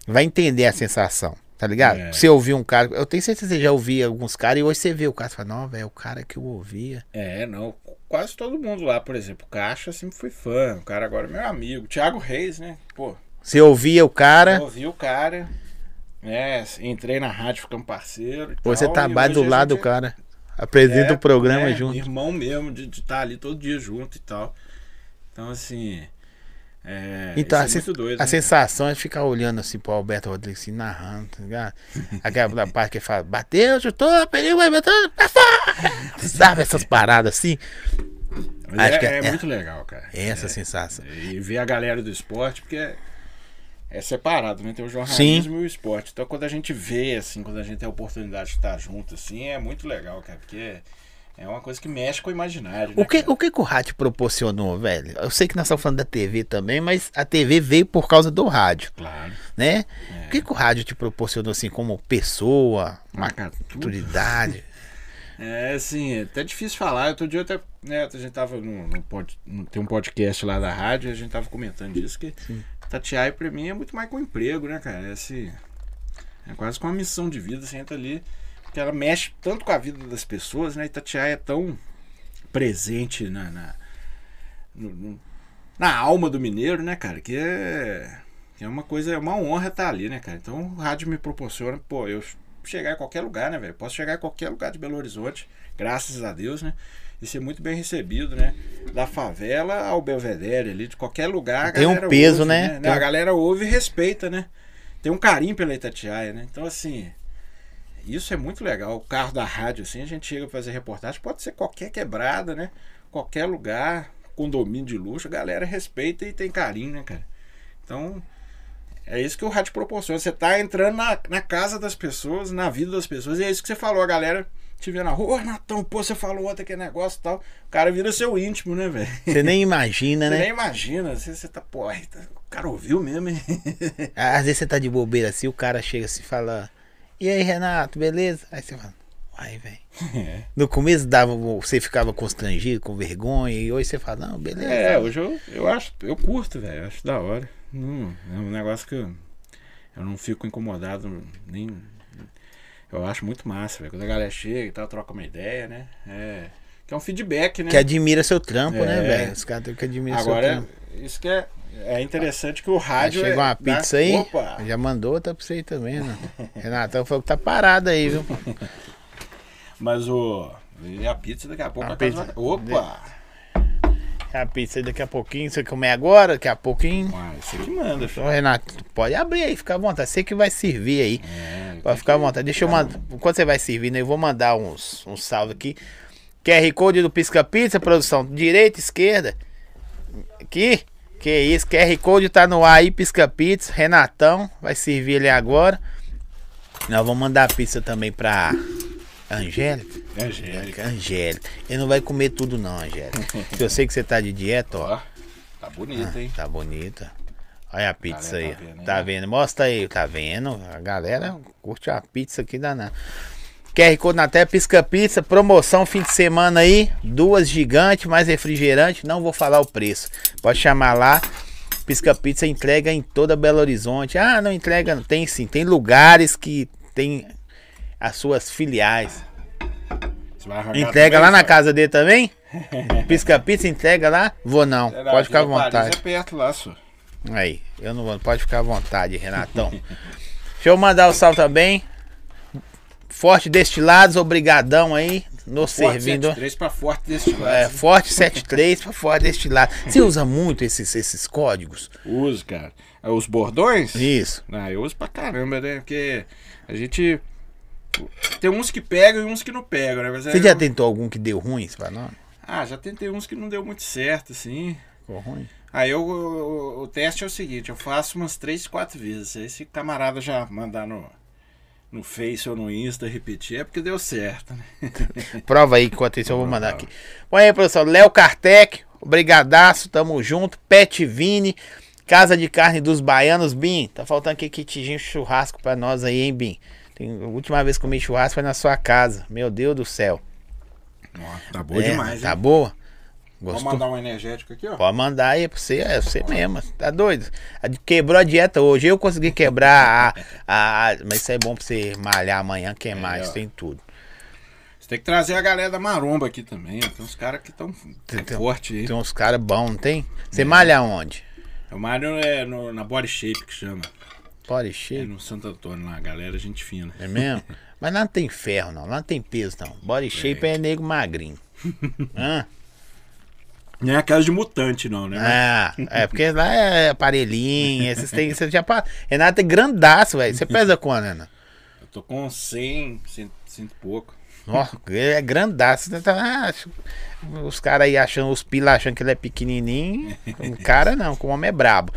vai entender a sensação. Tá ligado? É. Você ouvir um cara. Eu tenho certeza que você já ouvia alguns caras e hoje você vê o cara e fala, não, velho, é o cara que eu ouvia. É, não. Quase todo mundo lá, por exemplo, Caixa sempre fui fã. O cara agora é meu amigo. Thiago Reis, né? Pô, Você ouvia o cara, eu ouvi o cara. né? entrei na rádio, ficamos parceiro. hoje você tá abaixo do a lado do cara. Apresenta É, o programa é, junto. Irmão mesmo, de estar ali todo dia junto e tal. Então, assim. É, Então, a, é muito doido. a né? sensação é ficar olhando assim pro Alberto Rodrigues assim, narrando, tá ligado? Aquela parte que ele fala, bateu, chutou, perigo, vai batendo, pra fora! Sabe essas paradas assim? É, que é é- muito legal, cara. É essa a sensação. E ver a galera do esporte, porque é, é separado, né? Tem o jornalismo e o esporte. Então quando a gente vê, assim, quando a gente tem a oportunidade de estar junto, assim, é muito legal, cara. Porque é uma coisa que mexe com o imaginário. O né, que, cara? o que que o rádio proporcionou, velho? Eu sei que nós estamos falando da TV também, mas a TV veio por causa do rádio, Claro. né? É. O que, que o rádio te proporcionou assim como pessoa, maturidade? É, assim, é até difícil falar. Outro dia até, né, a gente tava no, no pod, no- tem um podcast lá da rádio a gente tava comentando disso, que Tatiai pra mim é muito mais que um emprego, né, cara? É, assim, é quase com uma missão de vida, você entra ali, porque ela mexe tanto com a vida das pessoas, né? E Tatiai é tão presente na, na, no- na alma do mineiro, né, cara? Que é, que é uma coisa, é uma honra estar ali, né, cara? Então o rádio me proporciona, pô, eu chegar em qualquer lugar, né, velho? Posso chegar em qualquer lugar de Belo Horizonte, graças a Deus, né? E ser muito bem recebido, né? Da favela ao Belvedere ali, de qualquer lugar. a Tem um peso, ouve, né? Tem A galera ouve e respeita, né? Tem um carinho pela Itatiaia, né? Então, assim, isso é muito legal. O carro da rádio, assim, a gente chega pra fazer reportagem, pode ser qualquer quebrada, né? Qualquer lugar, condomínio de luxo, a galera respeita e tem carinho, né, cara? Então, é isso que o rádio proporciona. Você tá entrando na, na casa das pessoas, na vida das pessoas, e é isso que você falou. A galera te vê na rua, ô Natão, pô, você falou ontem que negócio e tal. O cara vira seu íntimo, né, velho? Você nem imagina, Você né? nem imagina, você, você tá, pô, tá- o cara ouviu mesmo, hein? Às vezes você tá de bobeira assim, o cara chega assim e fala: E aí, Renato, beleza? Aí você fala: Uai, velho. É. No começo dava, você ficava constrangido, com vergonha, e hoje você fala: Não, beleza. É, hoje eu, eu acho, eu curto, velho, eu acho da hora. Não, é um negócio que eu, eu não fico incomodado, nem. Eu acho muito massa, velho. Quando a galera chega e tal, troca uma ideia, né? É. Que é um feedback, né? Que admira seu trampo, né, É. velho? Os caras têm que admirar seu Agora, trampo. isso que é, é interessante que o Aí rádio. chegou é, uma dá- pizza aí. Opa! Já mandou outra pra você aí também, né? Renatão falou que tá parado aí, viu? Mas o. E a pizza daqui a pouco A pizza- Opa! A pizza aí daqui a pouquinho, você comer agora, daqui a pouquinho. Uai, você que manda, filho. Ô, Renato, pode abrir aí, fica à vontade. Você que vai servir aí. É, Pode ficar à vontade. Deixa eu mandar. Enquanto você vai servindo, eu vou mandar uns, uns salve aqui. QR Code do Pisca Pizza, produção. Direita, esquerda. Aqui. Que isso, QR Code tá no ar aí, Pisca Pizza. Renatão vai servir ele agora. Nós vamos mandar a pizza também pra Angélica. Angélica. Angélica. Ele não vai comer tudo, não, Angélica. Se eu sei que você tá de dieta, ó. Ó, tá bonita, hein? Tá bonita. Olha a pizza Galera aí. tá vendo Tá vendo? Mostra aí, tá vendo? A galera curte a pizza aqui danada. QR Code na tela, Pisca Pizza, promoção fim de semana aí, duas gigantes, mais refrigerante, não vou falar o preço. Pode chamar lá. Pisca Pizza entrega em toda Belo Horizonte. Ah, não entrega, tem sim, tem lugares que tem as suas filiais. Entrega lá na casa dele também? Pisca Pizza entrega lá? Vou não. Na Pode ficar à vontade. É perto lá, só. Aí, eu não vou. Pode ficar à vontade, Renatão. Deixa eu mandar o salve também. Forte Destilados, obrigadão aí, nos Forte servindo. 73 pra Forte Destilado. É, Forte 73 para Forte Destilado. Você usa muito esses, esses códigos? Uso, cara. É, Os bordões? Isso. Ah, eu uso pra caramba, né? Porque a gente. Tem uns que pegam e uns que não pegam, né? Mas Você já eu- tentou algum que deu ruim? Você fala, Ah, já tentei uns que não deu muito certo, assim. ficou ruim. Aí eu, o, o teste é o seguinte, eu faço umas 3, 4 vezes. Aí se camarada já mandar no, no Face ou no Insta repetir, é porque deu certo, né? Prova aí enquanto isso eu vou mandar aqui. Põe aí, professor. Léo Kartek, obrigadaço, tamo junto. Pet Vini, Casa de Carne dos Baianos. Bim, tá faltando aqui kitzinho churrasco pra nós aí, hein, Bim? Tem, a última vez que comi churrasco foi na sua casa. Meu Deus do céu. Ó, tá boa É, demais, Tá hein? boa? Gostou? mandar um energético aqui, ó. Pode mandar aí pra você, é você mesmo. Tá doido? A Quebrou a dieta hoje. Eu consegui quebrar a, a- Mas isso é bom pra você malhar amanhã, que é mais, ó. tem tudo. Você tem que trazer a galera da Maromba aqui também. Tem uns caras que estão tem- forte aí. Tem uns caras bons, não tem? Você malha onde? O Mário é no- na Body Shape que chama. Pode É cheio. no Santo Antônio lá, galera, gente fina. É mesmo? Mas lá não tem ferro, não. Lá não tem peso, não. Body shape é, nego magrinho. Hã? Não é a casa de mutante, não, né? Ah, é porque lá é aparelhinho. Esses tem, você já pa- Renato é grandaço, velho. Você pesa quanto, Renato? Eu tô com 100, 100, 100 e pouco. Nossa, ele é grandaço. Você tá- ah, os caras aí achando, os pila achando que ele é pequenininho. O cara não, o homem é brabo.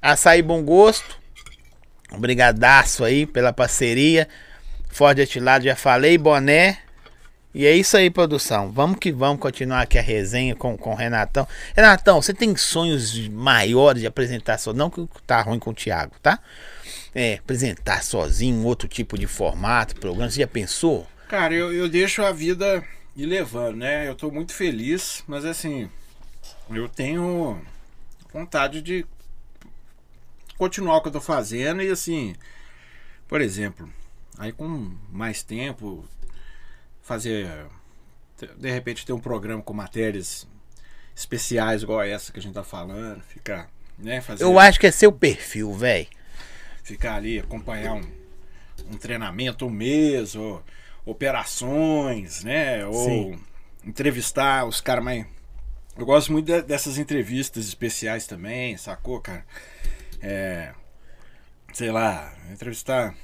Açaí Bom Gosto. Obrigadaço aí pela parceria. Ford Atilado, já falei. Boné. E é isso aí, produção. Vamos que vamos continuar aqui a resenha com, com o Renatão. Renatão, você tem sonhos maiores de apresentar só? Não que tá ruim com o Thiago, tá? É, apresentar sozinho, outro tipo de formato, programa. Você já pensou? Cara, eu, eu deixo a vida ir levando, né? Eu tô muito feliz, mas assim, eu tenho vontade de continuar o que eu tô fazendo e assim, por exemplo, aí com mais tempo, fazer, de repente ter um programa com matérias especiais igual essa que a gente tá falando, ficar, né, fazer, Eu acho que é seu perfil, velho. ficar ali, acompanhar um, um treinamento um mês, ou operações, né? Ou Sim. entrevistar os caras mais. Eu gosto muito de- dessas entrevistas especiais também, sacou, cara? É. Sei lá, entrevistar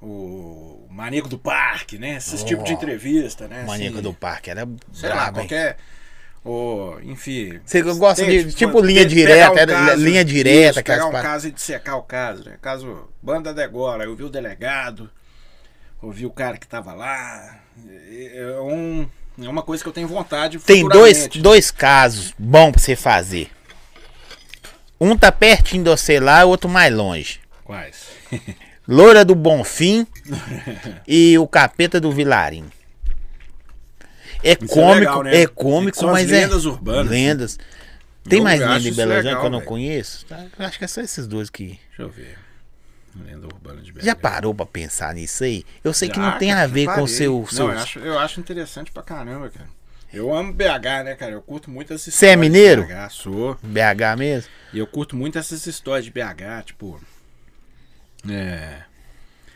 o Maníaco do Parque, né? Esses Oh, tipos de entrevista, né? Maníaco assim, do Parque, era Sei lá, hein? qualquer. Ou, enfim. Você gosta de, tipo, linha direta, um caso- linha direta, isso, pegar um pa- caso e dissecar o caso, né? Caso Banda de Agora, eu vi o delegado, ouvi o cara que tava lá. É é um, é uma coisa que eu tenho vontade Tem dois, dois casos bons pra você fazer. Um tá pertinho de você lá, o outro mais longe. Quais? Loura do Bonfim e o Capeta do Vilarim. É Isso é cômico, legal, né? é cômico, São as mas é. lendas urbanas. Lendas. Tem Eu mais lenda em isso Belo Horizonte que eu não velho. conheço? Tá? Eu acho que é só esses dois que. Deixa eu ver. Lenda urbana de BH. Já parou pra pensar nisso aí? Eu sei que Já, não tem a ver com o seu. Não, seu... eu, acho, eu acho interessante pra caramba, cara. Eu amo BH, né, cara? Eu curto muito essas Você é mineiro? BH, sou. BH mesmo? E eu curto muito essas histórias de BH, tipo. É.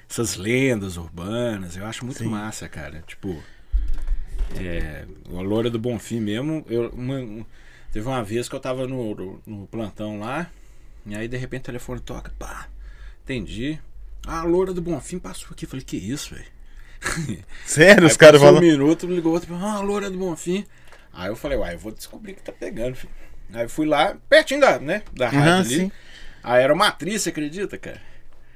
Essas lendas urbanas. Eu acho muito massa, cara. Tipo. É. A Loura do Bonfim mesmo. Eu, uma- um- teve uma vez que eu tava no, no, no plantão lá. E aí de repente o telefone toca. Pá. Entendi. Ah, a Loura do Bonfim passou aqui. Falei, que isso, velho? Sério, os Aí caras passou falam. um minuto, me ligou outro, ah, loura do Bonfim. Aí eu falei, uai, eu vou descobrir que tá pegando, filho. Aí eu fui lá, pertinho da, né, da rádio Aham, ali. sim. Aí era uma atriz, você acredita, cara?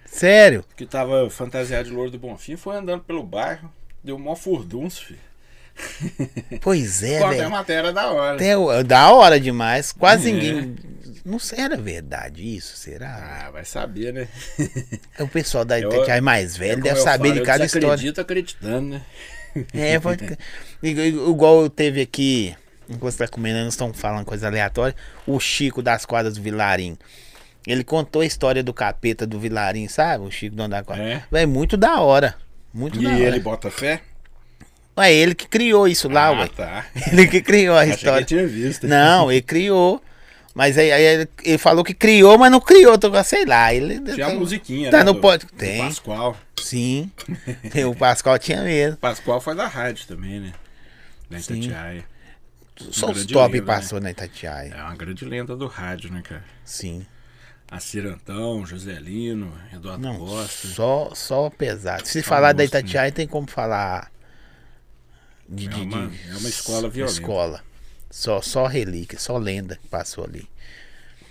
Sério? Que tava fantasiada de loura do Bonfim, foi andando pelo bairro, deu mó furdunço, filho. Pois é, até a velho. matéria da hora. Da hora demais. Quase É. ninguém. Não era verdade isso? Será? Ah, vai saber, né? o pessoal da Eu- que é mais velho Como deve eu saber falo, de eu cada história. desacredito acreditando, né? É, pode... Igual teve aqui, enquanto você tá comendo, nós estamos falando coisa aleatória. O Chico das quadras do Vilarim. Ele contou a história do capeta do Vilarim, sabe? O Chico dono da quadra. É. É muito da hora. Muito E da hora. ele bota fé? É ele que criou isso lá, ah, ué. tá. Ele que criou a Achei que história. eu tinha visto. Não, ele criou. Mas aí, aí ele- ele falou que criou, mas não criou, tô, sei lá. Ele, Tinha a musiquinha, Tá né? no do- pod- do Tem. Pascoal. Sim. Tem, o Pascoal tinha mesmo. Pascoal foi da rádio também, né? Da Sim. Itatiaia. Só os grande top lenda, passou na Itatiaia. É uma grande lenda do rádio, né, cara? Sim. A Cirantão, Joselino, Eduardo Não, Costa. só, só pesado. Se falar da monstro, Itatiaia, tem como falar de, É uma- de- é uma escola violenta. Escola. Só, só relíquia, só lenda que passou ali.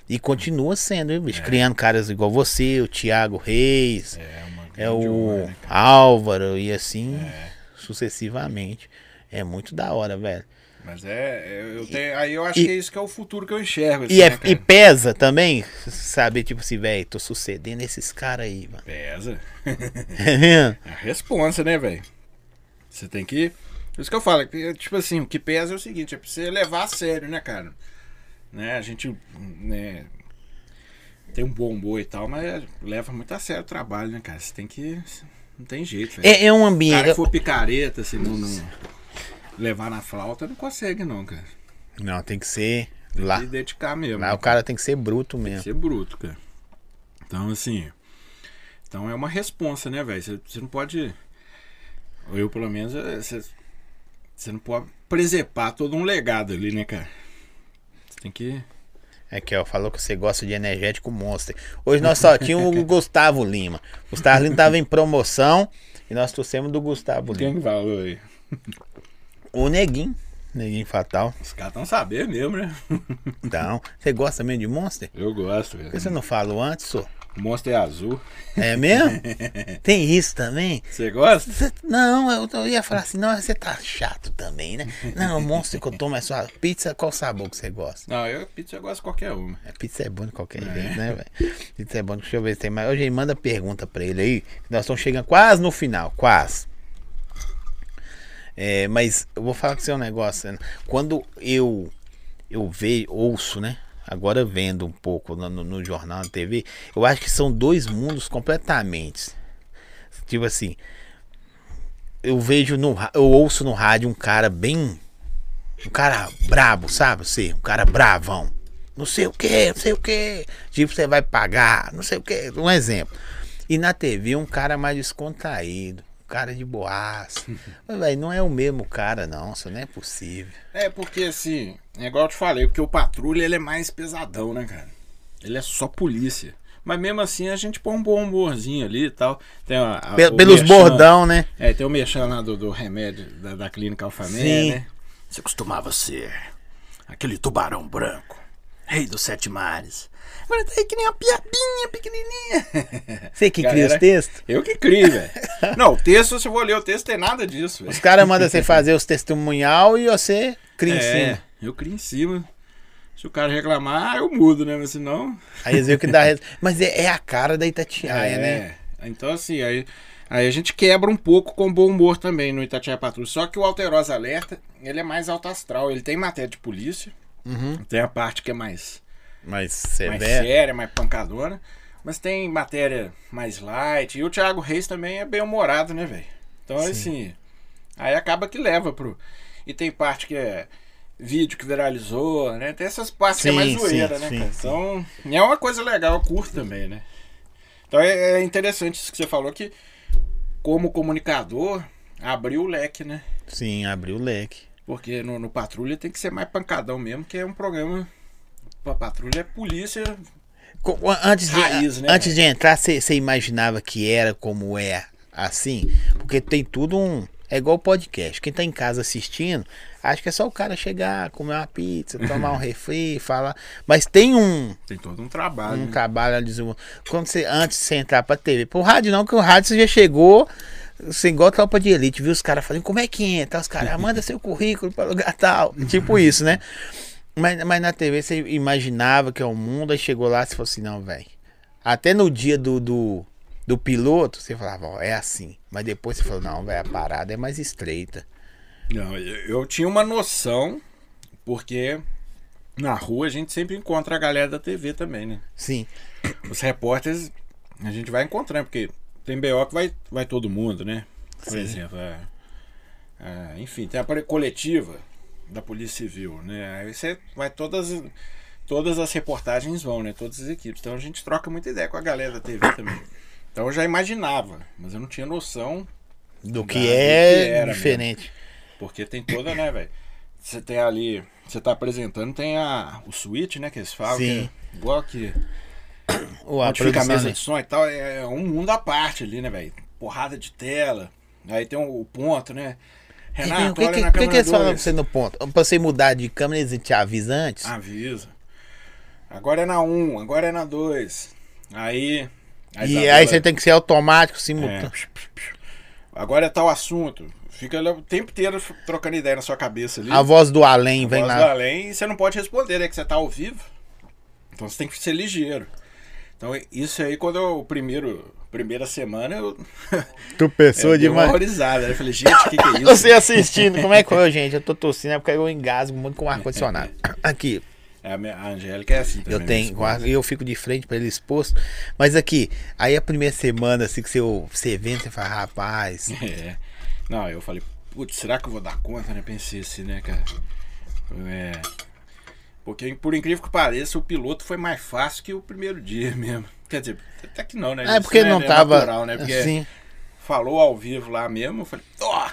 E continua sendo, hein, bicho? Criando caras igual você, o Thiago Reis, É, é o né? Álvaro e assim É. sucessivamente. É muito da hora, velho. Mas é, é, eu tenho, aí eu acho e- que é isso que é o futuro que eu enxergo. assim, E, é- né, e pesa também, saber, tipo assim, velho, tô sucedendo esses caras aí, mano. Pesa. É? É a responsa, né, velho? Você tem que. Por isso que eu falo, tipo assim, o que pesa é o seguinte, é pra você levar a sério, né, cara? Né, a gente né, tem um bom boi e tal, mas leva muito a sério o trabalho, né, cara? Você tem que. Não tem jeito, velho. É, é um cara ambiente. que for picareta, se não, não levar na flauta, não consegue, não, cara. Não, tem que ser Tem lá. que dedicar mesmo. Lá né, o cara tem que ser bruto Tem mesmo. que ser bruto, cara. Então, assim. Então é uma responsa, né, velho? Você, você não pode. Eu, pelo menos, você, você não pode presepar todo um legado ali, né, cara? Você tem que. É que ó, falou que você gosta de energético monster. Hoje nós só tínhamos o Gustavo Lima. O Gustavo Lima tava em promoção e nós trouxemos do Gustavo Lima. Quem falou aí? O Neguinho. Neguinho Fatal. Os caras estão sabendo mesmo, né? Então, você gosta mesmo de monster? Eu gosto, Por que velho. você não falou antes, só? O monstro é azul. É mesmo? Tem isso também? Você gosta? Você- não, eu, eu ia falar assim, não, você tá chato também, né? Não, o monstro que eu tomo é só pizza, qual sabor que você gosta? Não, eu pizza eu gosto de qualquer uma. É, pizza é bom de qualquer jeito, né, velho? Pizza é bom. Deixa eu ver se tem mais. Hoje manda pergunta pra ele aí. Nós estamos chegando quase no final, quase. É, mas eu vou falar com você um negócio. Quando eu eu vejo, ouço, né? Agora vendo um pouco no, no- jornal, na TV, eu acho que são dois mundos completamente. Tipo assim, eu vejo no eu ouço no rádio um cara bem um cara brabo, sabe? Você, um cara bravão. Não sei o que, não sei o que. Tipo, você vai pagar, não sei o que. Um exemplo. E na TV, um cara mais descontraído. Um cara de boaça. Mas, velho, não é o mesmo cara, não. Isso não é possível. É porque assim, é igual eu te falei, porque o patrulha ele é mais pesadão, né, cara? Ele é só polícia. Mas mesmo assim a gente põe um bom humorzinho ali e tal. Tem a, a- pelos merchan- bordão, né? É, tem o mexão lá do, do remédio da, da clínica Alfamé, né? Você costumava ser aquele tubarão branco, rei dos sete mares. Agora tá aí que nem uma piabinha pequenininha. Você que cria Galera, os textos? Eu que crio, velho. Não, o texto, se eu vou ler o texto, tem nada disso, velho. Os caras mandam você fazer os testemunhal e você cria em É, cima. Eu crio em cima. Se o cara reclamar, eu mudo, né? Mas senão. Aí eles que dá. Mas é, é a cara da Itatiaia, é, né? Então, assim, aí, aí a gente quebra um pouco com bom humor também no Itatiaia Patrulha. Só que o Alterosa Alerta, ele é mais alto astral. Ele tem matéria de polícia. Uhum. Tem a parte que é mais, mais severo. séria, mais pancadona. Mas tem matéria mais light. E o Thiago Reis também é bem humorado, né, velho? Então, assim. Aí acaba que leva pro. E tem parte que é vídeo que viralizou, né? Tem essas partes que é mais Sim, zoeira, sim, né, sim, cara? sim. Então, é uma coisa legal, eu curto também, né? Então é, é interessante isso que você falou que, como comunicador, abriu o leque, né? Sim, abriu o leque. Porque no, no Patrulha tem que ser mais pancadão mesmo, que é um programa. A Patrulha é polícia. Antes de, Raiz, né, antes de entrar, você imaginava que era como é assim? Porque tem tudo um. É igual podcast. Quem tá em casa assistindo, acho que é só o cara chegar, comer uma pizza, tomar um refri, falar. Mas tem um, Tem todo um trabalho. um né? trabalho ali. desenvol- Quando você, antes de você entrar pra TV. Pro rádio não, que o rádio você já chegou. Você igual tropa de elite, viu os caras falando, como é que entra? Os caras, "Ah, manda seu currículo para lugar tal. Tipo isso, né? Mas, mas na TV você imaginava que é o mundo, aí chegou lá e você falou assim, não, velho. Até no dia do, do, do piloto, você falava, ó, é assim. Mas depois você falou, não, velho, a parada é mais estreita. Não, eu, eu tinha uma noção, porque na rua a gente sempre encontra a galera da TV também, né? Sim. Os repórteres a gente vai encontrando, porque tem BO que vai, vai todo mundo, né? Por Sim. exemplo, é, é, enfim, tem a coletiva da Polícia Civil, né? Aí você vai todas. todas as reportagens vão, né? Todas as equipes. Então a gente troca muita ideia com a galera da TV também. Então eu já imaginava, mas eu não tinha noção Do Da- que do é que era diferente. porque tem toda, né, velho? Você tem ali, você tá apresentando, tem a, o switch, né, que eles falam, Sim. que é igual que Ou a onde fica a mesa de som e tal, é um mundo à parte ali, né, velho? Porrada de tela, aí tem o, o ponto, né? Renato, o que, olha que, na que, que câmera eles falam pra você no ponto? Pra você mudar de câmera, eles te avisam antes? Avisa. Agora é na 1, agora é na 2. Aí... a e Isabela- aí você tem que ser automático, simultâneo. Agora é tal assunto. Fica o tempo inteiro trocando ideia na sua cabeça ali. A voz do além vem voz do lá. além e você não pode responder, né? Que você tá ao vivo. Então você tem que ser ligeiro. Então isso aí, quando eu, o primeiro, primeira semana, eu, Tu pensou eu uma demais. né? Eu falei, gente, o que, que é isso? Você assistindo, como é que foi, gente? Eu tô tossindo, é porque eu engasgo muito com o ar-condicionado. Aqui, É, a, Angélica é assim também. eu tenho, e eu fico de frente pra ele exposto. Mas aqui, aí a primeira semana, assim, que você, você vê, você fala, rapaz, É. Não, eu falei, putz, será que eu vou dar conta, né? Pensei assim, né, cara? É. Porque, por incrível que pareça, o piloto foi mais fácil que o primeiro dia mesmo. Quer dizer, até que não, né? é Isso, porque né, não é tava natural, né? Porque assim, falou ao vivo lá mesmo, eu falei, ó!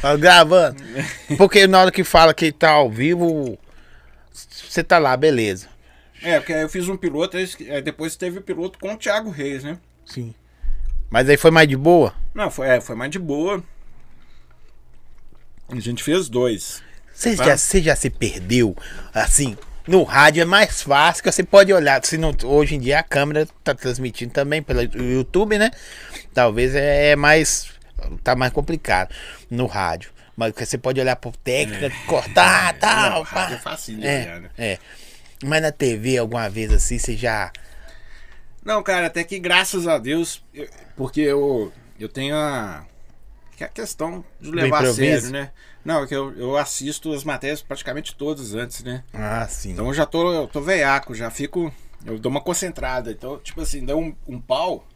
Tá gravando. Porque na hora que fala que tá ao vivo, você tá lá, beleza. É, porque aí eu fiz um piloto, aí depois teve o piloto com o Thiago Reis, né? Sim. Mas aí foi mais de boa? Não, foi, é, foi mais de boa. A gente fez dois. Você Tá. já, você já se perdeu? Assim, no rádio é mais fácil que você pode olhar. Se não, hoje em dia a câmera tá transmitindo também pelo YouTube, né? Talvez é mais. Tá mais complicado no rádio. Mas você pode olhar por técnica, cortar, tal. Não, é facinho de É, olhar, né? é. Mas na TV, alguma vez assim, você já. Não, cara, até que graças a Deus, eu- porque eu, eu tenho a, que é a questão de levar a sério, né? Não, é que eu, eu assisto as matérias praticamente todas antes, né? Ah, sim. Então eu já tô, eu tô veiaco, já fico. Eu dou uma concentrada. Então, tipo assim, deu um, um pau.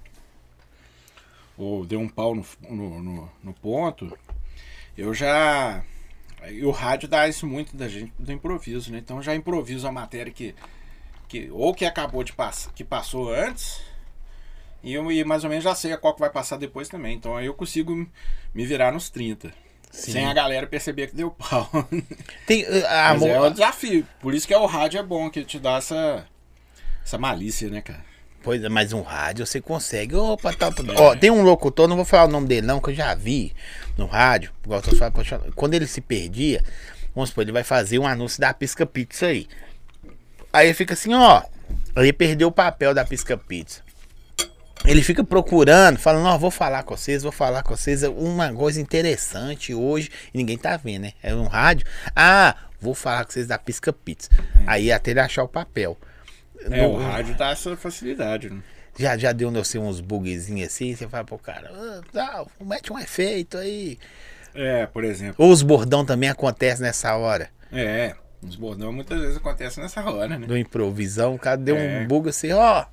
Ou deu um pau no, no, no, no ponto. Eu já. E o rádio dá isso muito da gente do improviso, né? Então eu já improviso a matéria que. que ou que acabou de passar, que passou antes. E eu e mais ou menos já sei a qual que vai passar depois também. Então aí eu consigo me virar nos 30. Sim. Sem a galera perceber que deu pau. Tem, ah, Mas mo- é um desafio. Por isso que é o rádio é bom, que te dá essa, essa malícia, né, cara? Pois é, mas um rádio você consegue. Opa, tá, tá. Ó, tem um locutor, não vou falar o nome dele, não, que eu já vi no rádio. Tô falando, poxa, Quando ele se perdia, vamos supor, ele vai fazer um anúncio da Pisca Pizza aí. Aí ele fica assim, ó. Aí ele perdeu o papel da Pisca Pizza. Ele fica procurando, falando, ó, vou falar com vocês, vou falar com vocês. Uma coisa interessante hoje. E ninguém tá vendo, né? É um rádio. Ah, vou falar com vocês da Pisca Pizza. Aí até ele achar o papel. É, No- o rádio dá essa facilidade, né? já, já deu seu uns bugzinhos assim, você fala pro cara, ah, tá, mete um efeito aí. É, por exemplo. Ou os bordão também acontecem nessa hora É, os bordão muitas vezes acontecem nessa hora, né? do improvisão, o cara deu É. um bug assim, ó,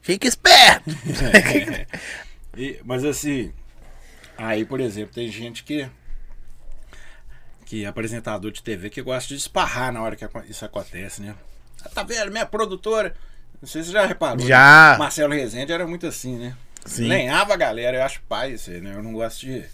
fica esperto. E- mas assim, aí, por exemplo, tem gente que. Que é apresentador de TV que gosta de esparrar na hora que isso acontece, né? Tá vendo? Minha produtora. Não sei se você já reparou. Já. Né? Marcelo Rezende era muito assim, né? Sim. Lenhava a galera, eu acho pai isso aí, né? Eu não gosto de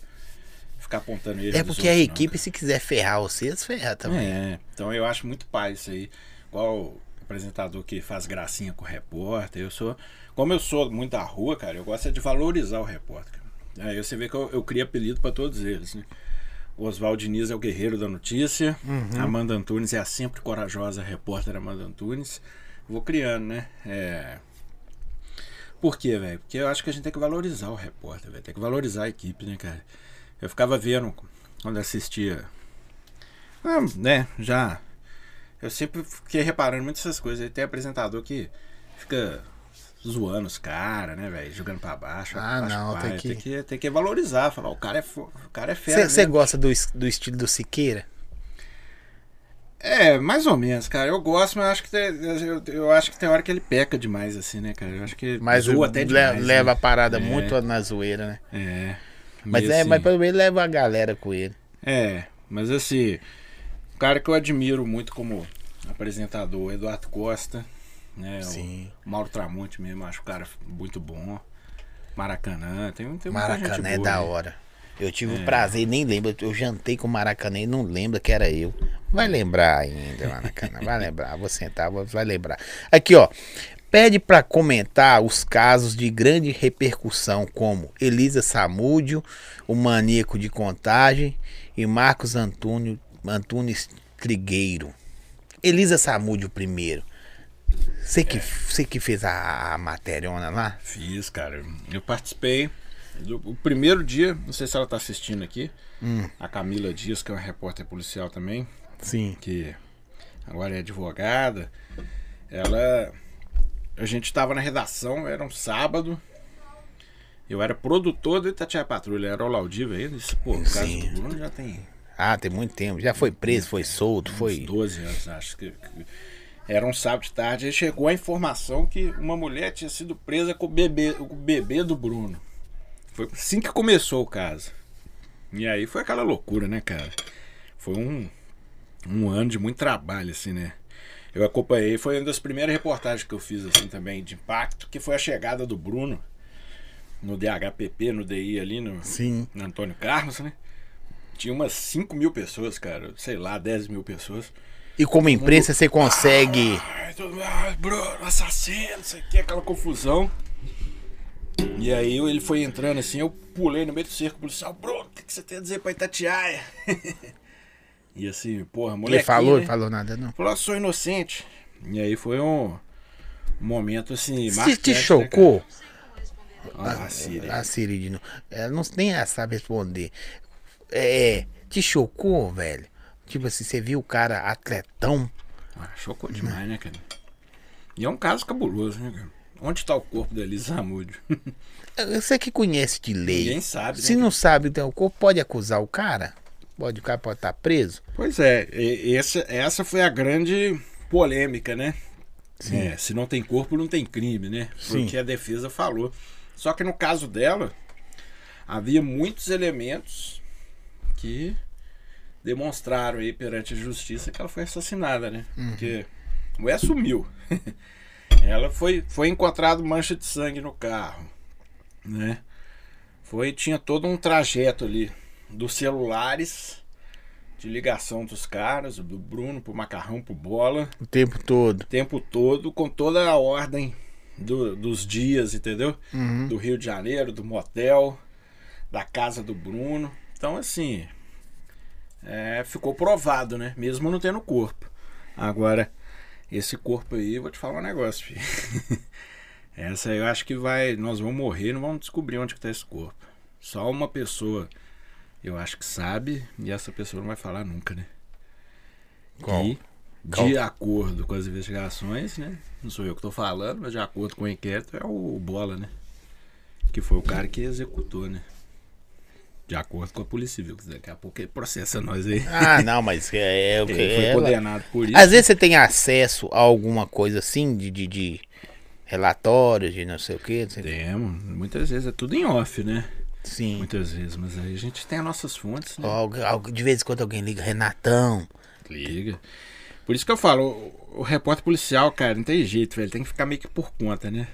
ficar apontando ele. É porque a outros, não, equipe, se quiser ferrar vocês, ferra também. É, então eu acho muito pai isso aí. Igual o apresentador que faz gracinha com o repórter. Eu sou. Como eu sou muito da rua, cara, eu gosto é de valorizar o repórter. cara. Aí você vê que eu, eu crio apelido pra todos eles, né? O Oswaldo Diniz é o guerreiro da notícia. Uhum. Amanda Antunes é a sempre corajosa repórter Amanda Antunes. Vou criando, né? É. Por quê, velho? Porque eu acho que a gente tem que valorizar o repórter, velho. Tem que valorizar a equipe, né, cara? Eu ficava vendo quando assistia. Ah, né, já. Eu sempre fiquei reparando muito essas coisas. Tem apresentador que fica zoando os caras, né, velho? Jogando pra baixo. Ah, acho não, tem que- tem que Tem que valorizar. Falar, o cara é, fo- o cara é fera. Você gosta do, do estilo do Siqueira? É, mais ou menos, cara. Eu gosto, mas acho que tem, eu, eu acho que tem hora que ele peca demais, assim, né, cara? Eu acho que Mas zoa o- até demais. leva né? a parada É. muito na zoeira, né? É. Mas, é, assim. mas pelo menos leva a galera com ele. É, mas assim, um cara que eu admiro muito como apresentador Eduardo Costa, né? Sim. O Mauro Tramonte mesmo, acho o cara muito bom. Maracanã, tem, tem Maracanã é boa da aí. hora. Eu tive o prazer, nem lembro. Eu jantei com o Maracanã e não lembra que era eu. Vai lembrar ainda, Maracanã. Vai lembrar. Vou sentar, vai lembrar. Aqui, ó. Pede pra comentar os casos de grande repercussão, como Elisa Samúdio, o maníaco de contagem e Marcos Antônio Antunes Trigueiro. Elisa Samúdio primeiro. Você que, você que fez a, a matériona lá? Fiz, cara. Eu participei. do- o primeiro dia, não sei se ela tá assistindo aqui, Hum. a Camila Dias, que é uma repórter policial também, Sim. que agora é advogada. Ela. A gente estava na redação, era um sábado. Eu era produtor do Itatiaia Patrulha, era o Laudiva ainda. Disse, Pô, o caso do Bruno já tem Ah, tem muito tempo. Já foi preso, foi solto, uns foi. 12 anos, acho que. Era um sábado de tarde. Aí chegou a informação que uma mulher tinha sido presa com o bebê, com o bebê do Bruno. Foi assim que começou o caso. E aí foi aquela loucura, né, cara? Foi um, um ano de muito trabalho, assim, né? Eu acompanhei, foi uma das primeiras reportagens que eu fiz, assim, também, de impacto, que foi a chegada do Bruno no DHPP, no DI ali, no, Sim. no Antônio Carlos, né? Tinha umas 5 mil pessoas, cara, sei lá, 10 mil pessoas. E como imprensa você consegue. Ai, mundo, ai, Bruno, assassino, isso aqui, aquela confusão. E aí ele foi entrando assim, eu pulei no meio do cerco policial. Bruno, o que, que você tem a dizer pra Itatiaia? e assim, porra, moleque. Ele falou, né? não falou nada, não. Falou, "Eu sou inocente. E aí foi um, momento assim, Se marcante, te né, chocou, cara? Ah, Siri. a Siri de novo. Ela não nem ela sabe responder. É, te chocou, velho? Tipo assim, você viu o cara atletão? Ah, chocou demais, né, cara? E é um caso cabuloso, né, cara? Onde tá o corpo da Elisa Ramúdio? Você que conhece de lei. Ninguém sabe, né, Se não sabe então, o corpo, pode acusar o cara? Pode, o cara pode estar preso? Pois é, essa, essa foi a grande polêmica, né? É, se não tem corpo, não tem crime, né? Foi Sim. o que a defesa falou. Só que no caso dela, havia muitos elementos que demonstraram aí perante a justiça que ela foi assassinada, né? Porque a mulher sumiu. ela foi, foi encontrado mancha de sangue no carro, né? Foi, tinha todo um trajeto ali dos celulares de ligação dos caras, do Bruno pro Macarrão pro Bola, O tempo todo. o tempo todo, com toda a ordem do- dos dias, entendeu? Uhum. Do Rio de Janeiro, do motel, da casa do Bruno. Então, assim, é, ficou provado, né? Mesmo não tendo corpo. Agora, esse corpo aí, vou te falar um negócio, filho. Essa aí eu acho que vai. Nós vamos morrer e não vamos descobrir onde que tá esse corpo. Só uma pessoa, eu acho que sabe, e essa pessoa não vai falar nunca, né? Qual? E, Qual? de acordo com as investigações, né? Não sou eu que tô falando, mas de acordo com o inquérito é o Bola, né? Que foi o cara que executou, né? De acordo com a Polícia Civil, que daqui a pouco ele processa nós aí. Ah, não, mas é, é o que Ele foi ela- condenado por isso. Às vezes você tem acesso a alguma coisa assim, de, de, de relatórios, de não sei o que. Temos, muitas vezes é tudo em off, né? Sim. Muitas vezes, mas aí a gente tem as nossas fontes, né? De vez em quando alguém liga, Renatão. Liga. Por isso que eu falo, o, o repórter policial, cara, não tem jeito, velho. Tem que ficar meio que por conta, né?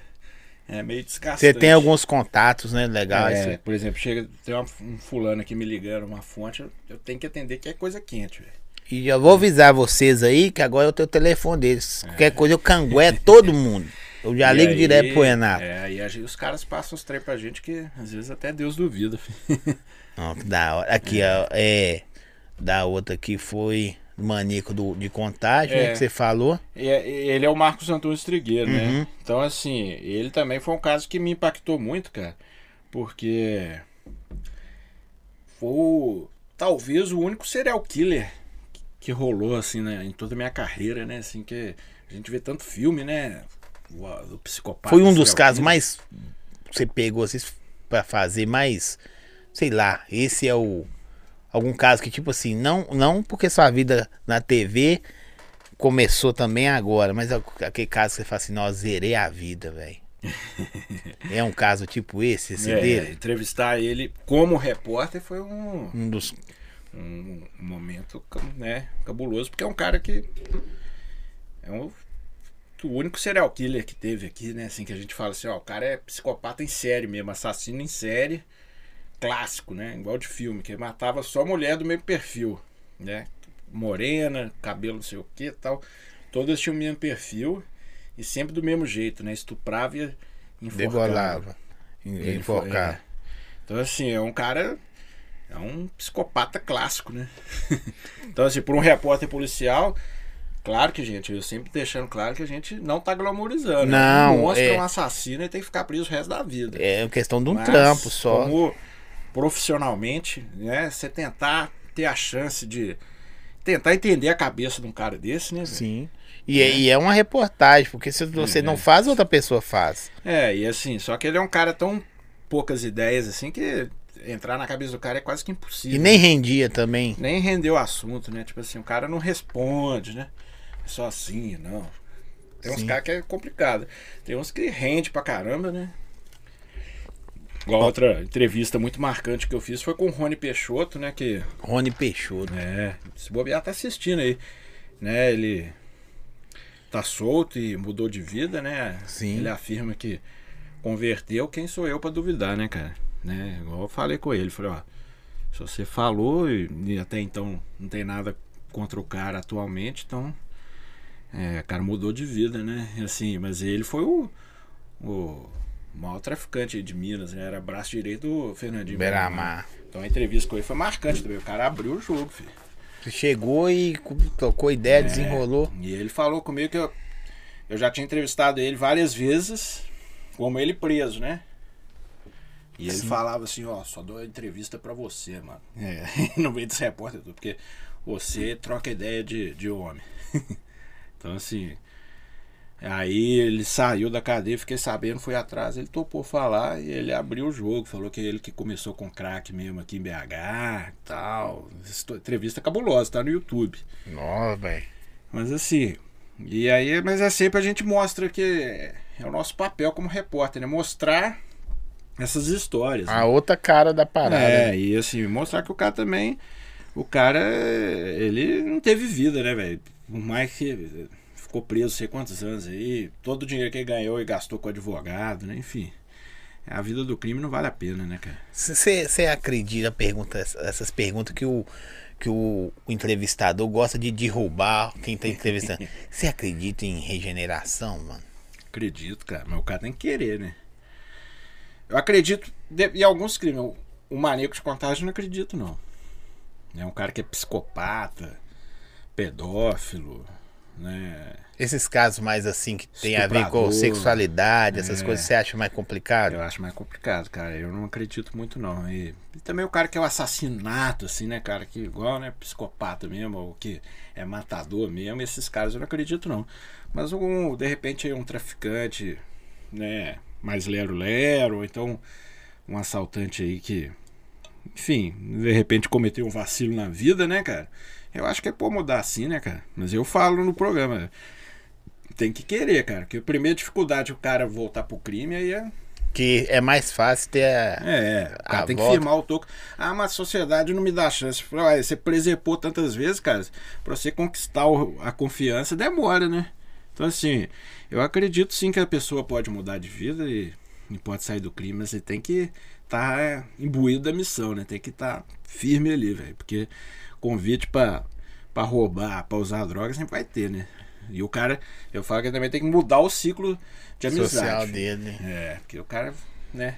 É meio desgastante. Você tem alguns contatos, né? Legais. É, por exemplo, chega, tem uma- um fulano aqui me ligando, uma fonte, eu, tenho que atender que é coisa quente, velho. E já vou avisar vocês aí que agora eu tenho o telefone deles. Qualquer coisa eu cangué todo mundo. Eu já E ligo aí- direto pro Renato. É, aí os caras passam os trem pra gente que às vezes até Deus duvida. que da hora. Aqui, ó, é. Da outra aqui foi maníaco do, de contagem, né? É. Que você falou. É- ele é o Marcos Antunes Trigueiro, Uhum. né? Então, assim, ele também foi um caso que me impactou muito, cara. Porque foi o- talvez o único serial killer que- que rolou, assim, né, em toda a minha carreira, né? Assim, que a gente vê tanto filme, né? O, o psicopata. Foi um dos casos killer. mais. Você pegou assim, pra fazer mais. Sei lá, esse é o. Algum caso que, tipo assim, não, não porque sua vida na TV começou também agora, mas é aquele caso que você fala assim, nossa, zerei a vida, velho. é um caso tipo esse, esse É, dele? entrevistar ele como repórter foi um, Um dos. um momento né, cabuloso, porque é um cara que é um, o único serial killer que teve aqui, né? Assim, que a gente fala assim, ó, o cara é psicopata em série mesmo, assassino em série, clássico, né? Igual de filme, que matava só mulher do mesmo perfil, né? Morena, cabelo não sei o que tal. Todas tinham o mesmo perfil e sempre do mesmo jeito, né? Estuprava e enforcava. Degolava. Ele Enforcar. é. Então, assim, é um cara. É um psicopata clássico, né? então, assim, por um repórter policial. Claro que, gente, eu sempre deixando claro que a gente não tá glamorizando. né? Não, Um monstro é. é um assassino e tem que ficar preso o resto da vida. É questão de um Mas, trampo só. Como profissionalmente, né? Você tentar ter a chance de. Tentar entender a cabeça de um cara desse, né? velho? Sim. E é, e é uma reportagem, porque se você É. não faz, outra pessoa faz. É, e assim, só que ele é um cara tão poucas ideias assim que entrar na cabeça do cara é quase que impossível. E nem rendia também. nem rendeu o assunto, né? Tipo assim, o cara não responde, né? É só assim, não. Tem uns caras que é complicado. Tem uns que rende pra caramba, né? Igual outra entrevista muito marcante que eu fiz foi com o Rony Peixoto, né? Que Rony Peixoto. é, se bobear tá assistindo aí, né? Ele tá solto e mudou de vida, né? Sim. Ele afirma que converteu, quem sou eu pra duvidar, né, cara? Né? Igual eu falei com ele, falei, ó, se você falou e, e até então não tem nada contra o cara atualmente, então é, o cara mudou de vida, né? Assim, mas ele foi o, o maior traficante de Minas, né? Era braço direito do Fernandinho Beramar. Então a entrevista com ele foi marcante também. O cara abriu o jogo, filho. Você chegou e tocou ideia, desenrolou. E ele falou comigo que eu, eu já tinha entrevistado ele várias vezes, como ele preso, né? E ele Sim. falava assim, ó, só dou entrevista pra você, mano. É, no meio repórteres, tudo, porque você troca ideia de, de homem. então assim. Aí ele saiu da cadeia, fiquei sabendo, fui atrás, ele topou falar e ele abriu o jogo, falou que ele que começou com crack mesmo aqui em BH e tal. Entrevista cabulosa, tá no YouTube. Nossa, velho. Mas assim, e aí, mas é sempre a gente mostra que é o nosso papel como repórter, né? Mostrar essas histórias. né? A outra cara da parada. É, né? e assim, mostrar que o cara também. O cara, ele não teve vida, né, velho? Por mais que ficou preso sei quantos anos aí, todo o dinheiro que ele ganhou e gastou com advogado, né? Enfim. A vida do crime não vale a pena, né, cara? Você acredita pergunta, essas perguntas que o, que o, o entrevistador gosta de derrubar quem tá entrevistando? Você acredita em regeneração, mano? Acredito, cara, mas o cara tem que querer, né? Eu acredito em alguns crimes. O- O maníaco de contagem não acredito, não. É um cara que é psicopata, pedófilo, né? Esses casos mais assim que tem a ver com sexualidade, essas É. coisas, você acha mais complicado? Eu acho mais complicado, cara. Eu não acredito muito, não. E, e também o cara que é o assassinato, assim, né, cara? Que igual, né? Psicopata mesmo, ou que é matador mesmo, esses caras eu não acredito, não. Mas um, de repente, aí um traficante, né? Mais lero-lero, ou então um assaltante aí que, enfim, de repente cometeu um vacilo na vida, né, cara? Eu acho que é por mudar assim, né, cara? Mas eu falo no programa. Tem que querer, cara. Porque a primeira dificuldade é o cara voltar pro crime aí é Que é mais fácil ter a... é, o cara A tem que volta. firmar o toco. Ah, mas a sociedade não me dá chance. Falei, "Ué, Você presepou tantas vezes, cara, pra você conquistar a confiança demora, né? Então, assim, eu acredito sim que a pessoa pode mudar de vida e, e pode sair do crime, mas você tem que estar imbuído da missão, né? Tem que estar firme ali, velho. Porque convite pra, pra roubar, pra usar droga, sempre vai ter, né? E o cara, eu falo que também tem que mudar o ciclo de amizade. social dele. É, porque o cara, né?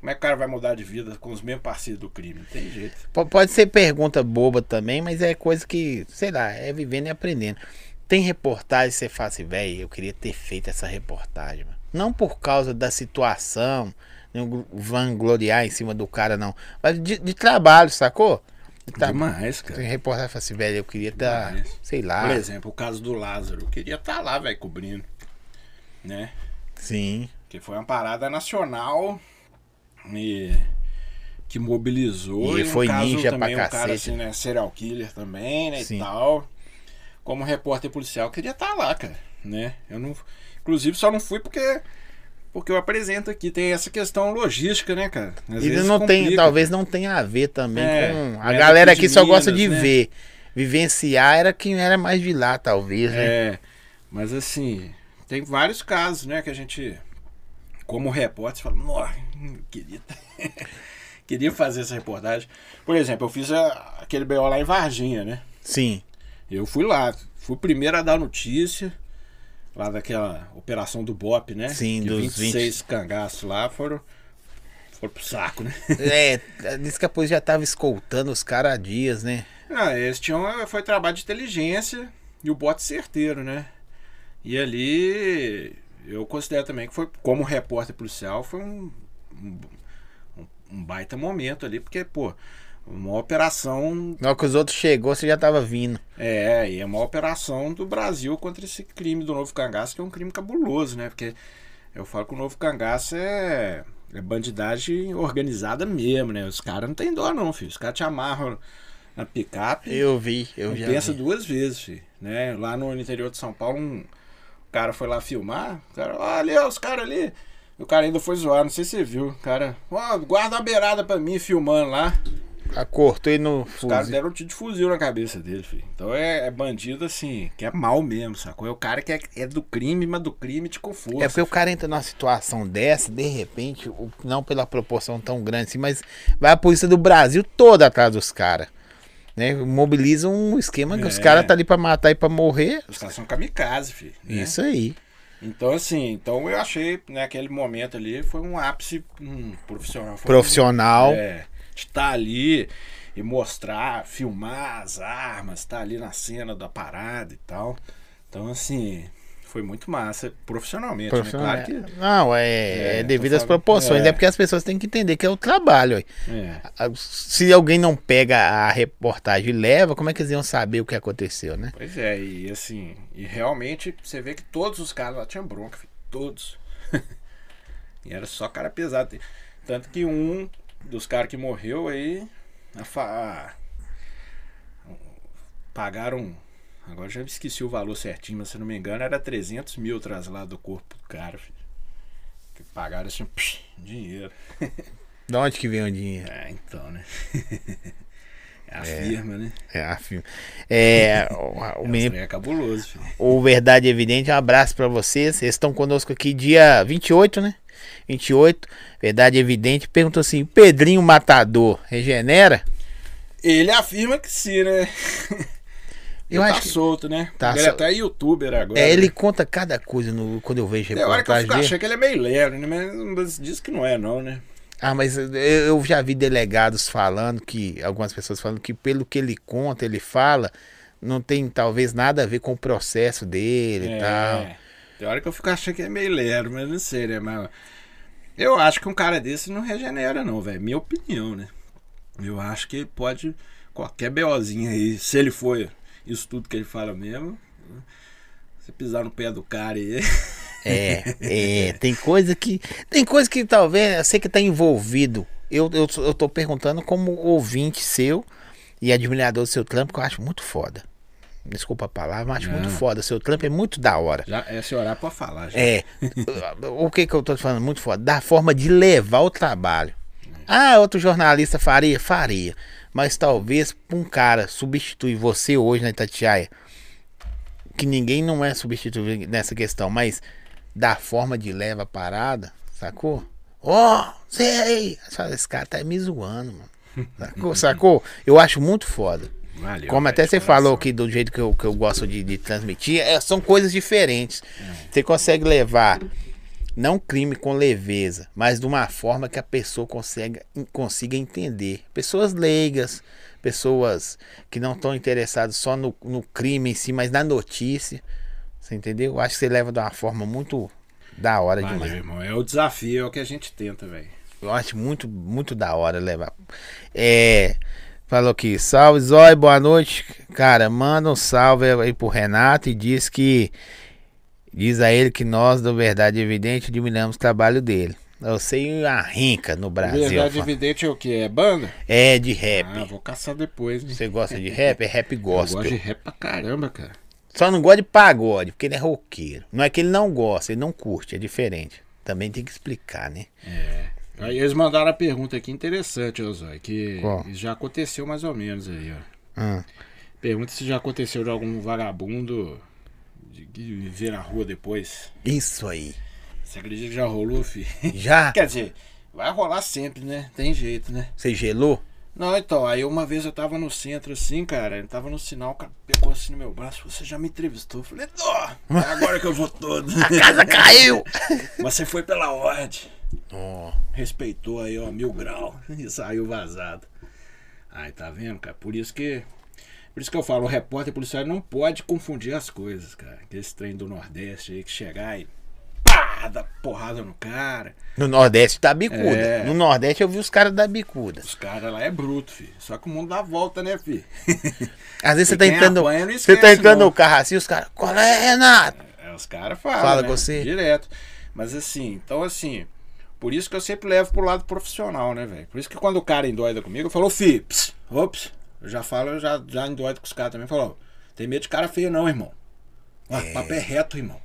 Como é que o cara vai mudar de vida com os mesmos parceiros do crime? Não tem jeito. Pode ser pergunta boba também, mas é coisa que, sei lá, é vivendo e aprendendo. Tem reportagem que você fala assim, velho, eu queria ter feito essa reportagem. mano. Não por causa da situação, não vangloriar em cima do cara, não. Mas de, de trabalho, sacou? De tra- Demais, cara. Tem reportagem que fala assim, velho, eu queria estar, Demais. sei lá. Por exemplo, o caso do Lázaro. Eu queria estar lá, velho, cobrindo. Né? Sim, Que foi uma parada nacional e que mobilizou. E um foi caso ninja também, pra um cara assim, né? Serial killer também, né? Sim. E tal. Como repórter policial, eu queria estar lá, cara. Né? Eu não. Inclusive, só não fui porque. Porque eu apresento aqui. Tem essa questão logística, né, cara? Às e vezes não tem, complica. talvez não tenha a ver também É, com. A era galera aqui só gosta de né? ver. Vivenciar era quem era mais de lá, talvez, né? É. Mas assim, tem vários casos, né, que a gente, como repórter, fala, nossa, queria, queria fazer essa reportagem. Por exemplo, eu fiz a- aquele BO lá em Varginha, né? Sim. Eu fui lá, fui o primeiro a dar notícia lá daquela operação do BOP, né? Sim, que dos 26 cangaços lá foram, foram pro saco, né? É, disse que a polícia já tava escoltando os caras há dias, né? Ah, eles tinham. Foi trabalho de inteligência e o bote certeiro, né? E ali eu considero também que foi, como repórter policial, foi um, um, um baita momento ali, porque, pô, uma operação. Na hora que os outros chegou, você já tava vindo. É, e é uma operação do Brasil contra esse crime do novo cangaço, que é um crime cabuloso, né? Porque eu falo que o novo cangaço é. É bandidagem organizada mesmo, né? Os caras não tem dó, não, filho. Os caras te amarram na picape. Eu vi, eu já pensa vi. duas vezes, filho, né? Lá no interior de São Paulo, um cara foi lá filmar, o cara, ó, ali, ó, os caras ali. O cara ainda foi zoar, não sei se você viu. O cara, ó, guarda uma beirada pra mim filmando lá. Cortou e no Os caras fuzil. deram um tiro de fuzil na cabeça dele, filho. Então é, é bandido assim, que é mal mesmo, sacou? É o cara que é, é do crime, mas do crime te com força. É porque o cara entra numa situação dessa, de repente, não pela proporção tão grande assim, mas vai a polícia do Brasil toda atrás dos caras. Né? Mobiliza um esquema que os É. caras tá ali pra matar e pra morrer. Os caras são kamikaze, filho. né? Isso aí. Então, assim, então eu achei, naquele momento ali, foi um ápice um, profissional. Foi um- Profissional. É, de estar ali e mostrar, filmar as armas, estar ali na cena da parada e tal. Então, assim, foi muito massa, profissionalmente, Profissional. né? Claro que. Não, é, É, é devido às proporções. É. é. porque as pessoas têm que entender que é o trabalho. É, Se alguém não pega a reportagem e leva, como é que eles iam saber o que aconteceu, né? pois é, e assim, e realmente você vê que todos os caras lá tinham bronca, filho, todos. e era só cara pesado. Tanto que um dos caras que morreu aí, a fa- pagaram. Agora já esqueci o valor certinho, mas se não me engano era 300 mil traslado do corpo do cara, filho. Que pagaram assim, psh, dinheiro. De onde que vem o dinheiro? É, então, né? É a firma, né? É, a filme. É, o, o É, menino é cabuloso, filho. O Verdade Evidente, um abraço pra vocês. Vocês estão conosco aqui dia 28, né? 28, Verdade Evidente. Perguntou assim: Pedrinho Matador regenera? Ele afirma que sim, né? Eu Ele acho tá que- solto, né? Tá ele sol- é até youtuber agora. É, ele né? conta cada coisa no, quando eu vejo Tem hora que eu reportagem fico achando que ele é meio leve, né? Mas, mas diz que não é, não, né? Ah, mas eu, já vi delegados falando que, algumas pessoas falando que pelo que ele conta, ele fala, não tem talvez nada a ver com o processo dele e tal. Tem hora que eu fico achando que é meio lero, mas não sei, né? Mas eu acho que um cara desse não regenera, não, velho. Minha opinião, né? Eu acho que pode. Qualquer BOzinho aí, se ele for isso tudo que ele fala mesmo. Você pisar no pé do cara aí. É, é, tem coisa que. Tem coisa que talvez você que tá envolvido. Eu, eu, eu tô perguntando como ouvinte seu e admirador do seu trampo, que eu acho muito foda. Desculpa a palavra, mas acho muito foda. Seu trampo é muito da hora. Já, é se orar pra falar, já. É. o que que eu tô falando? Muito foda. Da forma de levar o trabalho. Ah, outro jornalista faria? Faria. Mas talvez pra um cara substituir você hoje na Itatiaia, que ninguém não é substituído nessa questão, mas da forma de leva a parada, sacou? Ó, sei! Esse cara tá me zoando, mano. Sacou? sacou? Eu acho muito foda. Valeu, Como até você falou aqui do jeito que eu, que eu gosto de, de transmitir, é, são coisas diferentes. Você consegue levar não crime com leveza, mas de uma forma que a pessoa consegue, consiga entender. Pessoas leigas, pessoas que não estão interessadas só no, no crime em si, mas na notícia. Você entendeu? Eu acho que você leva de uma forma muito da hora Valeu, demais. irmão. É o desafio, é o que a gente tenta, velho. Eu acho muito, muito da hora levar. É. Falou aqui, salve Zói, boa noite. Cara, manda um salve aí pro Renato e diz que. Diz a ele que nós, do Verdade Evidente, admiramos o trabalho dele. Eu sei a rinca no Brasil. Verdade evidente é o que? É banda? É de rap. Ah, vou caçar depois, né? Você gosta de rap? É rap Eu gosto gospel. de rap pra caramba, cara. Só não gosta de pagode, porque ele é roqueiro. Não é que ele não gosta, ele não curte, é diferente. Também tem que explicar, né? Aí eles mandaram a pergunta aqui interessante, Zói, que Qual? já aconteceu mais ou menos aí, ó. Hum. Pergunta se já aconteceu de algum vagabundo de, de viver na rua depois. Isso aí. Você acredita que já rolou, filho? Já? Quer dizer, vai rolar sempre, né? Tem jeito, né? Você gelou? Não, então, aí uma vez eu tava no centro assim, cara, eu tava no sinal, o cara pegou assim no meu braço, você já me entrevistou. Eu falei, ó, é agora que eu vou todo. A casa caiu! Mas você foi pela ordem. Ó, Respeitou aí, ó, mil grau. E saiu vazado. Aí, tá vendo, cara? Por isso que. Por isso que eu falo, o repórter policial não pode confundir as coisas, cara. Que esse trem do Nordeste aí que chegar e. Pá! Dá porrada no cara. no Nordeste tá bicuda. É. No Nordeste eu vi os caras da bicuda. Os caras lá é bruto, filho. Só que o mundo dá volta, né, filho? Às vezes você tá entrando. apanha não Você tá esquece, entrando não. no carro assim, os caras. Qual é, Renato? É, os caras falam. Fala né? com você. Direto. Mas assim, então assim, por isso que eu sempre levo pro lado profissional, né, velho? Por isso que quando o cara endoida comigo, eu falo, fi, ps, ops, eu já falo, eu já, já endoido com os caras também. Eu falo, ó, tem medo de cara feio não, irmão. Ó, O papo é reto, irmão.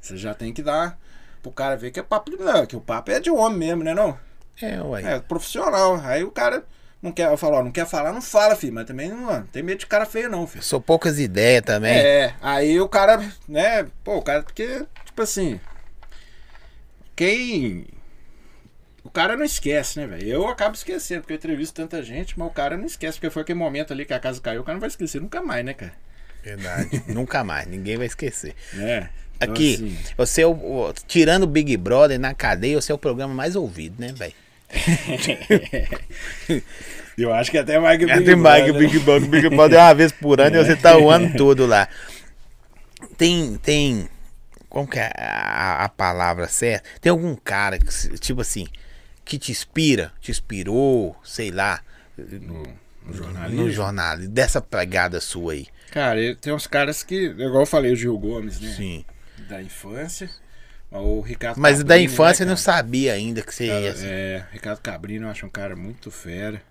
Você já tem que dar pro cara ver que é papo não, que o papo é de homem mesmo, né não? É, ué. É, profissional. Aí o cara não quer, eu falo, ó, não quer falar, não fala, filho, mas também não, ó, tem medo de cara feio não, filho. Sou poucas ideias também. É, aí o cara, né, pô, o cara, porque, tipo assim, quem. O cara não esquece, né, velho? Eu acabo esquecendo, porque eu entrevisto tanta gente, mas o cara não esquece, porque foi aquele momento ali que a casa caiu, o cara não vai esquecer nunca mais, né, cara? Verdade. Nunca mais, ninguém vai esquecer. É. Então, Aqui, assim, você é tirando o Big Brother na cadeia, você é o programa mais ouvido, né, velho? eu acho que até mais que o É, Big Brother, Big Brother. O Big Brother é uma vez por ano e você tá o ano todo lá. Tem, tem. Como que é a, a palavra certa? Tem algum cara, que, tipo assim, que te inspira, te inspirou, sei lá, No, no jornalismo. no jornal, dessa pegada sua aí. Cara, tem uns caras que, igual eu falei, o Gil Gomes, né? Sim. Da infância. mas O Ricardo Mas da Cabrini, né, infância eu não sabia ainda que você Cara, ia. assim. é, Ricardo Cabrino eu acho um cara muito fera.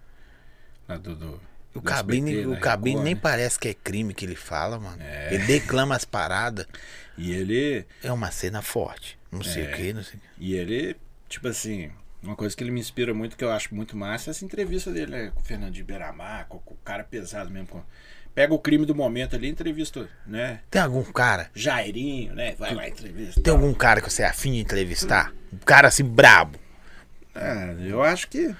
Lá do, do, O Cabrini, SBT, o da Cabrini Record, nem né? parece que é crime que ele fala, mano. É. Ele declama as paradas. E ele, É uma cena forte. Não sei É. o que, não sei. e ele, tipo assim, uma coisa que ele me inspira muito, que eu acho muito massa, é essa entrevista dele né, com o Fernandinho Beiramar, com, com o cara pesado mesmo. com- pega o crime do momento ali, entrevista, né? Tem algum cara? Jairinho, né? Vai lá, entrevista. Tem algum cara que você é afim de entrevistar? Um cara assim brabo. Ah, eu acho que.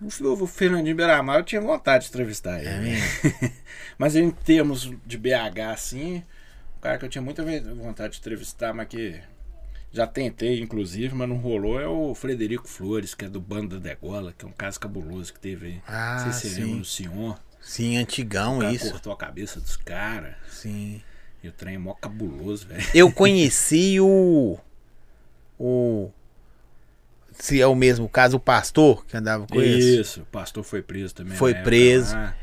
O Fernandinho Beiramar eu tinha vontade de entrevistar ele. É né? mas em termos de BH, assim, o cara que eu tinha muita vontade de entrevistar, mas que já tentei, inclusive, mas não rolou, é o Frederico Flores, que é do Bando da Degola, que é um caso cabuloso que teve aí. Ah, não sei se você sim. lembra no Sion. Sim, O antigão cara isso. cortou a cabeça dos caras. Sim. E o trem é mó cabuloso, velho. Eu conheci o. O. Se é o mesmo caso, o pastor que andava com ele. Isso, o pastor foi preso também. Foi preso. lá.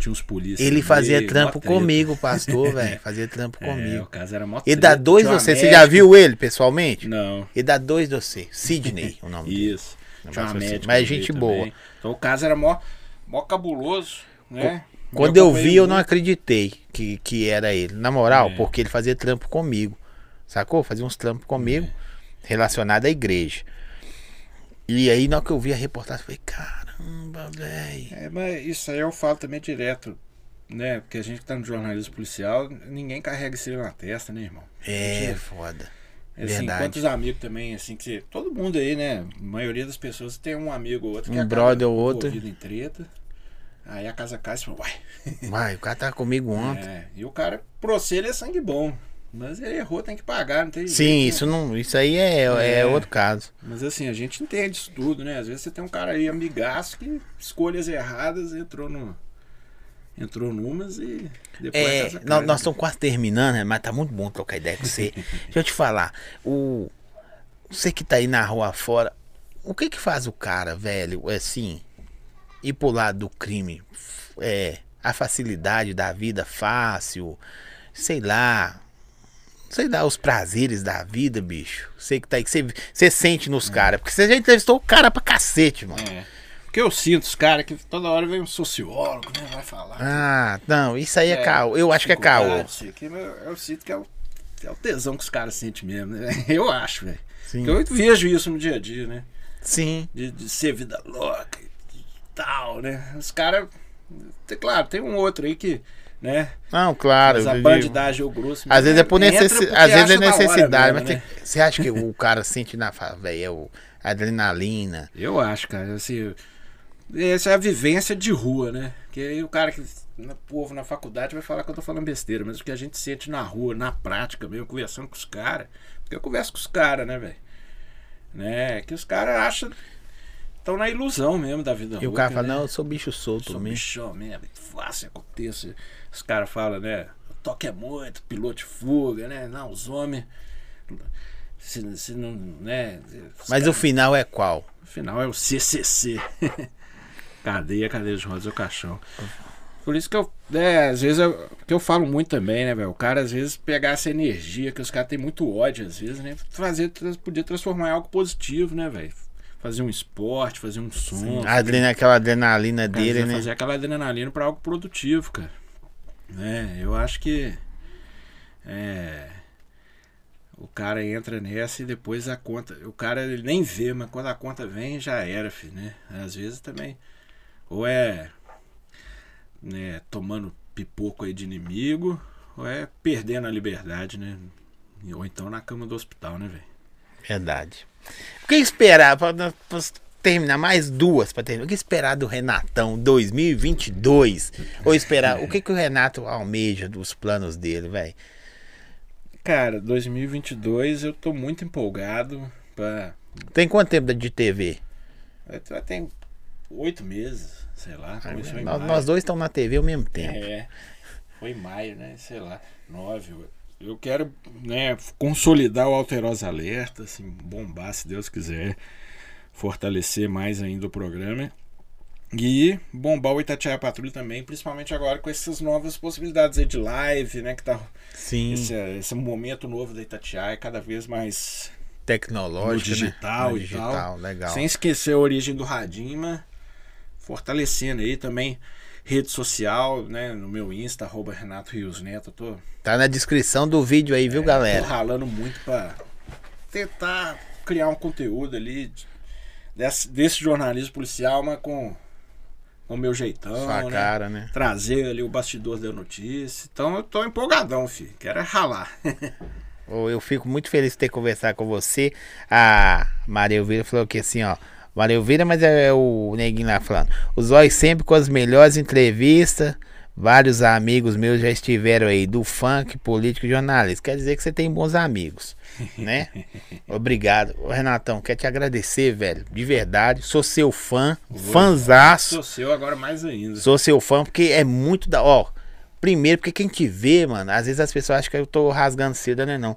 Tinha uns polícias. Ele fazia meio, trampo comigo, pastor, velho. Fazia trampo É, comigo. o caso era mó Ele dá dois você. Você já viu ele pessoalmente? Não. Ele dá dois você. Sidney, o nome dele. Isso. Tinha uma médica. Mas gente boa. também. Então o caso era mó, mó cabuloso, né? Quando eu acompanhei vi, eu não muito. acreditei que, que era ele. Na moral, É. porque ele fazia trampo comigo. Sacou? Fazia uns trampos comigo relacionado à igreja. E aí, na hora que eu vi a reportagem, eu falei, caramba, velho. É, mas isso aí eu falo também direto, né? Porque a gente que tá no jornalismo policial, ninguém carrega isso na testa, né, irmão? É, Gente, foda. Assim, Verdade. quantos amigos também, assim, que todo mundo aí, né? A maioria das pessoas tem um amigo ou outro que Um acaba brother ou outro. em treta. Aí a casa cai e fala, uai. Vai, o cara tava comigo ontem. É, e o cara, você, ele é sangue bom. Mas ele errou, tem que pagar, não tem Sim, jeito, né? isso não. Isso aí é, é. É. outro caso. Mas assim, a gente entende isso tudo, né? Às vezes você tem um cara aí amigaço que escolhas erradas entrou no. Entrou numas e depois É, casa cai, nós, né? nós estamos quase terminando, né? mas tá muito bom trocar ideia com você. Deixa eu te falar, o você que tá aí na rua fora, o que que faz o cara, velho, assim, ir pro lado do crime? É, a facilidade da vida fácil, sei lá, sei lá, os prazeres da vida, bicho. Você que tá aí, que você, sente nos caras, porque você já entrevistou o cara pra cacete, mano. É. Porque eu sinto os caras que toda hora vem um sociólogo, né? Vai falar. Ah, não, isso aí é, caô. Eu acho que é caô. sei que, mas eu sinto que é o, é o tesão que os caras sentem mesmo, né? Eu acho, velho. Eu vejo isso no dia a dia, né? Sim. de, de ser vida louca e tal, né? Os caras. Claro, tem um outro aí que né? Não, claro. Mas a bandidagem ou grosso. Às vezes é por necessidade. Às vezes é necessidade, mesmo, mas né? tem- você acha que o cara sente na velho, é o adrenalina. Eu acho, cara, assim, essa é a vivência de rua, né? Que aí o cara que, o povo na faculdade vai falar que eu tô falando besteira, mas o que a gente sente na rua, na prática mesmo, conversando com os caras, porque eu converso com os caras, né, velho? Né? Que os caras acham, estão na ilusão mesmo da vida E o cara fala, né? não, eu sou bicho solto Sou mesmo. bichão mesmo, fácil. Os caras falam, né? O toque é muito, piloto de fuga, né? Não, os homens. Se, se não, né? Mas o caras- final é qual? o final é o CCC. cadeia, cadeia de rodas do caixão. Por isso que eu, né, às vezes, eu, que eu falo muito também, né, velho? O cara, às vezes, pegar essa energia, que os caras têm muito ódio, às vezes, né? Fazer, podia transformar em algo positivo, né, velho? Fazer um esporte, fazer um som. A adrena, aquela adrenalina Cara, dele, né? Fazer aquela adrenalina pra algo produtivo, cara. Né? Eu acho que. É. O cara entra nessa e depois a conta. O cara ele nem vê, mas quando a conta vem já era, filho, né? Às vezes também. Ou é. Né, tomando pipoco aí de inimigo, ou é perdendo a liberdade, né? Ou então na cama do hospital, né, velho? Verdade. O que esperar? Terminar mais duas pra terminar. O que esperar do Renatão 2022? Ou esperar. O que, que o Renato almeja dos planos dele, velho? Cara, 2022 eu tô muito empolgado pra. Tem quanto tempo de TV? Já tem oito meses, sei lá. Em Nós, nós dois estamos na TV ao mesmo tempo. É, foi em maio, né? Sei lá, nove. Eu quero, né, consolidar o Alterosa Alerta, assim, bombar, se Deus quiser, fortalecer mais ainda o programa. E bombar o Itatiaia Patrulha também, principalmente agora com essas novas possibilidades aí de live, né? Que tá Sim, esse, esse momento novo da Itatiaia, cada vez mais tecnológico, no digital né? E digital, tal. legal. Sem esquecer a origem do Radima, fortalecendo aí também rede social, né? No meu Insta, arroba Renato Rios Neto. Tô, Tá na descrição do vídeo aí, viu, tô galera? ralando muito pra tentar criar um conteúdo ali desse, desse jornalismo policial, mas com o meu jeitão, Sua né? cara, né? Trazer ali o bastidor da notícia. Então eu tô empolgadão, filho. Quero é ralar. Eu fico muito feliz de ter conversado com você. A Maria Elvira falou que assim, ó. Maria Elvira, mas é o neguinho lá falando. Os olhos sempre com as melhores entrevistas. Vários amigos meus já estiveram aí, do funk, político e jornalista. Quer dizer que você tem bons amigos, né? Obrigado. Ô, Renatão, quero te agradecer, velho. De verdade. Sou seu fã, fanzaço. Sou seu agora mais ainda. Sou seu fã porque é muito da. Ó, primeiro, porque quem te vê, mano, às vezes as pessoas acham que eu tô rasgando seda, né? Não.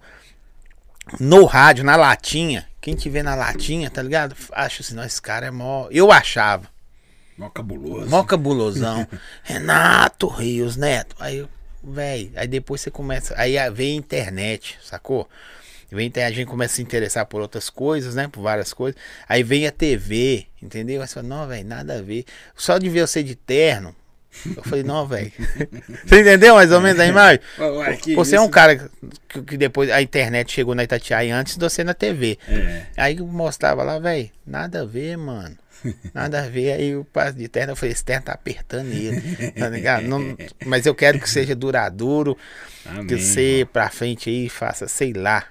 No rádio, na latinha, quem te vê na latinha, tá ligado? Acho assim, não, esse cara é mó. Eu achava. Mó cabuloso. Mó cabulosão. Renato Rios Neto. Aí, véi, aí depois você começa. Aí vem a internet, sacou? Vem, a gente começa a se interessar por outras coisas, né? Por várias coisas. Aí vem a TV, entendeu? Aí você fala, não, velho, nada a ver. Só de ver você de terno. Eu falei, não, velho. Você entendeu mais ou menos a imagem? Ué, Você é um isso? cara que, que depois a internet chegou na Itatiaia antes de você na TV. É. Aí mostrava lá, velho, nada a ver, mano. Nada a ver. Aí o passo de terno, eu falei, esse terno tá apertando ele. Tá ligado? Não- mas eu quero que seja duradouro, Amém. que você pra frente aí faça, sei lá.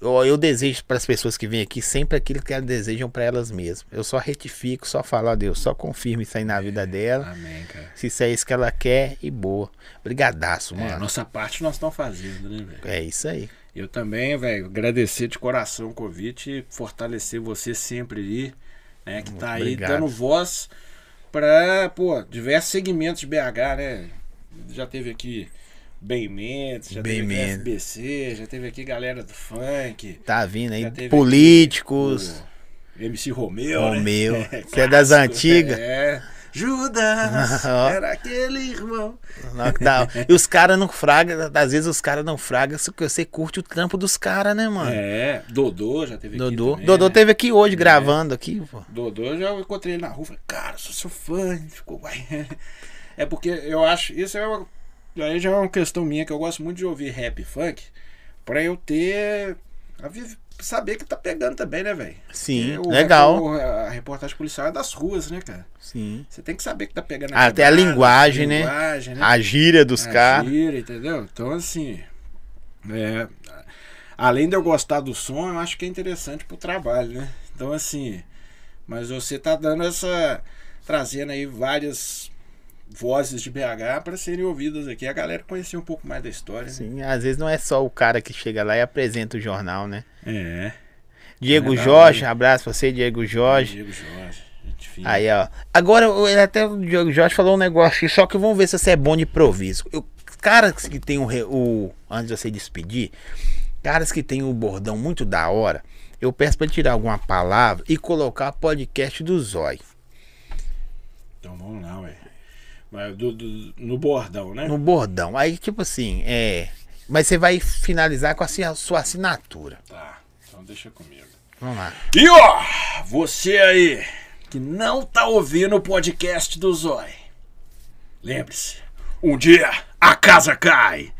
Eu, eu desejo para as pessoas que vêm aqui sempre aquilo que elas desejam para elas mesmas. Eu só retifico, só falo, ó Deus, só confirme isso aí na vida dela. Amém, cara. Se isso é isso que ela quer, e boa. Brigadaço, É, a mano. nossa parte nós estamos fazendo, né, velho? É isso aí. Eu também, velho, agradecer de coração o convite e fortalecer você sempre aí, né? Que tá aí Obrigado. dando voz pra, pô, diversos segmentos de BH, né? Já teve aqui Bem Mendes, já Bem teve aqui. FBC, já teve aqui galera do funk. Tá vindo aí políticos. o MC Romeu, Romeu, né? que é das Clássico, antigas. É. Judas, era aquele irmão. Não. E os caras não fragam, às vezes os caras não fragam, só que você curte o trampo dos caras, né, mano? É, Dodô já teve aqui Dodô. também, Dodô né? teve aqui hoje gravando aqui, pô. Dodô eu já encontrei ele na rua, falei, cara, sou seu fã, ele ficou. É porque eu acho, isso é uma, aí já é uma questão minha que eu gosto muito de ouvir rap e funk, pra eu ter a saber que tá pegando também, né, velho? Sim, o- legal. o- a reportagem policial é das ruas, né, cara? Sim. Você tem que saber que tá pegando Até a quebrada, linguagem, né? linguagem, né? A gíria dos A caras. gíria, entendeu? Então, assim. é, além de eu gostar do som, eu acho que é interessante pro trabalho, né? Então, assim. Mas você tá dando essa. trazendo aí várias vozes de BH para serem ouvidas aqui. A galera conhecer um pouco mais da história. né? Sim, às vezes não é só o cara que chega lá e apresenta o jornal, né? É. Diego verdade. Jorge, abraço pra você, Diego Jorge. Diego Jorge. Aí, ó. Agora, ele até o Diego Jorge falou um negócio aqui, só que vamos ver se você é bom de improviso. Eu, caras que tem o, o. Antes de você despedir, caras que tem o bordão muito da hora, eu peço pra tirar alguma palavra e colocar podcast do Zói. Então vamos lá, ué. Do- do- no bordão, né? No bordão. Aí, tipo assim, é. Mas você vai finalizar com a sua- sua assinatura. Tá. Então deixa comigo. Vamos lá. E ó, você aí que não tá ouvindo o podcast do Zói. Lembre-se, um dia a casa cai.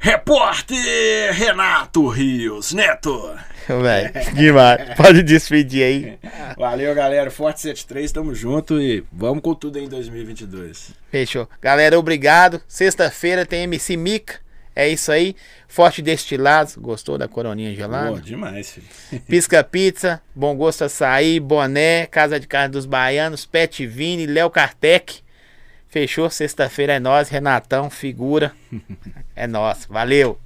Repórter Renato Rios Neto. Velho, demais. Pode despedir aí. Valeu, galera. Forte 73, tamo junto e vamos com tudo em 2022. Fechou. Galera, obrigado. Sexta-feira tem MC Mica. É isso aí. Forte destilados. Gostou da coroninha gelada? Pô, demais, filho. Pisca Pizza, Bom Gosto Açaí, Boné, Casa de Carne dos Baianos, Pet Vini, Léo Kartek. Fechou, sexta-feira é nós, Renatão, figura. É nós. Valeu.